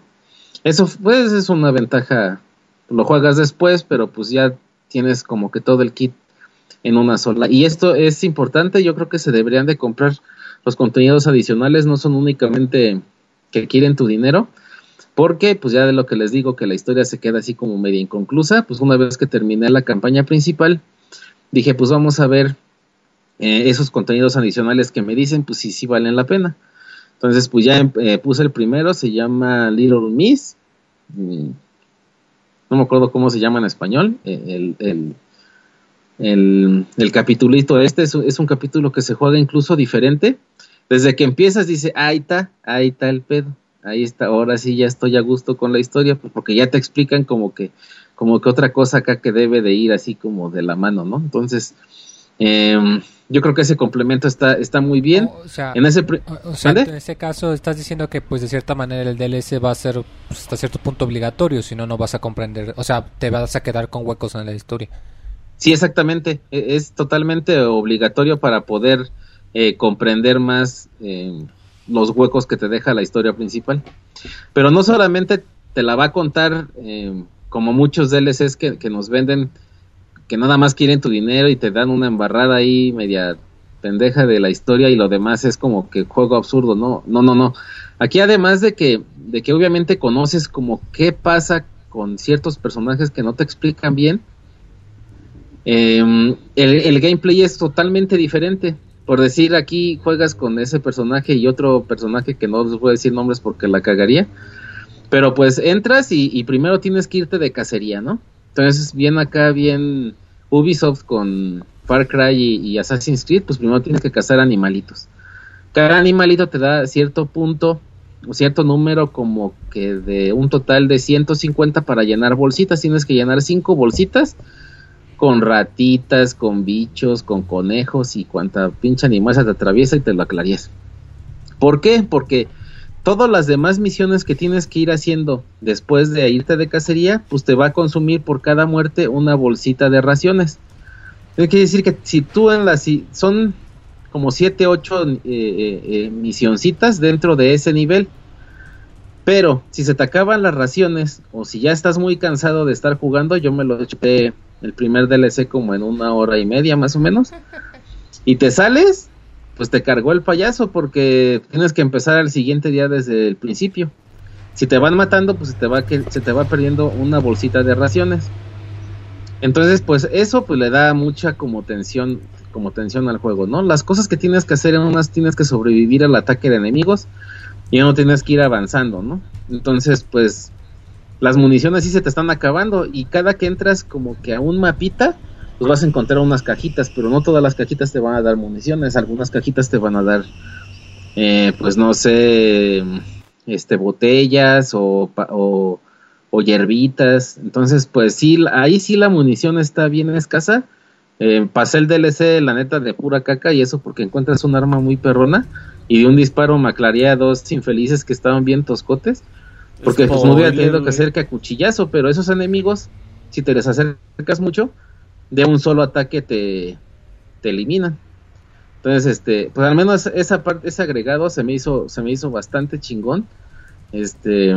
Eso pues es una ventaja, lo juegas después, pero pues ya tienes como que todo el kit en una sola. Y esto es importante, yo creo que se deberían de comprar los contenidos adicionales, no son únicamente que quieren tu dinero, Porque, pues ya de lo que les digo, que la historia se queda así como media inconclusa, pues una vez que terminé la campaña principal, dije, pues vamos a ver eh, esos contenidos adicionales que me dicen, pues sí, sí valen la pena. Entonces, pues ya eh, puse el primero, se llama Little Miss. Mm, No me acuerdo cómo se llama en español. eh, el, el, el capitulito este es, un- es un capítulo que se juega incluso diferente. Desde que empiezas dice, ahí está, ahí está el pedo. Ahí está, ahora sí ya estoy a gusto con la historia, pues porque ya te explican como que, como que otra cosa acá que debe de ir así como de la mano, ¿no? Entonces, em, yo creo que ese complemento está, está muy bien. O sea, En ese en ese caso estás diciendo que pues de cierta manera el DLC va a ser pues, hasta cierto punto obligatorio, si no no vas a comprender, o sea, te vas a quedar con huecos en la historia. Sí, exactamente. E- Es totalmente obligatorio para poder eh, comprender más eh, los huecos que te deja la historia principal. Pero no solamente te la va a contar eh, como muchos DLCs que, que nos venden, que nada más quieren tu dinero y te dan una embarrada ahí media pendeja de la historia y lo demás es como que juego absurdo, no, no, no, no. Aquí además de que, de que obviamente conoces como qué pasa con ciertos personajes que no te explican bien, eh, el, gameplay es totalmente diferente. Por decir, aquí juegas con ese personaje y otro personaje que no les voy a decir nombres porque la cagaría. Pero pues entras y, primero tienes que irte de cacería, ¿no? Entonces, bien acá, bien Ubisoft con Far Cry y, Assassin's Creed, pues primero tienes que cazar animalitos. Cada animalito te da cierto punto o cierto número como que de un total de 150 para llenar bolsitas. Tienes que llenar 5 bolsitas con ratitas, con bichos, con conejos y cuanta pinche animal se te atraviesa y te lo aclarías. ¿Por qué? Porque todas las demás misiones que tienes que ir haciendo después de irte de cacería, pues te va a consumir por cada muerte una bolsita de raciones. Quiere decir que si tú en las... si- son como 7, 8 eh, eh, eh, misioncitas dentro de ese nivel. Pero si se te acaban las raciones o si ya estás muy cansado de estar jugando, yo me lo eché el primer DLC como en una hora y media más o menos. Y te sales, pues te cargó el payaso porque tienes que empezar al siguiente día desde el principio. Si te van matando, pues se te va que se te va perdiendo una bolsita de raciones. Entonces, pues eso pues le da mucha como tensión, como tensión al juego, ¿no? Las cosas que tienes que hacer en unas tienes que sobrevivir al ataque de enemigos y no tienes que ir avanzando, ¿no? Entonces, pues las municiones sí se te están acabando y cada que entras como que a un mapita, pues vas a encontrar unas cajitas, pero no todas las cajitas te van a dar municiones, algunas cajitas te van a dar, eh, pues no sé, este, botellas o, o, hierbitas, entonces pues sí, ahí sí la munición está bien escasa, eh, pasé el DLC, la neta, de pura caca y eso porque encuentras un arma muy perrona y de un disparo me a dos infelices que estaban bien toscotes. Porque pues no hubiera tenido que hacer que a cuchillazo, pero esos enemigos, si te les acercas mucho, de un solo ataque te, te eliminan. Entonces, este, pues al menos esa parte, ese agregado se me hizo, se me hizo bastante chingón. Este,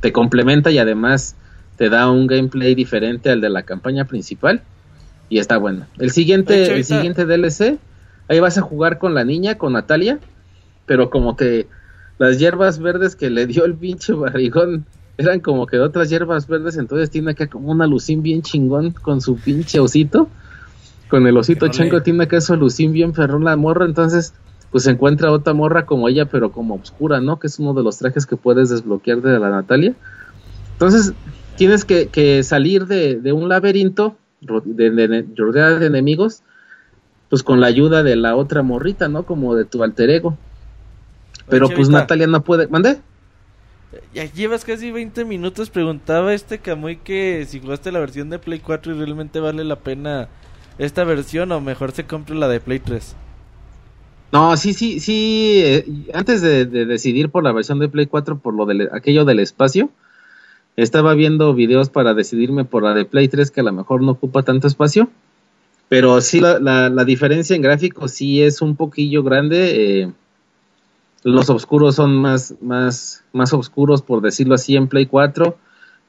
te complementa y además te da un gameplay diferente al de la campaña principal. Y está bueno. El siguiente, el siguiente DLC, ahí vas a jugar con la niña, con Natalia, pero como que las hierbas verdes que le dio el pinche barrigón eran como que otras hierbas verdes, entonces tiene acá como una lucín bien chingón con su pinche osito. Con el osito no le- chango tiene acá su lucín bien perrón la morra, entonces pues se encuentra otra morra como ella, pero como oscura, ¿no? Que es uno de los trajes que puedes desbloquear de la Natalia. Entonces tienes que, que salir de, de un laberinto de, de- de- rodeada de enemigos, pues con la ayuda de la otra morrita, ¿no? Como de tu alter ego. Pero pues Natalia no puede. ¿Mande? Ya llevas casi 20 minutos. Preguntaba este Camuy que si jugaste la versión de Play 4 y realmente vale la pena esta versión o mejor se compre la de Play 3. No, sí, sí, sí. eh, antes de, de decidir por la versión de Play 4, por lo de aquello del espacio, estaba viendo videos para decidirme por la de Play 3, que a lo mejor no ocupa tanto espacio. Pero sí, la, la, la diferencia en gráficos sí es un poquillo grande. eh, los oscuros son más, más, más oscuros, por decirlo así, en Play 4.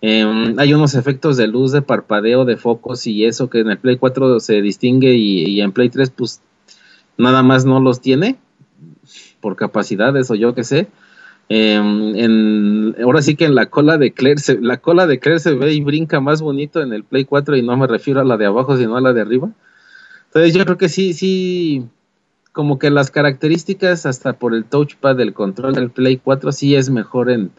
Eh, hay unos efectos de luz, de parpadeo, de focos y eso que en el Play 4 se distingue y, en Play 3 pues nada más no los tiene por capacidades o yo qué sé. En, ahora sí que en la cola de Claire, se, la cola de Claire se ve y brinca más bonito en el Play 4 y no me refiero a la de abajo, sino a la de arriba. Entonces yo creo que sí, sí, como que las características hasta por el touchpad del control del Play 4 sí es mejor en,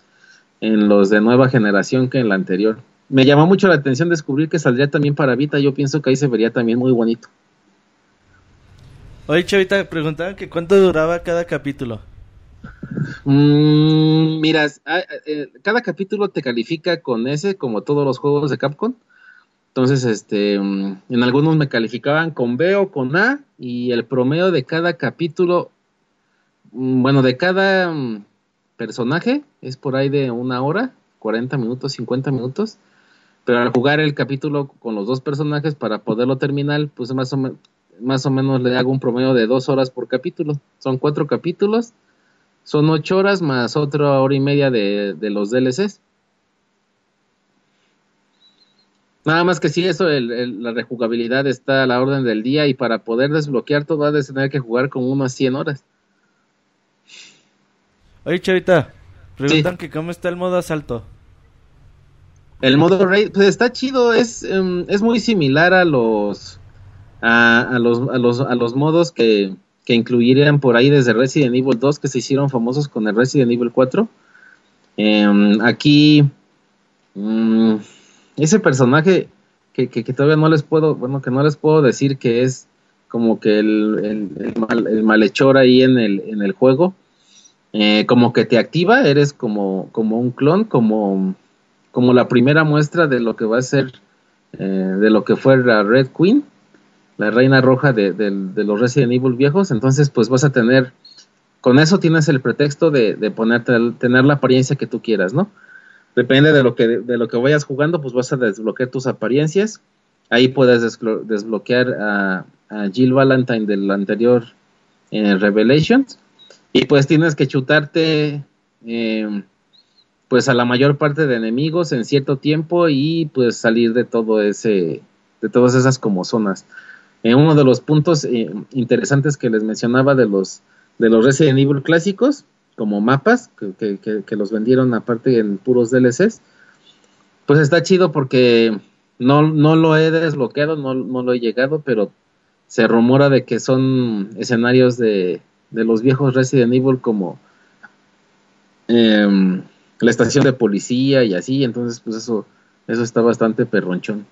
en los de nueva generación que en la anterior. Me llamó mucho la atención descubrir que saldría también para Vita, yo pienso que ahí se vería también muy bonito. Oye, Chavita, preguntaban que cuánto duraba cada capítulo. Mm, miras, ah, eh, cada capítulo te califica con S, como todos los juegos de Capcom. Entonces, este, mm, en algunos me calificaban con B o con A, y el promedio de cada capítulo, mm, bueno, de cada mm, personaje es por ahí de una hora, 40 minutos, 50 minutos. Pero al jugar el capítulo con los dos personajes para poderlo terminar, pues más o, más o menos le hago un promedio de dos horas por capítulo. Son cuatro capítulos, son ocho horas más otra hora y media de, de los DLCs. Nada más que sí, eso, el- el- la rejugabilidad está a la orden del día y para poder desbloquear todo vas a tener que jugar con unas 100 horas. Oye, Chavita, preguntan que cómo está el modo asalto. El modo raid, pues está chido, es, em, es muy similar a los a, a los, a los a los modos que, que incluirían por ahí desde Resident Evil 2 que se hicieron famosos con el Resident Evil 4. Em, aquí mm, ese personaje que, que, todavía no les puedo, bueno, que no les puedo decir que es como que el, el, mal- el malhechor ahí en el, en el juego, eh, como que te activa, eres como, como un clon, como, como la primera muestra de lo que va a ser, eh, de lo que fue la Red Queen, la reina roja de, del- de los Resident Evil viejos, entonces pues vas a tener, con eso tienes el pretexto de, de ponerte, tener la apariencia que tú quieras, ¿no? Depende de lo que, de lo que vayas jugando, pues vas a desbloquear tus apariencias, ahí puedes desblo- desbloquear a, Jill Valentine del anterior eh, Revelations, y pues tienes que chutarte eh, pues a la mayor parte de enemigos en cierto tiempo y pues salir de todo ese de todas esas como zonas. Eh, uno de los puntos eh, interesantes que les mencionaba de los de los Resident Evil clásicos como mapas que, que- los vendieron aparte en puros DLCs pues está chido porque no, no lo he desbloqueado no, no lo he llegado pero se rumora de que son escenarios de, de los viejos Resident Evil como em, la estación de policía y así, entonces pues eso, eso está bastante perronchón.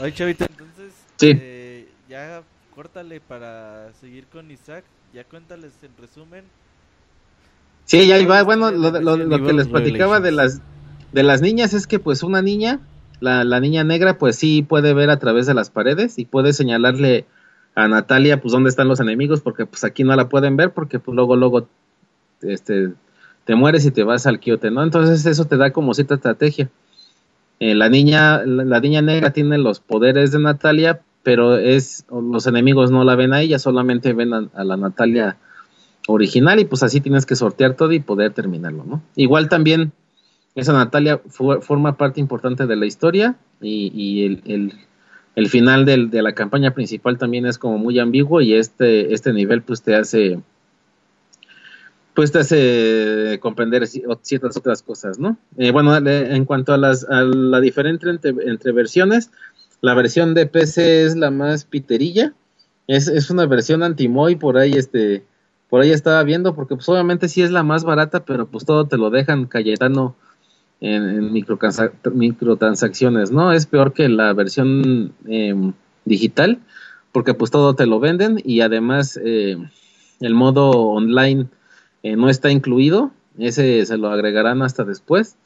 Oye, Chavita, entonces, Sí. eh, ya córtale para seguir con Isaac. Ya cuéntales en resumen. Sí, ya va, bueno, lo, lo- lo que les platicaba de las de las niñas es que pues una niña, la, la niña negra pues sí puede ver a través de las paredes y puede señalarle a Natalia pues dónde están los enemigos porque pues aquí no la pueden ver porque pues luego luego este te mueres y te vas al quiote, ¿no? Entonces eso te da como cierta estrategia. Eh, la niña la, la niña negra tiene los poderes de Natalia, pero es los enemigos no la ven a ella, solamente ven a, la Natalia original y pues así tienes que sortear todo y poder terminarlo, ¿no? Igual también esa Natalia forma parte importante de la historia y, y el, el- el final del- de la campaña principal también es como muy ambiguo y este, este nivel pues te hace pues te hace comprender ciertas otras cosas, ¿no? Eh, bueno, en cuanto a, las, a la diferencia entre, entre versiones, la versión de PC es la más piterilla, es, es una versión anti-Moy, por ahí este, por ahí estaba viendo, porque pues obviamente sí es la más barata, pero pues todo te lo dejan Cayetano en, en microtransacciones, ¿no? Es peor que la versión em, digital, porque pues todo te lo venden y además eh, el modo online eh, no está incluido, ese se lo agregarán hasta después.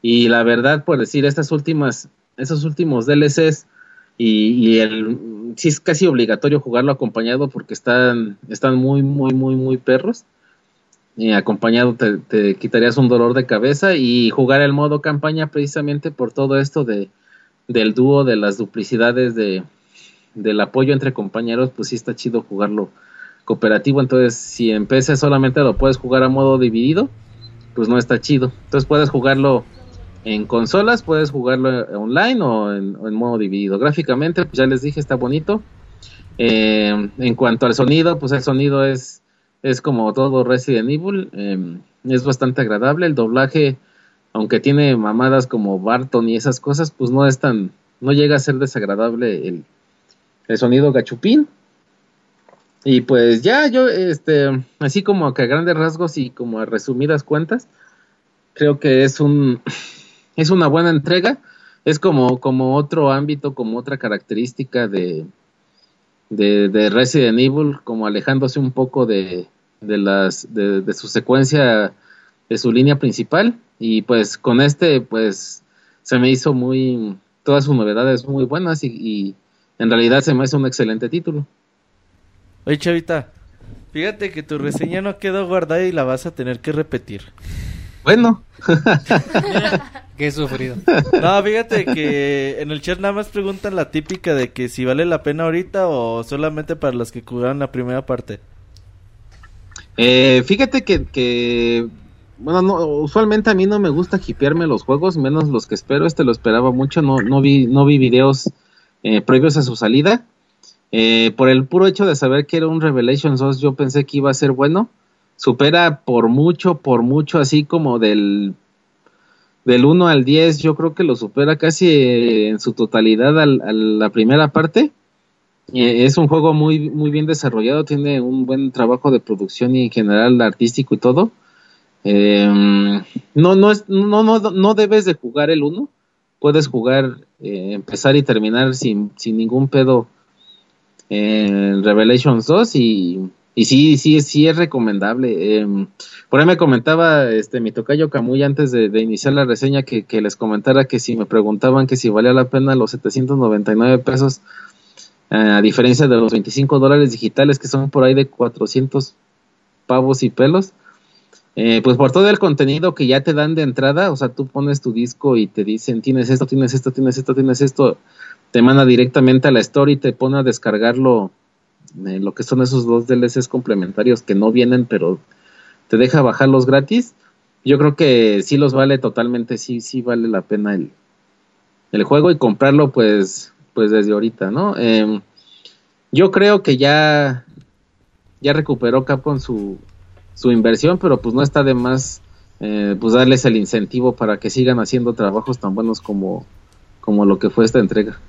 Y la verdad, por decir, estas últimas, esos últimos DLCs y, y el sí es casi obligatorio jugarlo acompañado porque están, están muy, muy, muy, muy perros. Y acompañado te, quitarías un dolor de cabeza y jugar el modo campaña precisamente por todo esto de del dúo, de las duplicidades de del apoyo entre compañeros, pues sí está chido jugarlo cooperativo. Entonces, si en solamente lo puedes jugar a modo dividido, pues no está chido. Entonces puedes jugarlo en consolas, puedes jugarlo online o en, o en modo dividido. Gráficamente, pues ya les dije, está bonito. Eh, en cuanto al sonido, pues el sonido es es como todo Resident Evil, eh, es bastante agradable, el doblaje, aunque tiene mamadas como Barton y esas cosas, pues no es tan, no llega a ser desagradable el, el sonido gachupín. Y pues ya yo, este, así como que a grandes rasgos y como a resumidas cuentas, creo que es un, es una buena entrega. Es como, como otro ámbito, como otra característica de, de, de Resident Evil, como alejándose un poco de, de las, de, de su secuencia, de su línea principal. Y pues con este, pues se me hizo muy, todas sus novedades muy buenas y, y en realidad se me hace un excelente título. Oye, Chavita, fíjate que tu reseña no quedó guardada y la vas a tener que repetir. Bueno, Qué sufrido. No, fíjate que en el chat nada más preguntan la típica de que si vale la pena ahorita o solamente para los que jugaron la primera parte. Eh, fíjate que, que, bueno, no, usualmente a mí no me gusta hipearme los juegos, menos los que espero. Este lo esperaba mucho, no, no vi, no vi videos eh, previos a su salida. Eh, por el puro hecho de saber que era un Revelations 2, yo pensé que iba a ser bueno. Supera por mucho, por mucho, así como del, del 1 al 10, yo creo que lo supera casi eh, en su totalidad al- a la primera parte. Eh, es un juego muy, muy bien desarrollado, tiene un buen trabajo de producción y en general artístico y todo. Eh, no, no, es, no, no, no debes de jugar el 1, puedes jugar, eh, empezar y terminar sin, sin ningún pedo en Revelations 2 y, y sí, sí, sí es recomendable. Eh, por ahí me comentaba este mi tocayo Camuy antes de, de iniciar la reseña que, que les comentara que si me preguntaban que si valía la pena los 799 pesos eh, a diferencia de los 25 dólares digitales que son por ahí de 400 pavos y pelos. Eh, pues por todo el contenido que ya te dan de entrada, o sea, tú pones tu disco y te dicen tienes esto, tienes esto, tienes esto, tienes esto, te manda directamente a la store y te pone a descargarlo, eh, lo que son esos dos DLCs complementarios que no vienen, pero te deja bajarlos gratis. Yo creo que sí los vale totalmente, sí, sí vale la pena el, el juego y comprarlo pues, pues desde ahorita, ¿no? Em, yo creo que ya, ya recuperó Capcom su, su inversión, pero pues no está de más eh, pues darles el incentivo para que sigan haciendo trabajos tan buenos como, como lo que fue esta entrega.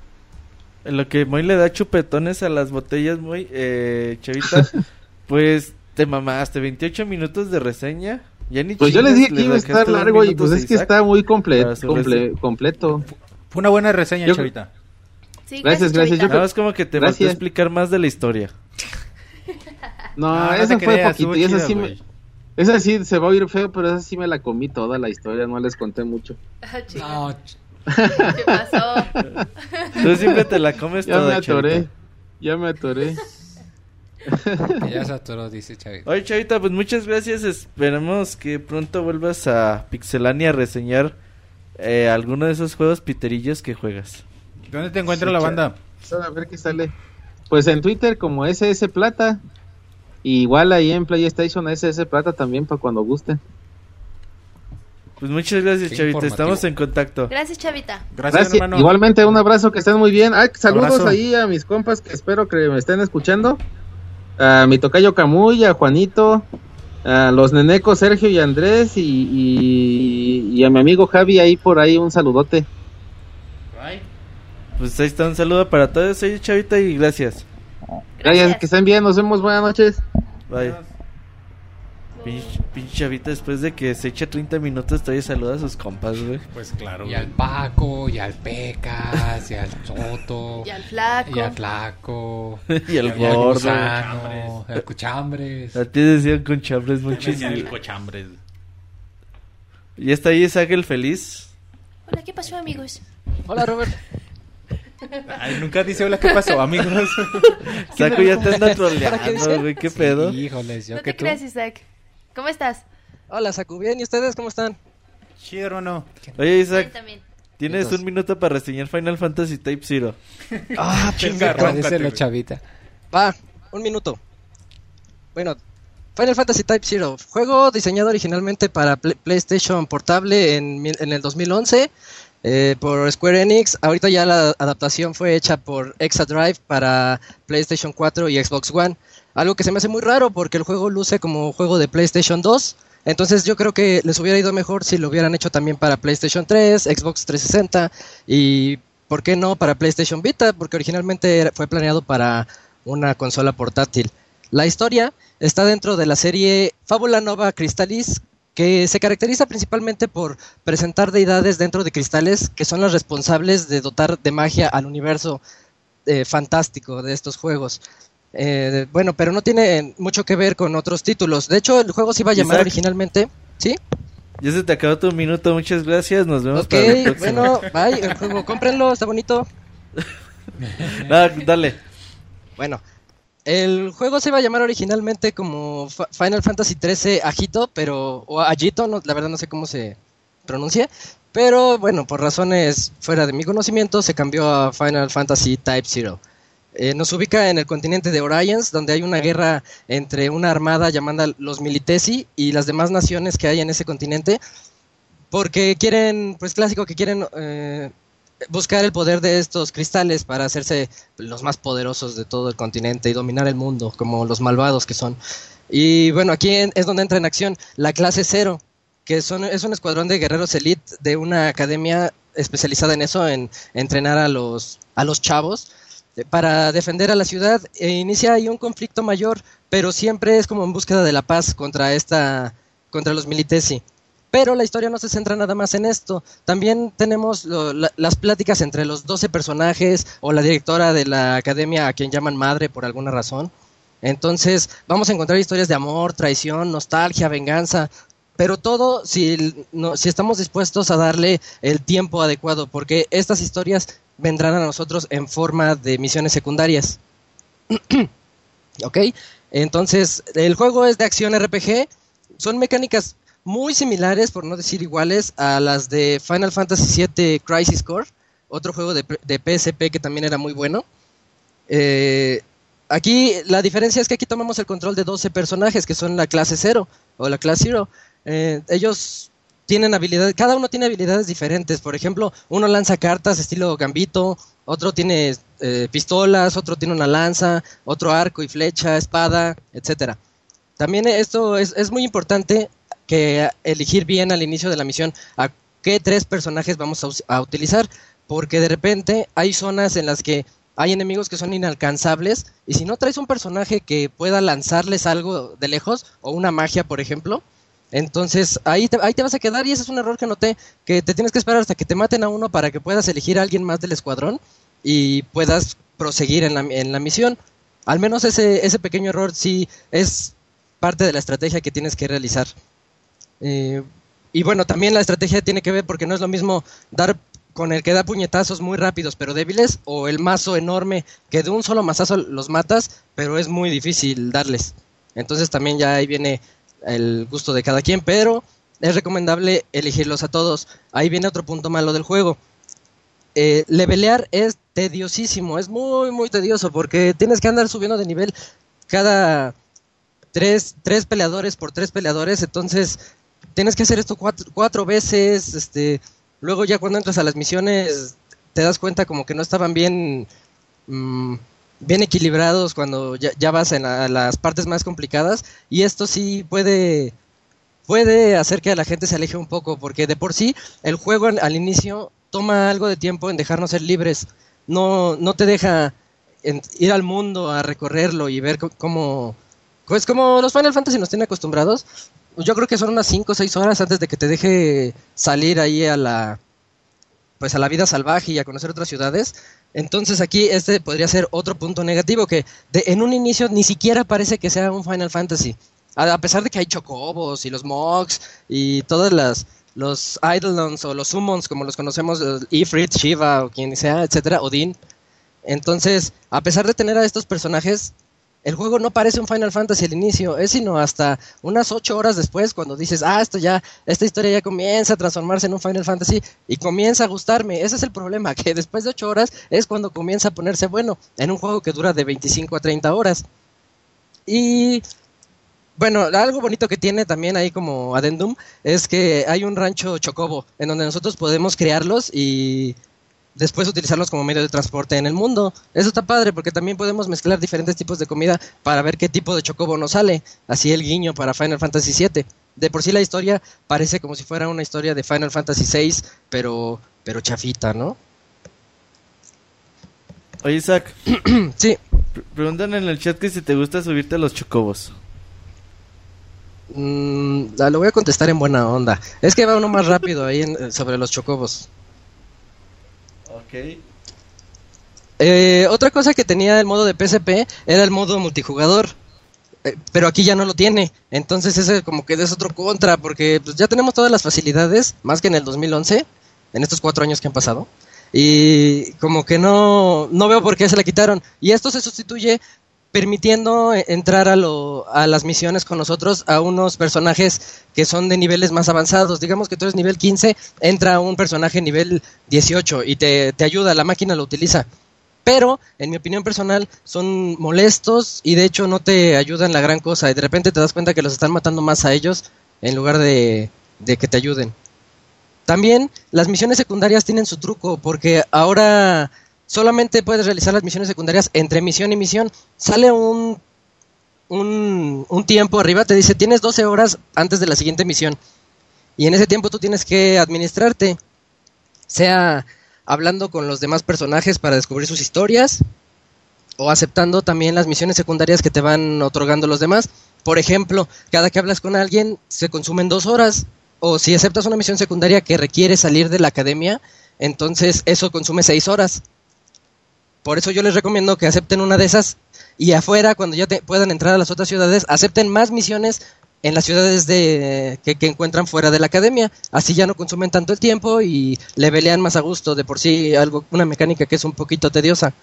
En lo que Moy le da chupetones a las botellas, Moy, eh, Chavita, pues te mamaste, 28 minutos de reseña. Ya ni Pues yo les dije que iba a estar largo y pues a es que está muy comple- para su comple- reseña. completo. Fue una buena reseña, Yo- Chavita. Sí, Gracias, gracias. Chavita. Nada más como que te Gracias. faltó explicar más de la historia. No, No, no esa fue creas, poquito y esa sí, me, esa sí se va a oír feo, pero esa sí me la comí toda la historia, no les conté mucho. Ah. No, ¿Qué pasó? Tú siempre te la comes Ya me atoré, Chavita. ya me atoré. ya se atoró, dice Chavita. Oye, Chavita, pues muchas gracias. Esperemos que pronto vuelvas a Pixelania a reseñar eh, alguno de esos juegos piterillos que juegas. ¿Dónde te encuentra Sí, la banda? A ver qué sale. Pues en Twitter como SS Plata. Y igual ahí en PlayStation SS Plata también para cuando gusten. Pues muchas gracias, Qué Chavita. Estamos en contacto. Gracias, Chavita. Gracias, Gracias. hermano. Igualmente un abrazo, que estén muy bien. Ah, saludos Abrazo. ahí a mis compas que espero que me estén escuchando. A mi tocayo Camuy, a Juanito, a los nenecos Sergio y Andrés y, y, y a mi amigo Javi ahí por ahí un saludote. Pues ahí está un saludo para todos, oye, Chavita, y gracias. Gracias, que estén bien, nos vemos, buenas noches. Bye. Pinche, pinche Chavita, después de que se echa 30 minutos, todavía saluda a sus compas, güey. Pues claro. Y al Paco, y al Pecas, y al Soto, Y al flaco. y al Flaco, y al gordo. Al Cuchambres. A ti decían con chambres Decían muchísimo. el cochambres. Y está ahí Isaac el feliz. Hola, ¿qué pasó, amigos? Hola, Robert. Ay, nunca dice hola, ¿qué pasó, amigos? Saco ya te anda ¿Para qué troleando, güey, qué pedo. Híjoles, yo No que te tú. creas, Isaac. ¿Cómo estás? Hola, Saku. Bien, ¿y ustedes cómo están? Chido, hermano. Oye, Bien, Isaac, también. tienes Entonces- un minuto para reseñar Final Fantasy Type Zero. Ah, Chinga, güey. Chavita. Va, un minuto. Bueno, Final Fantasy Type Zero, juego diseñado originalmente para Pl- PlayStation Portable en, mil- en el 2011 eh, por Square Enix. Ahorita ya la adaptación fue hecha por Exadrive para PlayStation 4 y Xbox One. Algo que se me hace muy raro porque el juego luce como juego de PlayStation 2. Entonces yo creo que les hubiera ido mejor si lo hubieran hecho también para PlayStation 3, Xbox 360 y, ¿por qué no, para PlayStation Vita? Porque originalmente fue planeado para una consola portátil. La historia está dentro de la serie Fábula Nova Crystallis, que se caracteriza principalmente por presentar deidades dentro de cristales que son las responsables de dotar de magia al universo eh, fantástico de estos juegos. Eh, bueno, pero no tiene mucho que ver con otros títulos. De hecho, el juego se iba a llamar Isaac. originalmente. ¿Sí? Ya se te acabó tu minuto, muchas gracias. Nos vemos Ok, para próximo. bueno, bye. El juego, cómprenlo, está bonito. Ah, dale. Bueno, el juego se iba a llamar originalmente como Final Fantasy XIII Agito, pero o Agito, no, la verdad no sé cómo se pronuncia, pero bueno, por razones fuera de mi conocimiento se cambió a Final Fantasy Type Zero. Eh, nos ubica en el continente de Orions, donde hay una guerra entre una armada llamada los Militesi y las demás naciones que hay en ese continente, porque quieren, pues clásico, que quieren eh, buscar el poder de estos cristales para hacerse los más poderosos de todo el continente y dominar el mundo, como los malvados que son. Y bueno, aquí es donde entra en acción la clase cero, que son, es un escuadrón de guerreros elite de una academia especializada en eso, en entrenar a los, a los chavos para defender a la ciudad. E inicia ahí un conflicto mayor, pero siempre es como en búsqueda de la paz contra esta, contra los militesi. Pero la historia no se centra nada más en esto. También tenemos las pláticas entre los 12 personajes o la directora de la academia a quien llaman madre por alguna razón. Entonces vamos a encontrar historias de amor, traición, nostalgia, venganza, pero todo si, si estamos dispuestos a darle el tiempo adecuado, porque estas historias vendrán a nosotros en forma de misiones secundarias. ¿Ok? Entonces, el juego es de acción RPG. Son mecánicas muy similares, por no decir iguales, a las de Final Fantasy VII Crisis Core, otro juego de, de PSP que también era muy bueno. Eh, aquí la diferencia es que aquí tomamos el control de 12 personajes que son la clase 0 o la clase 0. Eh, ellos tienen habilidades, cada uno tiene habilidades diferentes. Por ejemplo, uno lanza cartas estilo gambito, otro tiene eh, pistolas, otro tiene una lanza, otro arco y flecha, espada, etcétera. También esto es, es muy importante que elegir bien al inicio de la misión a qué tres personajes vamos a, utilizar, porque de repente hay zonas en las que hay enemigos que son inalcanzables y si no traes un personaje que pueda lanzarles algo de lejos o una magia, por ejemplo, entonces ahí te, ahí te vas a quedar y ese es un error que noté, que te tienes que esperar hasta que te maten a uno para que puedas elegir a alguien más del escuadrón y puedas proseguir en la, en la misión. Al menos ese, ese pequeño error sí es parte de la estrategia que tienes que realizar. Eh, y bueno, también la estrategia tiene que ver porque no es lo mismo dar con el que da puñetazos muy rápidos pero débiles o el mazo enorme que de un solo mazazo los matas pero es muy difícil darles. Entonces también ya ahí viene el gusto de cada quien, pero es recomendable elegirlos a todos. Ahí viene otro punto malo del juego. Eh, levelear es tediosísimo, es muy, muy tedioso porque tienes que andar subiendo de nivel cada tres, tres peleadores por tres peleadores, entonces tienes que hacer esto cuatro, veces, este, luego ya cuando entras a las misiones te das cuenta como que no estaban bien, mm, bien equilibrados cuando ya, ya vas en la- las partes más complicadas y esto sí puede, puede hacer que la gente se aleje un poco porque de por sí el juego al, inicio toma algo de tiempo en dejarnos ser libres, no, no te deja ir al mundo a recorrerlo y ver cómo, pues como los Final Fantasy nos tienen acostumbrados, yo creo que son unas 5 o 6 horas antes de que te deje salir ahí a la pues a la vida salvaje y a conocer otras ciudades. Entonces aquí este podría ser otro punto negativo que de, en un inicio ni siquiera parece que sea un Final Fantasy. A, pesar de que hay chocobos y los mogs y todas las los Eidolons o los summons como los conocemos, eh, Ifrit, Shiva o quien sea, etcétera, Odin. Entonces, a pesar de tener a estos personajes, el juego no parece un Final Fantasy al inicio, es sino hasta unas ocho horas después cuando dices, ah, esto ya, esta historia ya comienza a transformarse en un Final Fantasy y comienza a gustarme. Ese es el problema, que después de ocho horas es cuando comienza a ponerse bueno en un juego que dura de 25 a 30 horas. Y bueno, algo bonito que tiene también ahí como Addendum es que hay un rancho chocobo en donde nosotros podemos crearlos y después utilizarlos como medio de transporte en el mundo. Eso está padre porque también podemos mezclar diferentes tipos de comida para ver qué tipo de chocobo nos sale. Así el guiño para Final Fantasy VII. De por sí la historia parece como si fuera una historia de Final Fantasy VI, pero, pero chafita, ¿no? Oye, Isaac, sí. pre- preguntan en el chat que si te gusta subirte a los chocobos. Mm, lo voy a contestar en buena onda. Es que va uno más rápido ahí en- sobre los chocobos. Ok. Eh, otra cosa que tenía el modo de PSP era el modo multijugador. Eh, pero aquí ya no lo tiene. Entonces ese como que es otro contra, porque pues, ya tenemos todas las facilidades, más que en el 2011, en estos cuatro años que han pasado. Y como que no, no veo por qué se la quitaron. Y esto se sustituye permitiendo eh, entrar a, lo, a las misiones con nosotros a unos personajes que son de niveles más avanzados. Digamos que tú eres nivel 15, entra un personaje nivel 18 y te, te ayuda, la máquina lo utiliza. Pero, en mi opinión personal, son molestos y de hecho no te ayudan la gran cosa. Y de repente te das cuenta que los están matando más a ellos en lugar de, de que te ayuden. También las misiones secundarias tienen su truco porque ahora solamente puedes realizar las misiones secundarias entre misión y misión. Sale un, un, tiempo arriba, te dice tienes 12 horas antes de la siguiente misión. Y en ese tiempo tú tienes que administrarte. Sea hablando con los demás personajes para descubrir sus historias o aceptando también las misiones secundarias que te van otorgando los demás. Por ejemplo, cada que hablas con alguien se consumen dos horas. O si aceptas una misión secundaria que requiere salir de la academia, entonces eso consume seis horas. Por eso yo les recomiendo que acepten una de esas y afuera, cuando ya te- puedan entrar a las otras ciudades, acepten más misiones en las ciudades de, que, encuentran fuera de la academia. Así ya no consumen tanto el tiempo y le pelean más a gusto. De por sí, algo, una mecánica que es un poquito tediosa.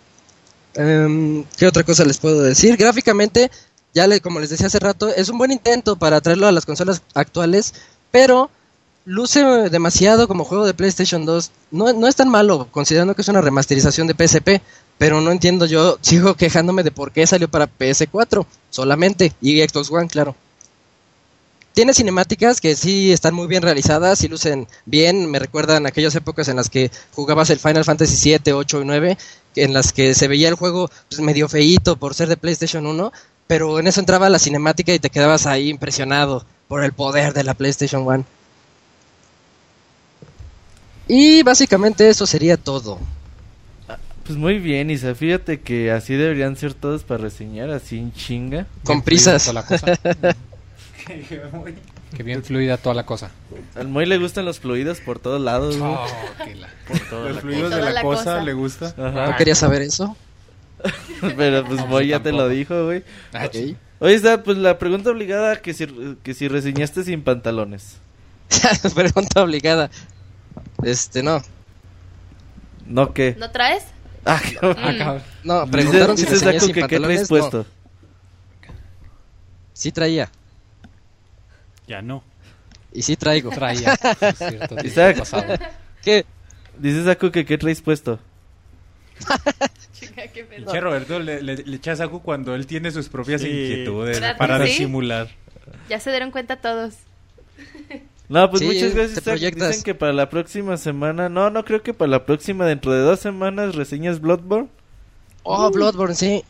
Em, ¿Qué otra cosa les puedo decir? Gráficamente, ya como les decía hace rato, es un buen intento para traerlo a las consolas actuales, pero luce demasiado como juego de PlayStation 2. No, no es tan malo, considerando que es una remasterización de PSP, pero no entiendo yo, sigo quejándome de por qué salió para PS4 solamente y Xbox One, claro. Tiene cinemáticas que sí están muy bien realizadas y lucen bien. Me recuerdan aquellas épocas en las que jugabas el Final Fantasy 7, 8 y 9, en las que se veía el juego pues, medio feíto por ser de PlayStation 1, pero en eso entraba la cinemática y te quedabas ahí impresionado por el poder de la PlayStation 1. Y básicamente eso sería todo. Pues muy bien, Isa. Fíjate que así deberían ser todos para reseñar, así en chinga. Con Bien prisas. toda la cosa. que bien fluida toda la cosa. Al Moy le gustan los fluidos por todos lados. güey. Oh, que la- Por toda Los la fluidos de la, la cosa, cosa. le gusta. Ajá. ¿No querías saber eso? Pero pues No, Moy ya te lo dijo, güey. Ah, Ok. Oye, Isa, pues la pregunta obligada que si, que si reseñaste sin pantalones. Pregunta obligada. Este, no. ¿No qué? ¿No traes? Ah, cabrón. Ah, cabrón. No, preguntaron si Saku sin que qué traes pantalones. No, puesto. sí traía. Ya no. Y sí traigo. Traía. es cierto, Isaac. pasado. ¿Qué? Dice Saku que qué traes puesto. Pedo. Che, Roberto le, le, le echa saco cuando él tiene sus propias Sí. inquietudes ¿Verdad para sí? disimular. Ya se dieron cuenta todos. No, pues Sí, muchas te gracias. Dicen que para la próxima semana. No, no creo que para la próxima, dentro de dos semanas, reseñas Bloodborne. Oh, Bloodborne, sí.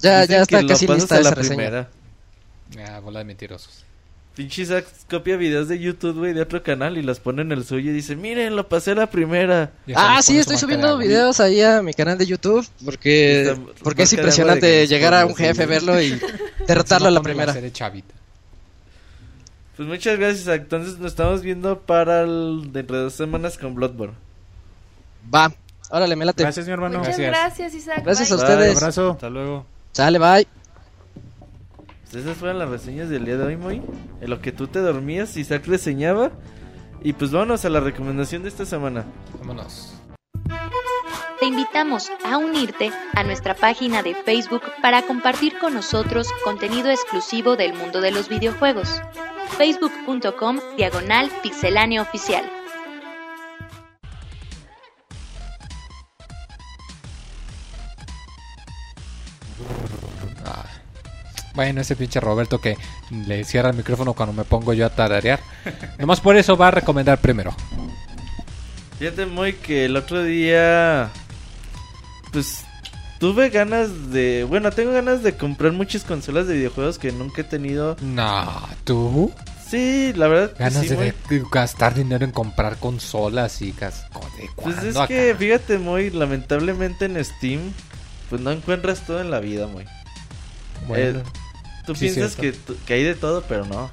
Ya, Dicen ya está que lo casi pasas lista a la esa reseña. primera. Ah, bola de mentirosos. Pinche copia videos de YouTube, güey, de otro canal y los pone en el suyo y dice, miren, lo pasé a la primera. Ah, sí, estoy de subiendo agua. videos ahí a mi canal de YouTube porque, porque es de de impresionante llegar a un jefe, verlo y derrotarlo a la primera. serie chavita. Pues muchas gracias. Entonces nos estamos viendo para el, dentro de dos semanas con Bloodborne. Va, órale, me late. Gracias, mi hermano. Muchas gracias. gracias, Isaac. Gracias a Bye. Ustedes. abrazo. Hasta luego. Sale, bye. Pues esas fueron las reseñas del día de hoy, Moy. En lo que tú te dormías, Isaac reseñaba. Y pues vámonos a la recomendación de esta semana. Vámonos. Te invitamos a unirte a nuestra página de Facebook para compartir con nosotros contenido exclusivo del mundo de los videojuegos. facebook.com diagonal pixelánea oficial. Bueno, ese pinche Roberto que le cierra el micrófono cuando me pongo yo a tararear. Nomás por eso va a recomendar primero. Fíjate muy que el otro día, pues tuve ganas de, bueno, tengo ganas de comprar muchas consolas de videojuegos que nunca he tenido. No, ¿tú? Sí, la verdad. que Ganas sí, de, muy. de gastar dinero en comprar consolas y gas... ¿De Pues es que, fíjate muy, lamentablemente en Steam, pues no encuentras todo en la vida, muy. Bueno, Eh, Tú sí, piensas que, que hay de todo, pero no.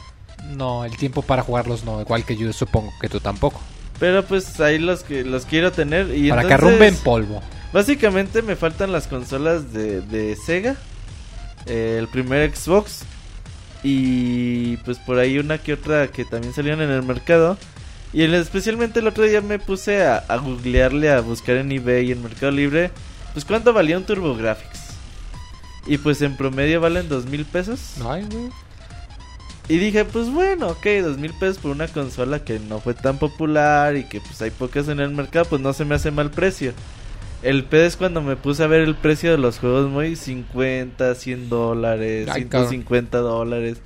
no, el tiempo para jugarlos no, igual que yo supongo que tú tampoco. Pero pues ahí los que los quiero tener y para que entonces, arrumben polvo. Básicamente me faltan las consolas de, de Sega, eh, el primer Xbox y pues por ahí una que otra que también salieron en el mercado. Y especialmente el otro día me puse a, a googlearle, a buscar en eBay y en Mercado Libre, pues cuánto valía un TurboGrafx. Y pues en promedio valen dos mil pesos. Ay, güey. Y dije, pues bueno, ok, dos mil pesos por una consola que no fue tan popular y que pues hay pocas en el mercado, pues no se me hace mal precio. El pedo es cuando me puse a ver el precio de los juegos muy 50, 100 dólares, Ay, 150 dólares.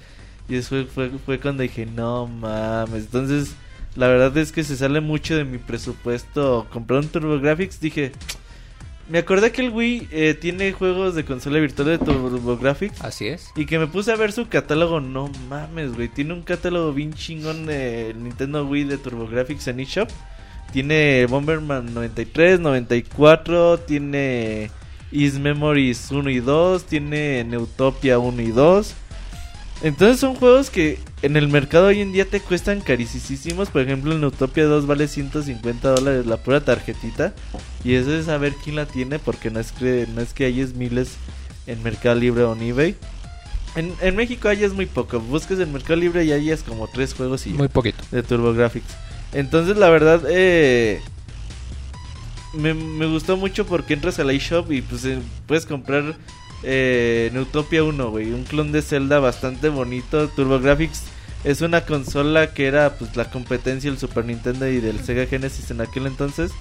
Y eso fue, fue cuando dije, no mames. Entonces, la verdad es que se sale mucho de mi presupuesto comprar un TurboGrafx. Dije, me acordé que el Wii eh, tiene juegos de consola virtual de TurboGrafx. Así es. Y que me puse a ver su catálogo, no mames, güey. Tiene un catálogo bien chingón de Nintendo Wii de TurboGrafx en eShop. Tiene Bomberman 93, 94, tiene Is Memories 1 y 2, tiene Neutopia 1 y 2. Entonces son juegos que en el mercado hoy en día te cuestan carísimos. Por ejemplo, el Neutopia 2 vale 150 dólares la pura tarjetita. Y eso es saber quién la tiene porque no es que, no es que hayas miles en Mercado Libre o en eBay. En, en México hayas muy poco. Buscas en Mercado Libre y hayas como tres juegos y Muy poquito. de TurboGrafx. Entonces, la verdad, eh, me, me gustó mucho porque entras al iShop y pues eh, puedes comprar eh, Neutopia 1, güey. Un clon de Zelda bastante bonito. TurboGrafx es una consola que era pues la competencia del Super Nintendo y del Sega Genesis en aquel entonces.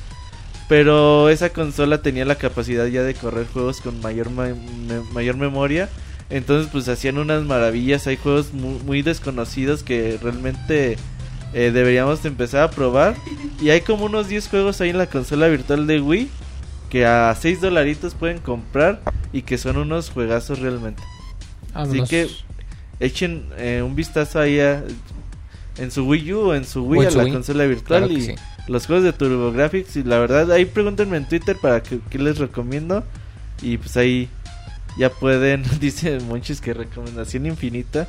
Pero esa consola tenía la capacidad ya de correr juegos con mayor, mayor memoria. Entonces pues hacían unas maravillas. Hay juegos mu- muy, desconocidos que realmente eh, deberíamos de empezar a probar. Y hay como unos 10 juegos ahí en la consola virtual de Wii. Que a 6 dolaritos pueden comprar. Y que son unos juegazos realmente. Así que echen eh, un vistazo ahí a- en su Wii U o en su Wii a la Wii. consola virtual Claro que y sí. los juegos de TurboGrafx y la verdad ahí pregúntenme en Twitter para que, qué les recomiendo y pues ahí ya pueden dice Monchis que recomendación infinita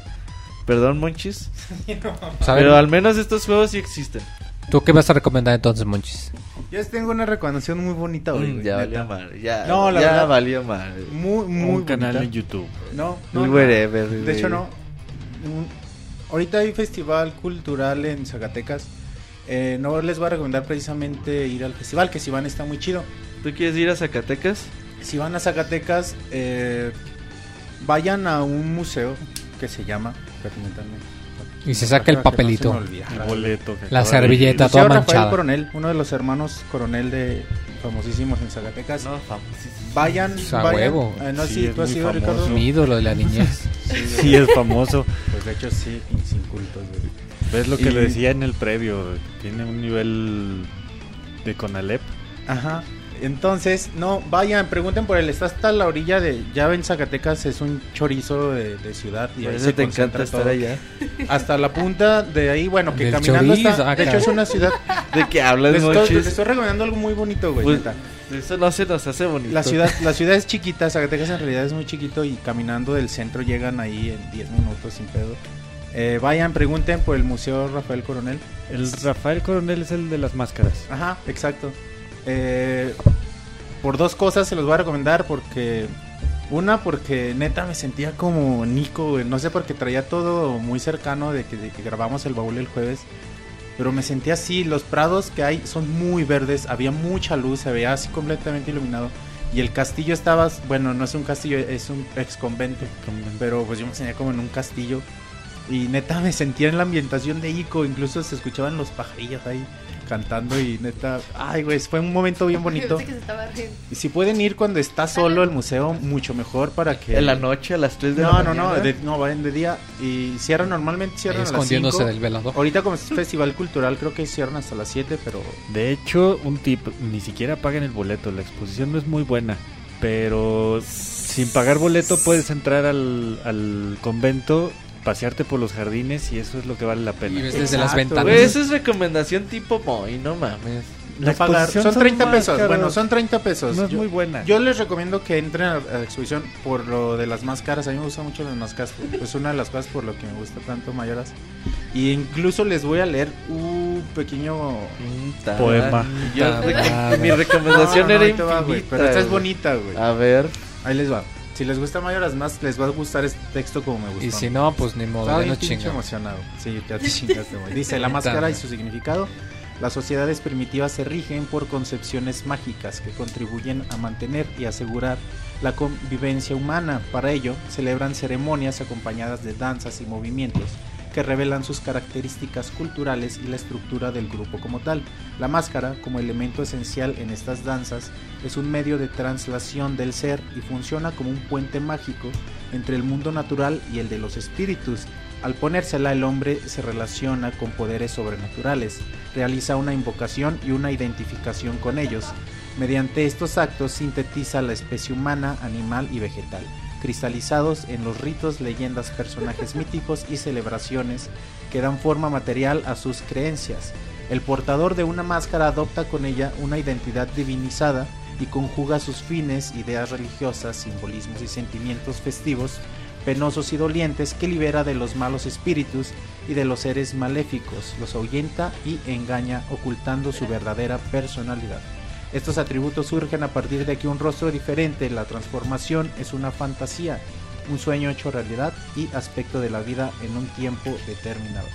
perdón Monchis pero al menos estos juegos sí existen ¿Tú qué vas a recomendar entonces, Monchis? Yo tengo una recomendación muy bonita hoy. Mm, ya neta. valió madre ya, No, la ya verdad- valió madre Muy, muy un canal bonita. en YouTube. No, no, Muy no. wherever, De güey. hecho, no. Un- ahorita hay festival cultural en Zacatecas. Eh, no les voy a recomendar precisamente ir al festival, que si van está muy chido. ¿tú quieres ir a Zacatecas? Si van a Zacatecas, eh, vayan a un museo que se llama. Y se saca el no papelito. olvide. El boleto. La servilleta. Toda Rafael manchada. Coronel, uno de los hermanos Coronel de famosísimos en Zacatecas. no famosísimo. Vayan, Pues a vayan. huevo. Eh, no, Sí, sí, es tú has muy ido, famoso. Ricardo. Mi ídolo de la niñez. Sí, es famoso. Pues de hecho sí, sin cultos. ¿Ves lo que Y- le decía en el previo? Tiene un nivel de Conalep. Ajá. Entonces, no, vayan, pregunten por él. Está hasta la orilla de. Ya ven, Zacatecas es un chorizo de, de ciudad. Y Por ahí eso se te encanta estar todo. allá Hasta la punta de ahí, bueno, que Del caminando chorizo, está. De acá. hecho, es una ciudad. ¿de qué hablas Les estoy, les estoy recomendando algo muy bonito, güey. Pues, neta. eso no se nos hace bonito La ciudad, la ciudad es chiquita, Zacatecas en realidad es muy chiquito y caminando del centro llegan ahí en 10 minutos sin pedo. Eh, vayan, pregunten por el Museo Rafael Coronel. El Rafael Coronel es el de las máscaras. Ajá, exacto. Eh, por dos cosas se los voy a recomendar porque una porque neta me sentía como Nico, no sé porque traía todo muy cercano de que, de que grabamos el baúl el jueves, pero me sentía así, los prados que hay son muy verdes, había mucha luz, se veía así completamente iluminado. Y el castillo estaba, bueno, no es un castillo, es un ex convento, pero pues yo me sentía como en un castillo. Y neta me sentía en la ambientación de Ico, incluso se escuchaban los pajarillos ahí cantando y neta, ay, güey, fue un momento bien bonito. Pensé que se estaba riendo. Y si pueden ir cuando está solo el museo, mucho mejor para que... En la noche a las 3 de No, la no, mañana. no, de, no, vayan de día y cierran normalmente cierran a las escondiéndose 5. del velador. Ahorita como es festival cultural creo que cierran hasta las 7, pero De hecho, un tip, ni siquiera paguen el boleto, la exposición no es muy buena, pero sin pagar boleto puedes entrar al, al convento, pasearte por los jardines y eso es lo que vale la Y pena. ves desde las ventanas. Güey, esa es recomendación tipo Moy, no mames. La no pagar- exposición son 30 pesos. Bueno, son 30 pesos. no es Yo- muy buena. Yo les recomiendo que entren a la exposición por lo de las máscaras. A mí me gustan mucho las máscaras. Es una de las cosas por lo que me gusta tanto Mayoras. Y incluso les voy a leer un pequeño... Poema. Yo Ah, ah, mi recomendación No, no, era te va, infinita. Pero esta es bonita, güey. A ver. Ahí les va. Si les gusta Mayoras más, les va a gustar este texto como me gustó. Y si no, pues ni modo, no chinga. emocionado. Sí, ya te chingaste, güey. Dice, la máscara y su significado. Las sociedades primitivas se rigen por concepciones mágicas que contribuyen a mantener y asegurar la convivencia humana. Para ello, celebran ceremonias acompañadas de danzas y movimientos que revelan sus características culturales y la estructura del grupo como tal. La máscara, como elemento esencial en estas danzas, es un medio de translación del ser y funciona como un puente mágico entre el mundo natural y el de los espíritus. Al ponérsela el hombre se relaciona con poderes sobrenaturales, realiza una invocación y una identificación con ellos. Mediante estos actos sintetiza la especie humana, animal y vegetal, cristalizados en los ritos, leyendas, personajes míticos y celebraciones que dan forma material a sus creencias. El portador de una máscara adopta con ella una identidad divinizada y conjuga sus fines, ideas religiosas, simbolismos y sentimientos festivos, penosos y dolientes que libera de los malos espíritus y de los seres maléficos, los ahuyenta y engaña ocultando su verdadera personalidad. Estos atributos surgen a partir de que un rostro diferente, la transformación es una fantasía, un sueño hecho realidad y aspecto de la vida en un tiempo determinado.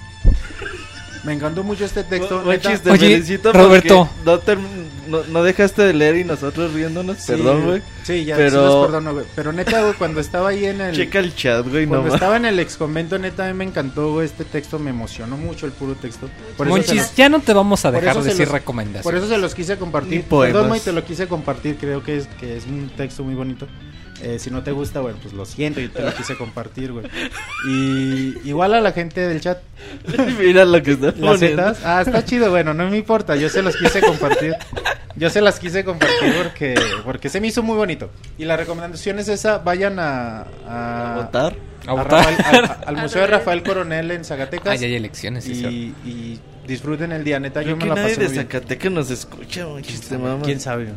Me encantó mucho este texto. Neta. chiste, Oye, felicito Roberto. No, no, no dejaste de leer y nosotros riéndonos. Sí, Perdón, güey. Sí, ya, Pero- sí los perdono, güey. Pero neta, güey, cuando estaba ahí en el... Checa el chat, güey. No Cuando mames. estaba en el ex convento, neta, a mí me encantó güey, este texto, me emocionó mucho el puro texto. Por Monchis, los, ya no te vamos a dejar se decir los- recomendaciones. por eso se los quise compartir. Perdón, Moy, te lo quise compartir, creo que es, que es un texto muy bonito. Eh, si no te gusta, güey, pues lo siento, yo te lo quise compartir, güey. Y igual a la gente del chat, Mira lo que está las zetas. Ah, está chido, bueno, no me importa, yo se los quise compartir. Yo se las quise compartir porque, porque se me hizo muy bonito. Y la recomendación es esa, vayan a... ¿A a votar? A a votar. Rafael- a- al Museo de Rafael Coronel en Zacatecas. Ah, ya hay elecciones, sí, cierto. y, y disfruten el día, neta, Creo yo me la nadie pasé de muy bien. Zacatecas nos escucha, güey. Chiste, mamá. ¿Quién sabe?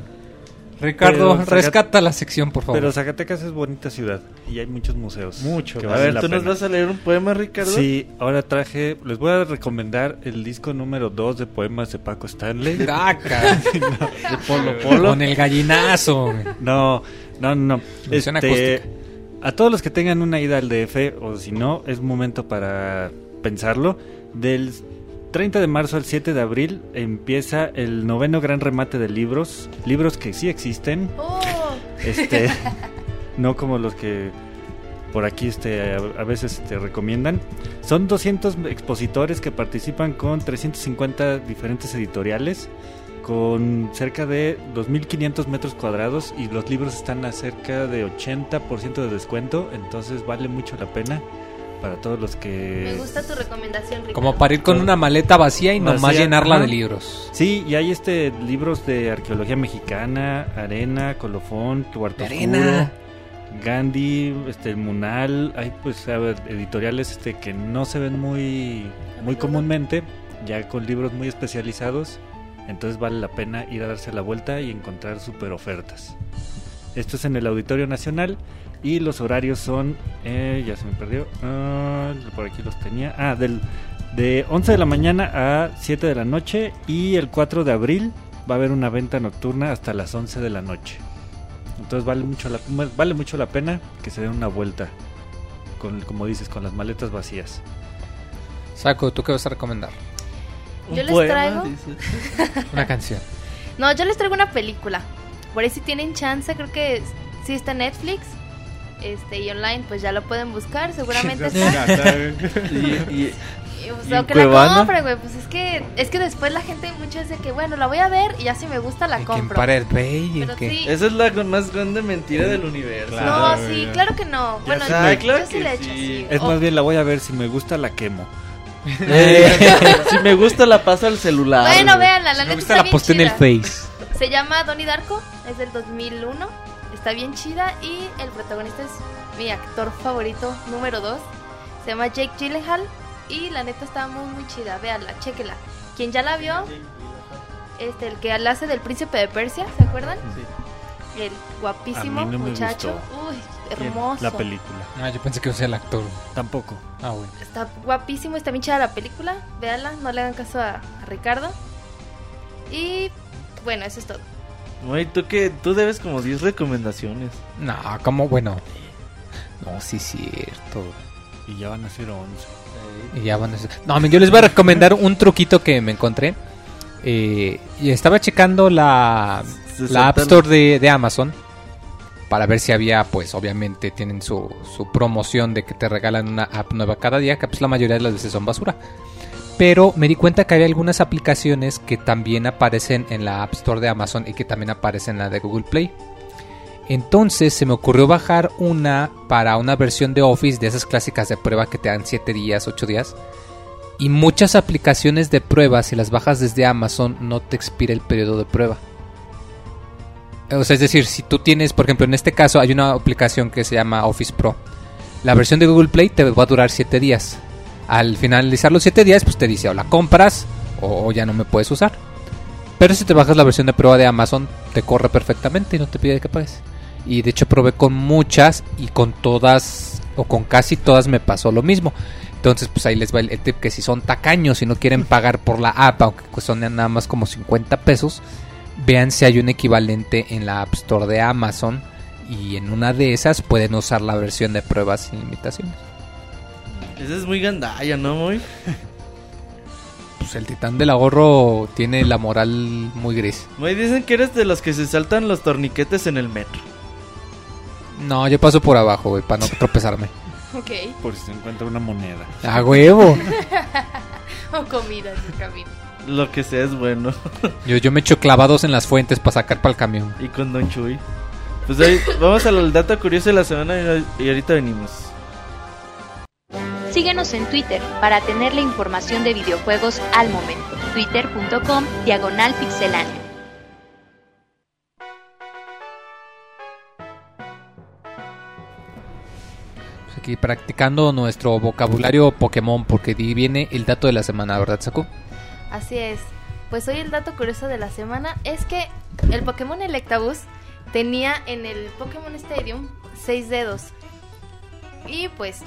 Ricardo, Pero rescata la sección, por favor. Pero Zacatecas es bonita ciudad y hay muchos museos. Mucho. A ver, ¿tú nos vas a leer un poema, Ricardo? Sí, ahora traje, les voy a recomendar el disco número 2 de poemas de Paco Stanley. Ah, caray. De Polo Polo. Con el gallinazo. No, no, no. Versión Este, acústica. a todos los que tengan una ida al DF, o si no, es momento para pensarlo. Del 30 de marzo al 7 de abril empieza el noveno gran remate de libros. Libros que sí existen, Oh, este, no como los que por aquí este, a, veces te recomiendan. Son 200 expositores que participan con 350 diferentes editoriales, con cerca de 2.500 metros cuadrados y los libros están a cerca de 80% de descuento, entonces vale mucho la pena para todos los que... me gusta tu recomendación, Ricardo. Como para ir con una maleta vacía y nomás Vacía, llenarla ajá. de libros. Sí, y hay este libros de arqueología mexicana, arena, colofón, cuarto De arena. Gandhi, este Munal, hay pues a ver, editoriales este que no se ven muy muy comúnmente, ya con libros muy especializados, entonces vale la pena ir a darse la vuelta y encontrar super ofertas. Esto es en el Auditorio Nacional y los horarios son, eh, ya se me perdió, ah, por aquí los tenía, ah, del de 11 de la mañana a 7 de la noche y el 4 de abril va a haber una venta nocturna hasta las 11 de la noche. Entonces vale mucho la vale mucho la pena que se den una vuelta con como dices con las maletas vacías. Saco, ¿tú qué vas a recomendar? Yo Un les poema, traigo- dice. Una canción. No, yo les traigo una película. Por ahí si tienen chance, creo que sí está en Netflix. Este, y online, pues ya lo pueden buscar, seguramente está. Y, y pues, ¿Y o en que la compre, güey. Pues es que, es que después la gente muchas dice que, bueno, la voy a ver y ya si me gusta la compro. Pirate Bay, y Pero que- sí. Esa es la con- más grande mentira del universo. No, sí, ya. claro que no. Bueno, claro yo sí le echo sí. así. Es más bien la voy a ver, si me gusta la quemo. Eh, si me gusta la paso al celular. Bueno, véanla, la Me neta gusta la posté en el. Face. Se llama Donnie Darko, es del 2001. Está bien chida y el protagonista es mi actor favorito número 2. Se llama Jake Gyllenhaal y la neta está muy muy chida. Véanla, chéquela. Quien ya la vio, este el que la hace del príncipe de Persia, ¿se acuerdan? El guapísimo no muchacho. gustó. Uy, hermoso. La película. Ah, yo pensé que iba a ser el actor. Tampoco. Ah, bueno. Está guapísimo, está bien chida la película. Véanla, no le hagan caso a, a Ricardo. Y bueno, eso es todo. Güey, tú que tú debes como 10 recomendaciones. No, como bueno. No, sí, cierto. Y ya van a ser 11. Y ya van a ser- No, yo les voy a recomendar un truquito que me encontré. Eh, y estaba checando la, la App Store de, de Amazon para ver si había, pues obviamente tienen su, su promoción de que te regalan una app nueva cada día, que pues la mayoría de las veces son basura. Pero me di cuenta que había algunas aplicaciones que también aparecen en la App Store de Amazon y que también aparecen en la de Google Play. Entonces se me ocurrió bajar una para una versión de Office de esas clásicas de prueba que te dan 7 días, 8 días. Y muchas aplicaciones de prueba, si las bajas desde Amazon, no te expira el periodo de prueba. O sea, es decir, si tú tienes, por ejemplo, en este caso hay una aplicación que se llama Office Pro. La versión de Google Play te va a durar 7 días. Al finalizar los 7 días, pues te dice o la compras o, o ya no me puedes usar. Pero si te bajas la versión de prueba de Amazon, te corre perfectamente y no te pide que pagues. Y de hecho probé con muchas y con todas o con casi todas me pasó lo mismo. Entonces, pues ahí les va el, el tip que si son tacaños y no quieren pagar por la app, aunque son nada más como 50 pesos, vean si hay un equivalente en la App Store de Amazon y en una de esas pueden usar la versión de pruebas sin limitaciones. Esa es muy gandalla, ¿no, muy? Pues el titán del ahorro tiene la moral muy gris. Muy dicen que eres de los que se saltan los torniquetes en el metro. No, yo paso por abajo, güey, para no tropezarme. Ok. Por si se encuentra una moneda. ¡A huevo! O comida en el camino. Lo que sea es bueno. Yo, yo me echo clavados en las fuentes para sacar para el camión. y con Don Chuy. Pues ahí, vamos al dato curioso de la semana y, y ahorita venimos. Síguenos en Twitter para tener la información de videojuegos al momento. Twitter.com Diagonal Pixeláneo. Pues aquí practicando nuestro vocabulario Pokémon porque viene el dato de la semana, ¿verdad, Saku? Así es. Pues hoy el dato curioso de la semana es que el Pokémon Electabuzz tenía en el Pokémon Stadium seis dedos. Y pues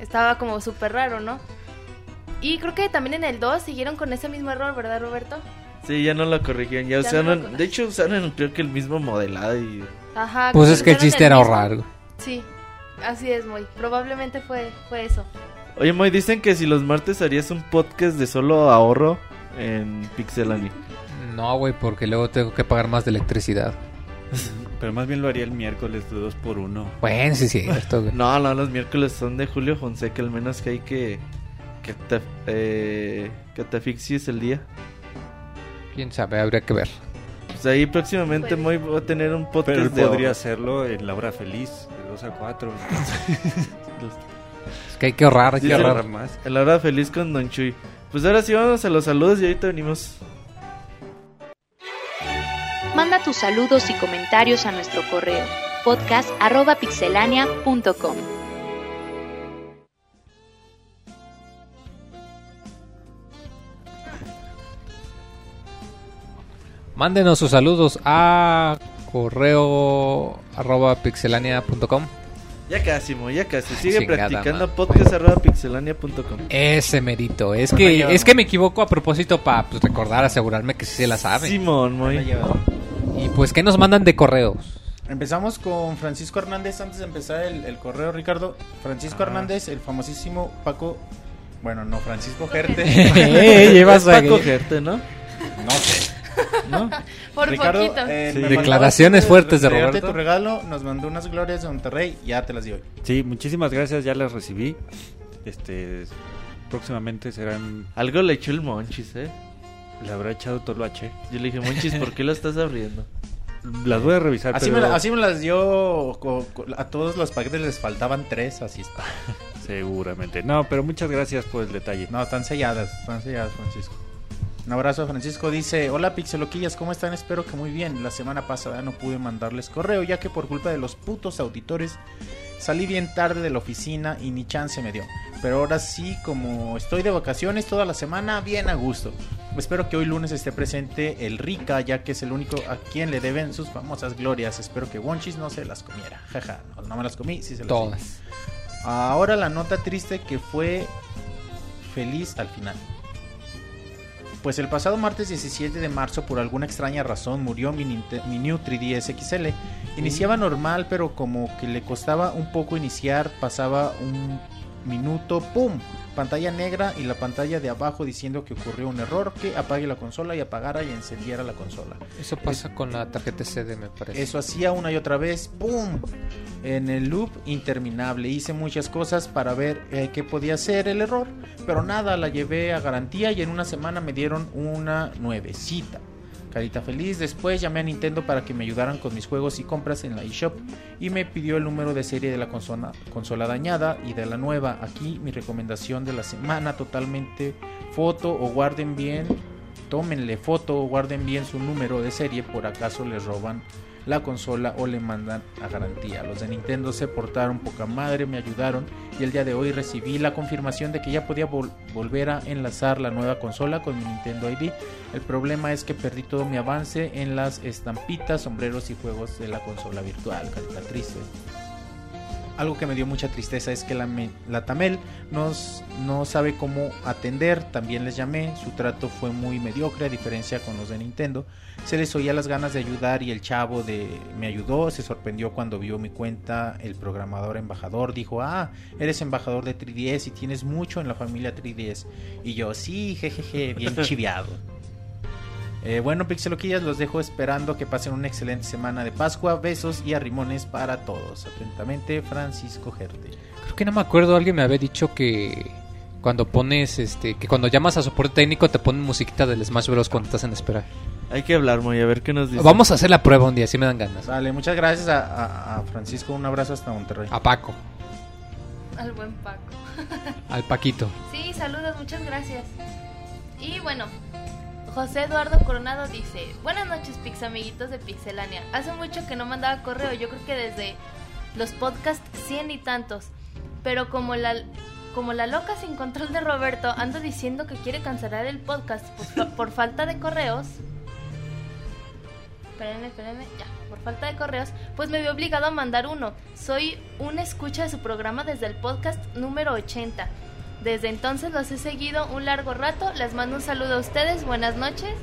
estaba como súper raro, ¿no? Y creo que también en el 2 siguieron con ese mismo error, ¿verdad, Roberto? Sí, ya no lo corrigieron. Ya, Ya usaron, no lo cor- de hecho usaron creo que el mismo modelado y... Ajá. Pues es que el chiste era ahorrar. Sí, así es, muy. Probablemente fue, fue eso. Oye, Moy, dicen que si los martes harías un podcast de solo ahorro en Pixelani. No, güey, porque luego tengo que pagar más de electricidad. Pero más bien lo haría el miércoles de 2 por 1 Bueno, sí, sí, güey. No, no, los miércoles son de Julio Fonseca, al menos que hay que... Que te, eh, que te asfixies el día. Quién sabe, habría que ver. Pues ahí próximamente va a tener un podcast Pero él de podría ahorro. hacerlo en la hora feliz, de 2 a 4. Es que hay que ahorrar, hay Sí, que ahorrar. más. En la hora feliz con Don Chuy. Pues ahora sí vamos a los saludos y ahorita venimos. Manda tus saludos y comentarios a nuestro correo podcast@pixelania.com. Mándenos sus saludos a correo arroba pixelania.com. Ya casi, Moy, ya casi. Sigue Chingada practicando podcast.pixelania.com. Ese merito. Es que, es que me equivoco a propósito para pues, recordar, asegurarme que sí se la saben. Simón, Moy. Y pues, ¿qué nos mandan de correos? Empezamos con Francisco Hernández. Antes de empezar el, el correo, Ricardo. Francisco Ah. Hernández, el famosísimo Paco. Bueno, no, Francisco Gerte. Eh, llevas a- cogerte, ¿no? no sé. ¿No? Por Ricardo, poquito. eh, Sí. mandó Declaraciones fuertes de Roberto. tu regalo, nos mandó unas glorias de Monterrey, ya te las di hoy. Sí, muchísimas gracias, ya las recibí. Este próximamente serán... Algo le echó el Monchis, ¿eh? Le habrá echado toloache. Yo le dije, Monchis, ¿por qué lo estás abriendo? Las voy a revisar, Así, pero me, la- así me las dio. co- co- a todos los paquetes les faltaban tres, así está. seguramente. No, pero muchas gracias por el detalle. No, están selladas, están selladas, Francisco. Un abrazo a Francisco. Dice: Hola Pixeloquillas, ¿cómo están? Espero que muy bien. La semana pasada no pude mandarles correo, ya que por culpa de los putos auditores salí bien tarde de la oficina y ni chance me dio. Pero ahora sí, como estoy de vacaciones toda la semana, bien a gusto. Espero que hoy lunes esté presente el Rica, ya que es el único a quien le deben sus famosas glorias. Espero que Wonchis no se las comiera. Jaja, no, no me las comí, sí se las Todas. di. Ahora la nota triste que fue feliz al final. Pues el pasado martes 17 de marzo, por alguna extraña razón, murió mi, Ninte- mi New 3DS XL. Iniciaba normal, pero como que le costaba un poco iniciar, pasaba un minuto, ¡pum! Pantalla negra y la pantalla de abajo diciendo que ocurrió un error, que apague la consola y apagara y encendiera la consola. Eso pasa con la tarjeta CD, me parece. Eso hacía una y otra vez, ¡pum! En el loop interminable. Hice muchas cosas para ver eh, qué podía ser el error, pero nada, la llevé a garantía y en una semana me dieron una nuevecita. Carita feliz, después llamé a Nintendo para que me ayudaran con mis juegos y compras en la eShop y me pidió el número de serie de la consola, consola dañada y de la nueva. Aquí mi recomendación de la semana totalmente foto o guarden bien tómenle foto o guarden bien su número de serie por acaso les roban la consola o le mandan a garantía. Los de Nintendo se portaron poca madre, me ayudaron y el día de hoy recibí la confirmación de que ya podía vol- volver a enlazar la nueva consola con mi Nintendo ID. El problema es que perdí todo mi avance en las estampitas, sombreros y juegos de la consola virtual. Carita triste. Algo que me dio mucha tristeza es que la, la Tamel nos, no sabe cómo atender. También les llamé. Su trato fue muy mediocre a diferencia con los de Nintendo. Se les oía las ganas de ayudar y el chavo de me ayudó. Se sorprendió cuando vio mi cuenta. El programador embajador dijo, ah, eres embajador de 3DS y tienes mucho en la familia 3DS. Y yo, sí, jejeje, bien chiviado. Eh, bueno, Pixeloquillas, los dejo esperando que pasen una excelente semana de Pascua. Besos y arrimones para todos. Atentamente, Francisco Gerte. Creo que no me acuerdo, alguien me había dicho que cuando pones, este, que cuando llamas a soporte técnico te ponen musiquita del Smash Bros. cuando estás en espera. Hay que hablar, Moy, a ver qué nos dice. Vamos a hacer la prueba un día, si me dan ganas. Vale, muchas gracias a, a- a Francisco. Un abrazo hasta Monterrey. A Paco, Al buen Paco. al Paquito. Sí, saludos, muchas gracias. Y bueno, José Eduardo Coronado dice, buenas noches Pix amiguitos de Pixelania. Hace mucho que no mandaba correo, yo creo que desde los podcasts cien y tantos. Pero como la, como la loca sin control de Roberto anda diciendo que quiere cancelar el podcast por, fa- por falta de correos. Espérenme, ya, por falta de correos, pues me vi obligado a mandar uno. Soy una escucha de su programa desde el podcast número 80. Desde entonces los he seguido un largo rato. Les mando un saludo a ustedes. Buenas noches.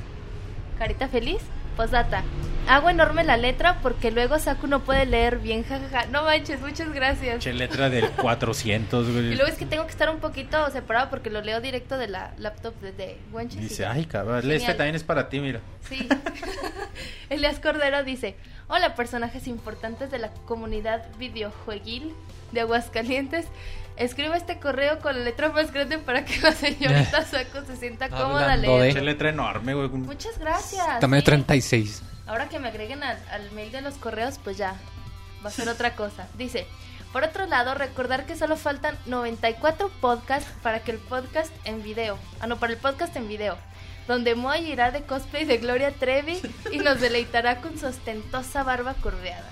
Carita feliz. Postdata. Hago enorme la letra porque luego Saku no puede leer bien. Jajaja. No manches, muchas gracias. Che, letra del 400, Y güey. luego es que tengo que estar un poquito separado porque lo leo directo de la laptop de, de Wenches y Dice, ay, cabrón, Genial. este también es para ti, mira. Sí. Elias Cordero dice, hola personajes importantes de la comunidad videojueguil de Aguascalientes. Escribo este correo con la letra más grande para que la señorita Saco se sienta cómoda de-. Che, letra enorme, güey. Muchas gracias. También sí. 36. Ahora que me agreguen al, al mail de los correos, pues ya, va a ser otra cosa. Dice, por otro lado, recordar que solo faltan 94 podcasts para que el podcast en video, ah no, para el podcast en video, donde Moy irá de cosplay de Gloria Trevi y nos deleitará con su ostentosa barba curveada.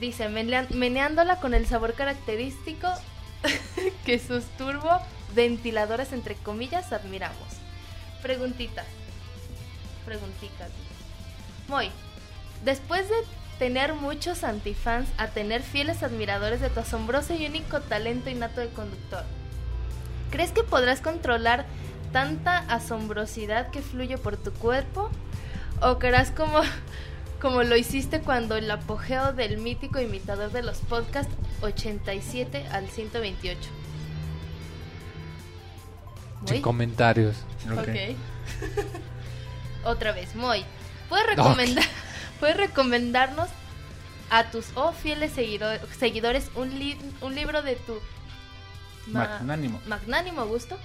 Dice, meneándola con el sabor característico que sus turbo ventiladores, entre comillas, admiramos. Preguntitas. Preguntitas. Moy, después de tener muchos antifans a tener fieles admiradores de tu asombroso y único talento innato de conductor, ¿crees que podrás controlar tanta asombrosidad que fluye por tu cuerpo? ¿O creerás como, como lo hiciste cuando el apogeo del mítico imitador de los podcasts 87 al 128? Sin Moy? comentarios. Ok. Otra vez, Moy. ¿Puedes recomendar, ¿puedes recomendarnos a tus oh fieles seguido- seguidores un, li- un libro de tu Ma- Magnánimo. Magnánimo gusto.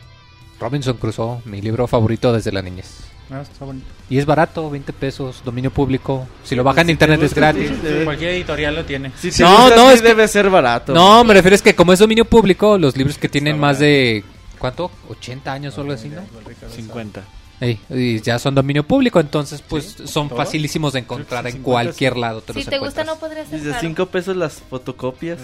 Robinson Crusoe, mi libro favorito desde la niñez. Ah, está bonito. Y es barato, 20 pesos, dominio público. Si lo bajan en internet es gratis. Sí, Cualquier editorial lo tiene. Si te No, gusta, no, sí es que- debe ser barato. No, me refiero es que como es dominio público, los libros que tienen más de... ¿Cuánto? ¿80 años o algo así, no? 50. Ey, y ya son dominio público, entonces pues son ¿Todo? facilísimos de encontrar en 50, cualquier lado. Te Si los te gusta no podría ser Dice caro. 5 pesos las fotocopias.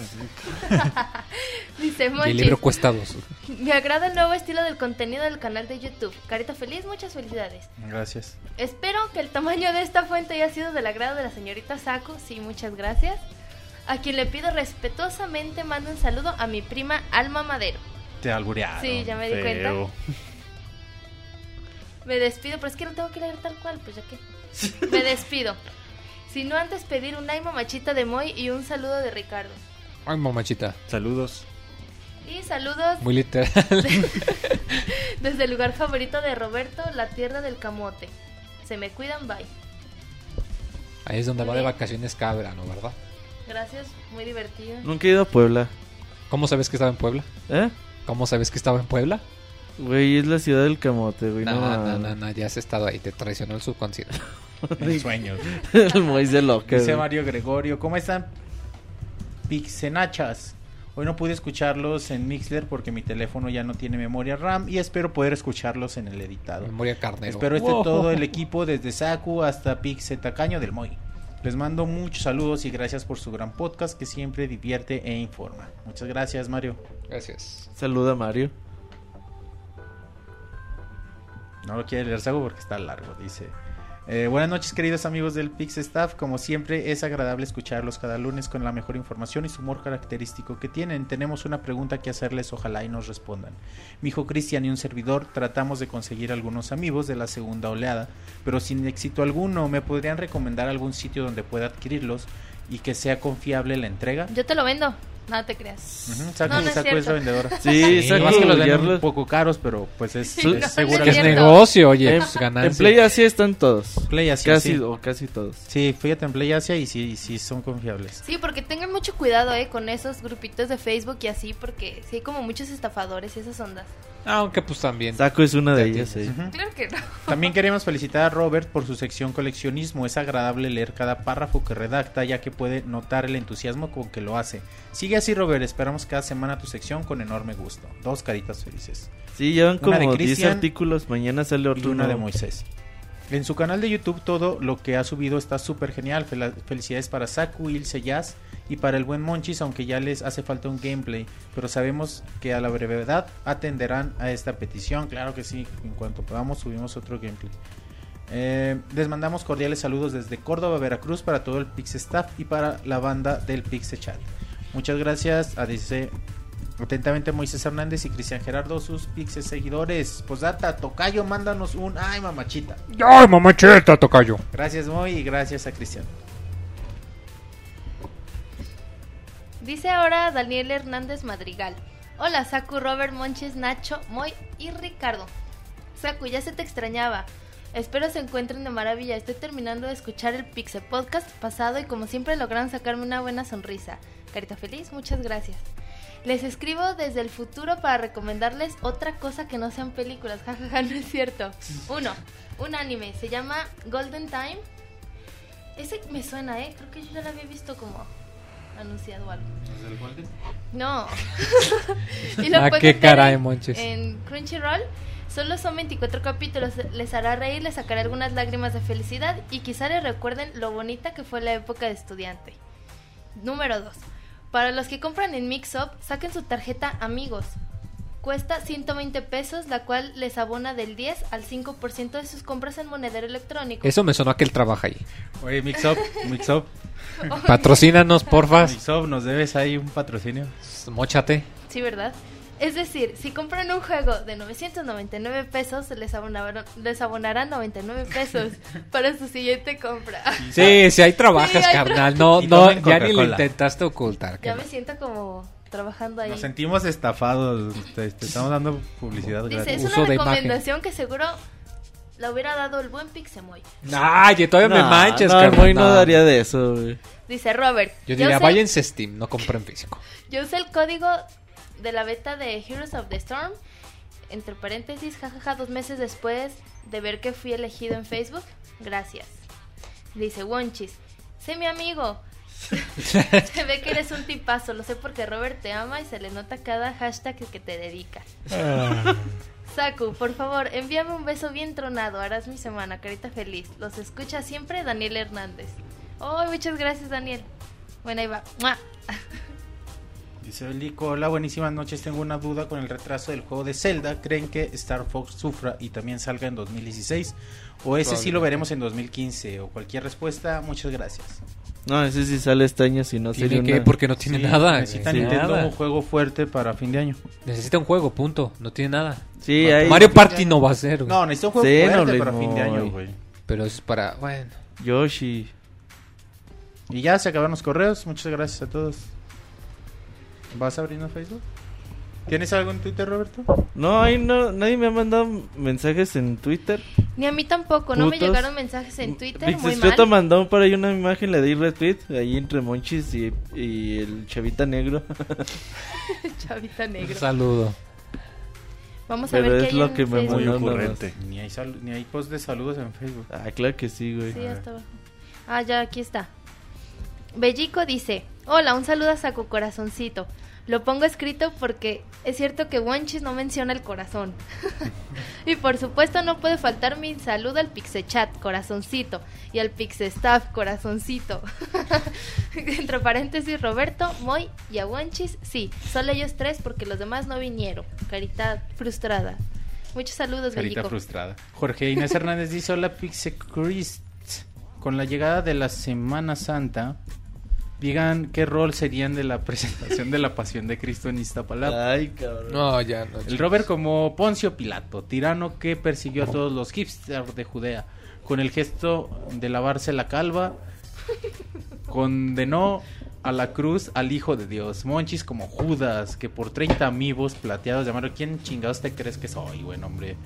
Dice Y el Monchis, libro cuesta dos. Me agrada el nuevo estilo del contenido del canal de YouTube. Carita feliz, muchas felicidades. Gracias. Espero que el tamaño de esta fuente haya sido del agrado de la señorita Saku. Sí, muchas gracias. A quien le pido respetuosamente mando un saludo a mi prima Alma Madero. Te alburearon. Sí, ya me di cuenta. Me despido, pero es que no tengo que leer tal cual, pues ya que. Me despido. Si no antes pedir un ay mamachita de Moy y un saludo de Ricardo. Ay, mamachita. Saludos. Y saludos Muy literal. desde el lugar favorito de Roberto, la tierra del camote. Se me cuidan, bye. Ahí es donde Muy va de vacaciones cada verano, ¿verdad? Gracias, muy divertido. Nunca he ido a Puebla. ¿Cómo sabes que estaba en Puebla? ¿Eh? ¿Cómo sabes que estaba en Puebla? Güey, es la ciudad del camote, güey. No, No, no, no, no, ya has estado ahí, te traicionó el subconsciente. En sueños. El Mois de loca. Dice. Mario Gregorio, ¿cómo están? Pixenachas. Hoy no pude escucharlos en Mixler porque mi teléfono ya no tiene memoria RAM y espero poder escucharlos en el editado. Memoria carnero. Espero esté Wow. todo el equipo desde Saku hasta Pixe Tacaño del Moy. Les mando muchos saludos y gracias por su gran podcast que siempre divierte e informa. Muchas gracias, Mario. Gracias. Saluda Mario. No lo quiere leer Saku porque está largo, dice. Eh, buenas noches, queridos amigos del Pix Staff. Como siempre, es agradable escucharlos cada lunes con la mejor información y su humor característico que tienen. Tenemos una pregunta que hacerles, ojalá y nos respondan. Mi hijo Cristian y un servidor tratamos de conseguir algunos amigos de la segunda oleada, pero sin éxito alguno. ¿Me podrían recomendar algún sitio donde pueda adquirirlos y que sea confiable la entrega? Yo te lo vendo. No te creas. No, no es vendedora. Sí, Sí, Saku, Más que los venden un poco caros, pero pues es, Sí, es no, Que negocio, oye, En, pues en. Play están todos. Play Asia, Casi, sí. o casi todos. Sí, fíjate en Play Asia y sí, sí son confiables. Sí, porque tengan mucho cuidado, eh, con esos grupitos de Facebook y así, porque sí hay como muchos estafadores y esas ondas. Aunque pues también. Saku es una de ellas, sí. Claro que no. También queremos felicitar a Robert por su sección coleccionismo. Es agradable leer cada párrafo que redacta, ya que puede notar el entusiasmo con que lo hace. Sigue así, Robert. Esperamos cada semana tu sección con enorme gusto. Dos caritas felices. Sí, llevan como 10 Cristian artículos. Mañana sale Y otro una de. Moisés. En su canal de YouTube todo lo que ha subido está súper genial. Fel- Felicidades para Saku, Ilse Jazz y para el buen Monchis, aunque ya les hace falta un gameplay. Pero sabemos que a la brevedad atenderán a esta petición. Claro que sí, en cuanto podamos subimos otro gameplay. Eh, les mandamos cordiales saludos desde Córdoba, Veracruz para todo el Pix Staff y para la banda del Pix Chat. Muchas gracias a dice atentamente Moisés Hernández y Cristian Gerardo, sus Pixes seguidores. Posdata, Tocayo, mándanos un ay mamachita. ¡Ay, mamacheta, tocayo! Gracias Moy y gracias a Cristian. Dice ahora Daniel Hernández Madrigal. Hola, Saku, Robert, Monches, Nacho, Moy y Ricardo. Saku, ya se te extrañaba. Espero se encuentren de maravilla. Estoy terminando de escuchar el Pixel Podcast pasado y como siempre lograron sacarme una buena sonrisa. Carita feliz, muchas gracias. Les escribo desde el futuro para recomendarles otra cosa que no sean películas. Jajaja, no es cierto. Uno, un anime. Se llama Golden Time. Ese me suena, ¿eh? Creo que yo ya lo había visto como anunciado o algo. No. y lo Ah, qué caray, en- Monches. En Crunchyroll. Solo son 24 capítulos. Les hará reír, les sacará algunas lágrimas de felicidad y quizá les recuerden lo bonita que fue la época de estudiante. Número 2. Para los que compran en Mixup, saquen su tarjeta Amigos. Cuesta 120 pesos, la cual les abona del 10 al 5% de sus compras en monedero electrónico. Eso me sonó a que él trabaja ahí. Oye, Mixup, Mixup, Patrocínanos, porfa. Mixup, nos debes ahí un patrocinio. Móchate. Sí, ¿verdad? Es decir, si compran un juego de 999 pesos, les, abonaron- les abonarán 99 pesos para su siguiente compra. Sí, sí, ahí trabajas, Sí, carnal. No, no, ya ni lo intentaste ocultar. Ya me siento como trabajando ahí. Nos sentimos estafados. Te, te estamos dando publicidad Dice, gratis. es Uso una recomendación que seguro la hubiera dado el buen Pixemoy. no. Ay, todavía me manches, no, el carnal. Moy no daría de eso, güey. Dice Robert. Yo diría, váyanse Steam, no compren físico. Yo usé el código de la beta de Heroes of the Storm. Entre paréntesis, jajaja, dos meses después de ver que fui elegido en Facebook. Gracias. Dice Wonchis, sé mi amigo. se ve que eres un tipazo, lo sé porque Robert te ama y se le nota cada hashtag que te dedica. Saku, por favor, envíame un beso bien tronado, harás mi semana, carita feliz. Los escucha siempre Daniel Hernández. Oh, muchas gracias, Daniel. Bueno, ahí va. ¡Mua! Dice Belico, hola, buenísimas noches. Tengo una duda con el retraso del juego de Zelda. ¿Creen que Star Fox sufra y también salga en 2016? ¿O ese sí lo veremos en 2015? O cualquier respuesta, muchas gracias. No, ese sí sale este año, si no sería que, una... porque no tiene Sí, nada. Necesita. Nintendo Nada. un juego fuerte para fin de año. Necesita un juego, punto. No tiene nada. Sí, hay... Mario Party no va a ser, güey. No, necesita un juego fuerte para fin de año, güey. Pero es para. Bueno. Yoshi. Y ya se acabaron los correos. Muchas gracias a todos. ¿Vas abriendo Facebook? ¿Tienes algo en Twitter, Roberto? No, ahí no, nadie me ha mandado mensajes en Twitter. Ni a mí tampoco, no me Putos. llegaron mensajes en Twitter, mal. mandó por ahí una imagen, le di retweet, ahí entre Monchis y, y el chavita negro. Chavita Un negro. saludo. Vamos a Pero ver qué es hay lo en que me. Muy ocurrente. Ni hay, sal- ni hay post de saludos en Facebook. Ah, claro que sí, güey. Sí, hasta abajo. Ah, ya, aquí está. Bellico dice, hola, un saludo a Saco Corazoncito. Lo pongo escrito porque es cierto que Wanchis no menciona el corazón. y por supuesto no puede faltar mi saludo al Pixechat, corazoncito, y al Pixestaff, corazoncito. Entre paréntesis, Roberto, Moy y a Wanchis, sí, solo ellos tres porque los demás no vinieron. Carita frustrada. Muchos saludos, Carita Bellico. frustrada. Jorge Inés Hernández dice: Hola, Pixe Christ. Con la llegada de la Semana Santa, digan qué rol serían de la presentación de la Pasión de Cristo en Iztapalapa. Ay, cabrón. No, ya no. El Robert como Poncio Pilato, tirano que persiguió a todos los hipsters de Judea, con el gesto de lavarse la calva, condenó a la cruz al Hijo de Dios. Monchis como Judas, que por 30 amigos plateados llamaron, ¿quién chingados te crees que soy, buen hombre?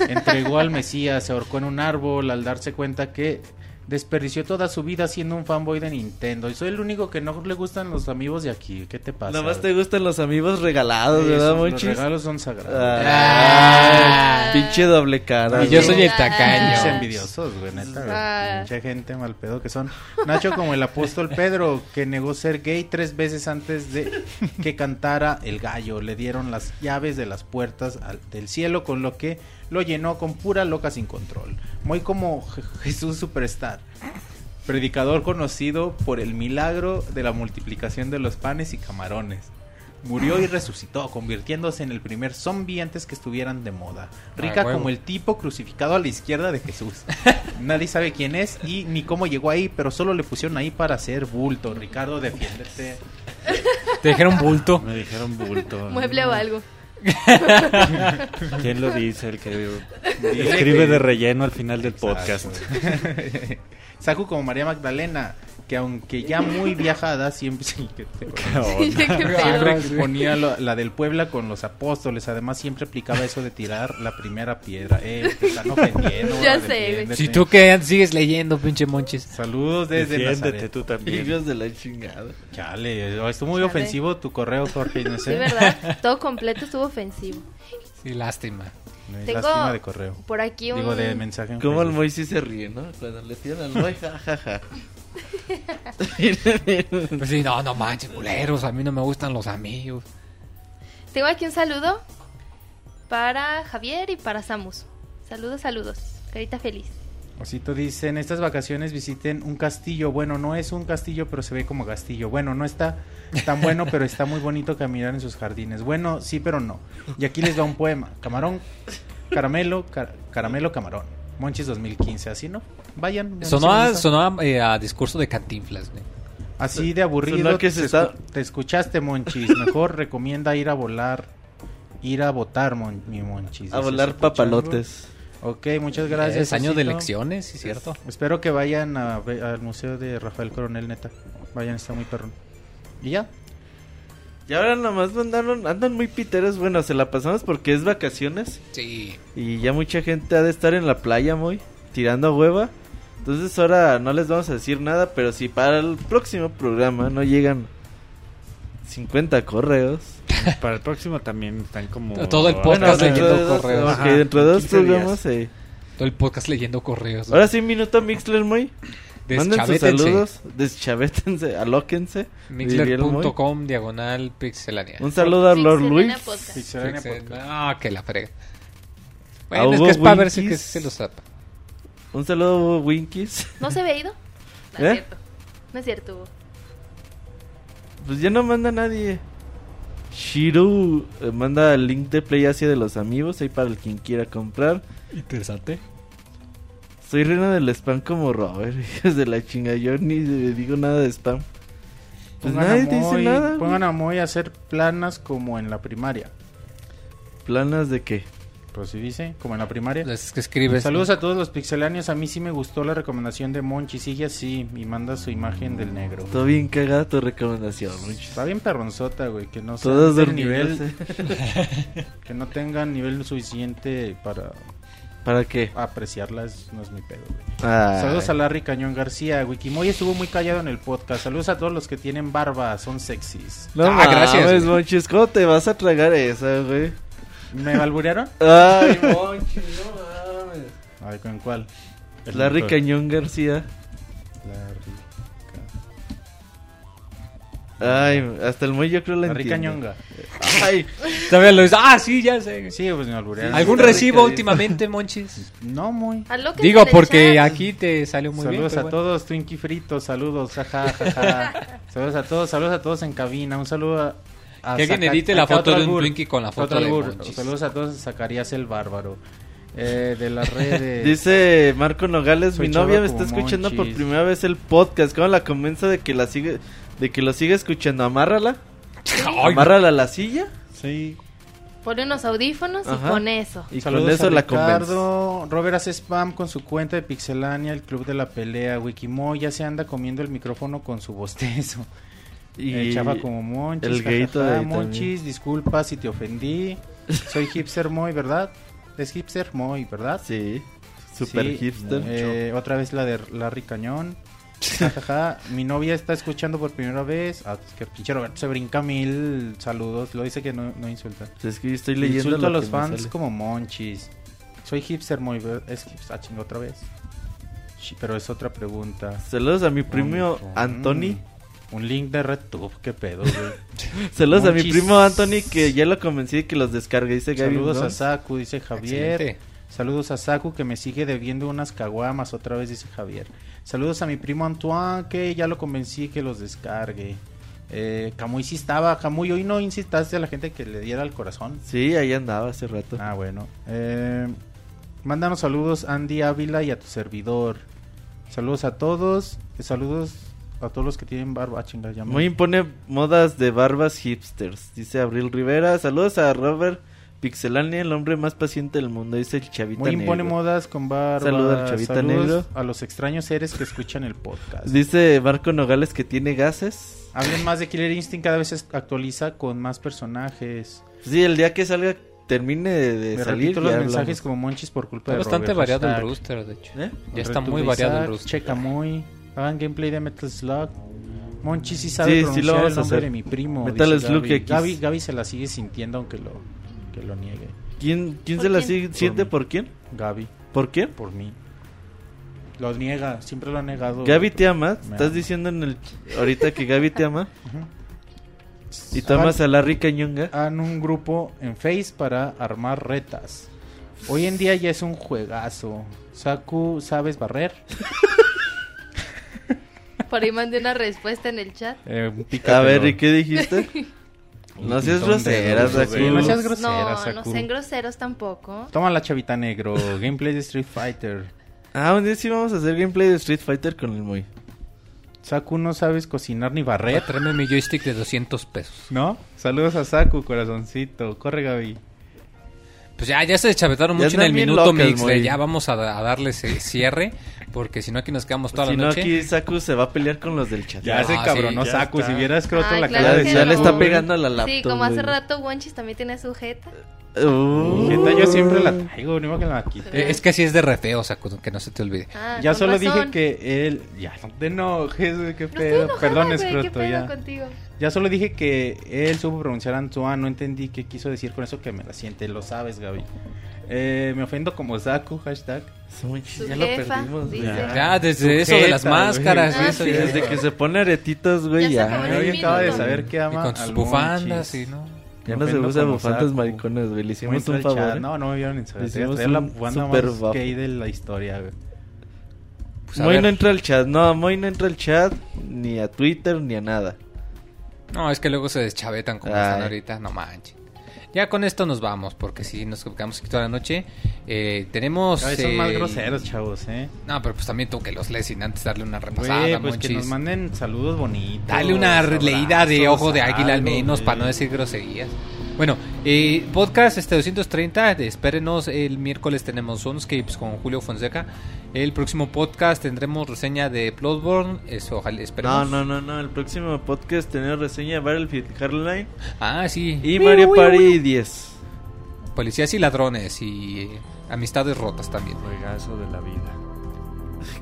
Entregó al Mesías, se ahorcó en un árbol al darse cuenta que desperdició toda su vida siendo un fanboy de Nintendo. Y soy el único que no le gustan los amigos de aquí. ¿Qué te pasa? Nada más te gustan los amigos regalados, ¿verdad, Los regalos son sagrados. Ah, pinche doble cara. Y yo soy el Pinches tacaño. envidiosos, güey, neta, güey. Ah. Mucha gente mal pedo que son. Nacho como el apóstol Pedro, que negó ser gay tres veces antes de que cantara el gallo. Le dieron las llaves de las puertas al- del cielo, con lo que lo llenó con pura loca sin control. Muy como Je- Jesús Superstar. Predicador conocido por el milagro de la multiplicación de los panes y camarones. Murió y resucitó, convirtiéndose en el primer zombie antes que estuvieran de moda. Rica Ah, como el tipo crucificado a la izquierda de Jesús. Nadie sabe quién es y ni cómo llegó ahí, pero solo le pusieron ahí para hacer bulto. Ricardo, defiéndete. Te dijeron bulto. Me dijeron bulto. Mueble o algo. ¿Quién lo dice? El que escribe de relleno al final del podcast. Saku como María Magdalena, que aunque ya muy viajada, siempre, siempre ponía lo- la del Puebla con los apóstoles. Además, siempre aplicaba eso de tirar la primera piedra. Eh, te están ofendiendo. Ya sé. Si tú que sigues leyendo, pinche monchis. Saludos desde Defiéndete Nazaret. tú también. Hijos de la chingada. Chale, estuvo muy Chale. ofensivo tu correo, Jorge. No Sí, sé. ¿verdad? Todo completo estuvo ofensivo. Sí, lástima. No Tengo Lástima de correo. por aquí un... Digo, de mensaje. en Como el sí se ríe, ¿no? Cuando le tiran al Moy, jajaja. Pues sí, no, no manches, culeros. A mí no me gustan los amigos. Tengo aquí un saludo para Javier y para Samus. Saludos, saludos. Carita feliz. Osito dice, en estas vacaciones visiten un castillo. Bueno, no es un castillo, pero se ve como castillo. Bueno, no está tan bueno, pero está muy bonito caminar en sus jardines. Bueno, sí, pero no. Y aquí les va un poema. Camarón, caramelo, car- caramelo, camarón. Monchis 2015, así no. Vayan. Sonó, sonó a, eh, a discurso de cantinflas, güey. Así de aburrido. Que te, se está- escu- te escuchaste, Monchis. Mejor recomienda ir a volar. Ir a votar, mon- mi Monchis. A volar escuchando. papalotes. Ok, muchas gracias. Es año de elecciones, sí, cierto. Espero que vayan a al museo de Rafael Coronel, neta. Vayan, está muy perrón. Y ya. Y ahora nomás mandaron, andan muy piteros. Bueno, se la pasamos porque es vacaciones. Sí. Y ya mucha gente ha de estar en la playa, muy tirando hueva. Entonces ahora no les vamos a decir nada, pero si para el próximo programa no llegan 50 correos, para el próximo también están como... Todo el podcast leyendo dos, correos. ok, dentro de dos 15 días. programas, eh. Todo el podcast leyendo correos. Ahora sí, minuto Mixler, muy. Manden sus saludos, deschavétense, alóquense. Mixler.com diagonal pixelania. Un saludo a Lord Luis. Pixelania. Ah, que la frega. A Bueno, es Hugo que es para ver si que se lo zapa. Un saludo a Winkies. ¿No se había ido? No ¿Eh? es cierto. No es cierto. Hugo. Pues ya no manda nadie. Shiru eh, manda el link de Play Asia de los amigos ahí para el quien quiera comprar. Interesante. Soy reina del spam como Robert, hijos de la chinga. Yo ni le digo nada de spam. Pues Pongan, nadie a te dice Moy, nada. güey. pongan a Moy a hacer planas como en la primaria. ¿Planas de qué? Pues sí dice, como en la primaria. Es que escribes. Saludos a todos los pixelanios. A mí sí me gustó la recomendación de Monchi. Sigue así y manda su imagen del negro. Todo bien cagada tu recomendación, muchachos. Está bien perronzota, güey. Que no sea Todos del nivel, que no tengan nivel suficiente para ¿Para qué? apreciarla. es- no es mi pedo, güey. Ay. Saludos a Larry Cañón García. Wikimoy estuvo muy callado en el podcast. Saludos a todos los que tienen barba. Son sexys. No Ah, gracias. Monchis, ¿cómo te vas a tragar esa, güey? ¿Me balburearon? Ay, Monchis, no mames. A ver, ¿con cuál? El Larry. Cañón García. Ay, hasta el muy yo creo la Larry entiendo. Cañonga. Ay, Todavía lo dice. Ah, sí, ya sé. Sí, pues me balburearon. ¿Algún recibo últimamente, Monchis? No, muy. A lo que Digo, porque aquí te salió muy saludos bien. a pero bueno. todos, Twinkie Frito, saludos, jaja, jaja. saludos a todos, saludos a todos en cabina. Un saludo a. a Que alguien edite la foto de un albur, Twinkie con la foto de. Monchis. Saludos a todos, Zacarías el Bárbaro. Eh, de las redes. dice Marco Nogales, Soy mi novia me está escuchando por primera vez el podcast. ¿Cómo la convenzo de que la sigue, de que lo siga escuchando? Amárrala, amárrala a la silla Sí. Pone unos audífonos Ajá. y con eso. y Saludos con eso a la. Ricardo. Robert hace spam con su cuenta de Pixelania, el club de la pelea. Wikimoy ya se anda comiendo el micrófono con su bostezo. Y Eh, chafa como Monchis. el también. Monchis, disculpa si te ofendí. Soy hipster Moy, ¿verdad? Es hipster Moy, ¿verdad? Sí, super Sí, hipster. eh, otra vez la de Larry Cañón. Jajaja, mi novia está escuchando por primera vez. Ah, es que pinche Roberto se brinca mil saludos. Lo dice que no, no insulta. Es que estoy leyendo Insulto a lo los que me fans sale. como monchis. Soy hipster muy... Es hipster, ah, chingo, otra vez. Sí, pero es otra pregunta. Saludos a mi primo Mm, Anthony. Un link de RedTube, qué pedo, güey. Saludos a mi Monchis. primo Anthony que ya lo convencí de que los descargue. Dice Gaby Saludos a. Saku, dice Javier. Excelente. Saludos a Saku que me sigue debiendo unas caguamas, otra vez dice Javier. Saludos a mi primo Antoine que ya lo convencí que los descargue. Eh, Camuy sí estaba, Camuy, hoy no incitaste a la gente que le diera al corazón. Sí, ahí andaba hace rato. Ah, bueno. Eh, mándanos saludos Andy Ávila y a tu servidor. Saludos a todos. Saludos a todos los que tienen barba. Ah, chinga, Muy impone modas de barbas hipsters. Dice Abril Rivera. Saludos a Robert Pixelania, el hombre más paciente del mundo. Dice el chavita Muy impone negro. modas con barba. Saluda al chavita Saludos negro. A los extraños seres que escuchan el podcast. Dice Marco Nogales que tiene gases. Hablen más de Killer Instinct, cada vez se actualiza con más personajes. Sí, el día que salga, termine de, de Me salir. repito los ya mensajes como monchis por culpa Está de bastante Robert. variado el rooster, de hecho. ¿Eh? Ya está muy variado el rooster. Checa muy. Hagan gameplay de Metal Slug. Monchi sí sabe Sí, sí pronunciar lo vamos el a nombre hacer. de mi primo. Metal Slug Gaby. X. Gaby, Gaby se la sigue sintiendo aunque lo, que lo niegue. ¿Quién, quién ¿Por se la quién? siente por quién? Gaby, ¿Por quién? por mí. Lo niega, siempre lo ha negado. Gaby te ama. Me Estás ama. diciendo en el ahorita que Gaby te ama. Y tomas a Larry Cañonga. Hagan un grupo en Face para armar retas. Hoy en día ya es un juegazo. Saku, ¿sabes barrer? Por ahí mandé una respuesta en el chat. Eh, A ver, ¿y qué dijiste? no seas pintón de grosera, dedos, Saku. güey. No seas grosera, No, no sean groseros tampoco. Toma la chavita negro. Gameplay de Street Fighter. Ah, un día sí vamos a hacer gameplay de Street Fighter con el Moy. Saku, no sabes cocinar ni barrer. Tráeme mi joystick de 200 pesos. ¿No? Saludos a Saku, corazoncito. Corre, Gaby. Pues ya, ya se chavetaron mucho en el minuto locas, mix. muy. Ya vamos a, a darles el cierre. Porque si no, aquí nos quedamos toda Si la no, noche. aquí Saku se va a pelear con los del chat. Ya Ah, se sí, cabronó ya Saku. está. Si vieras croto Ay, la claro cara de ya le está no. pegando a la laptop. Sí, como hace güey. rato Wonchis también tiene sujeta. Uh. Jeta, yo siempre la traigo, ni modo que la quite. Eh, es que así es de re feo, Saku, que no se te olvide. Ah, Ya solo razón. dije que él. Ya, no te enojes, qué No pedo. enojada, Perdón, güey, ¿Qué escroto, pedo ya. contigo? Ya solo dije que él supo pronunciar Antoine, no entendí qué quiso decir con eso que me la siente, lo sabes, Gaby. Eh, me ofendo como Zaku, hashtag. Ya lo perdimos, güey. Ya. Ya, desde eso de las máscaras y Ah, eso. sí. ya- Desde que se pone aretitos, güey, Ya el acaba de saber que Y ama con sus bufandas y no. Ya no se usa bufandas maricones, güey. Le hicimos un favor. chat. No, no me vieron en su Hicimos la bufanda super más gay de la historia, güey. Pues Moy no entra al chat, no, Moy no entra al chat, ni a Twitter, ni a nada. No, es que luego se deschavetan como Ay. están ahorita, no manches. Ya con esto nos vamos, porque si nos quedamos aquí toda la noche. Eh, tenemos. Vez son más el- groseros, chavos, eh. No, pero pues también tú que los lees sin antes darle una repasada, Güey, pues que nos manden saludos bonitos. Dale una leída de ojo de águila al menos para no decir groserías. Bueno, eh, podcast este 230, de- espérenos, el miércoles tenemos Sunscapes con Julio Fonseca. El próximo podcast tendremos reseña de Bloodborne, eso ojalá No, esperemos. no, no, no. El próximo podcast tenemos reseña de Battlefield Hardline Ah, sí. y Mario Party 10. Policías y ladrones y eh, amistades rotas también. Juegazo de la vida.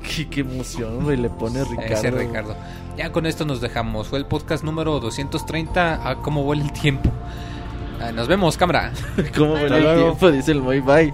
qué, qué emoción, güey, le pone Ricardo. Ese Ricardo. Ya con esto nos dejamos. Fue el podcast número 230. A cómo vuela el tiempo. Ah, nos vemos, cámara. ¿Cómo vuela el tiempo? Dice el Moy, bye.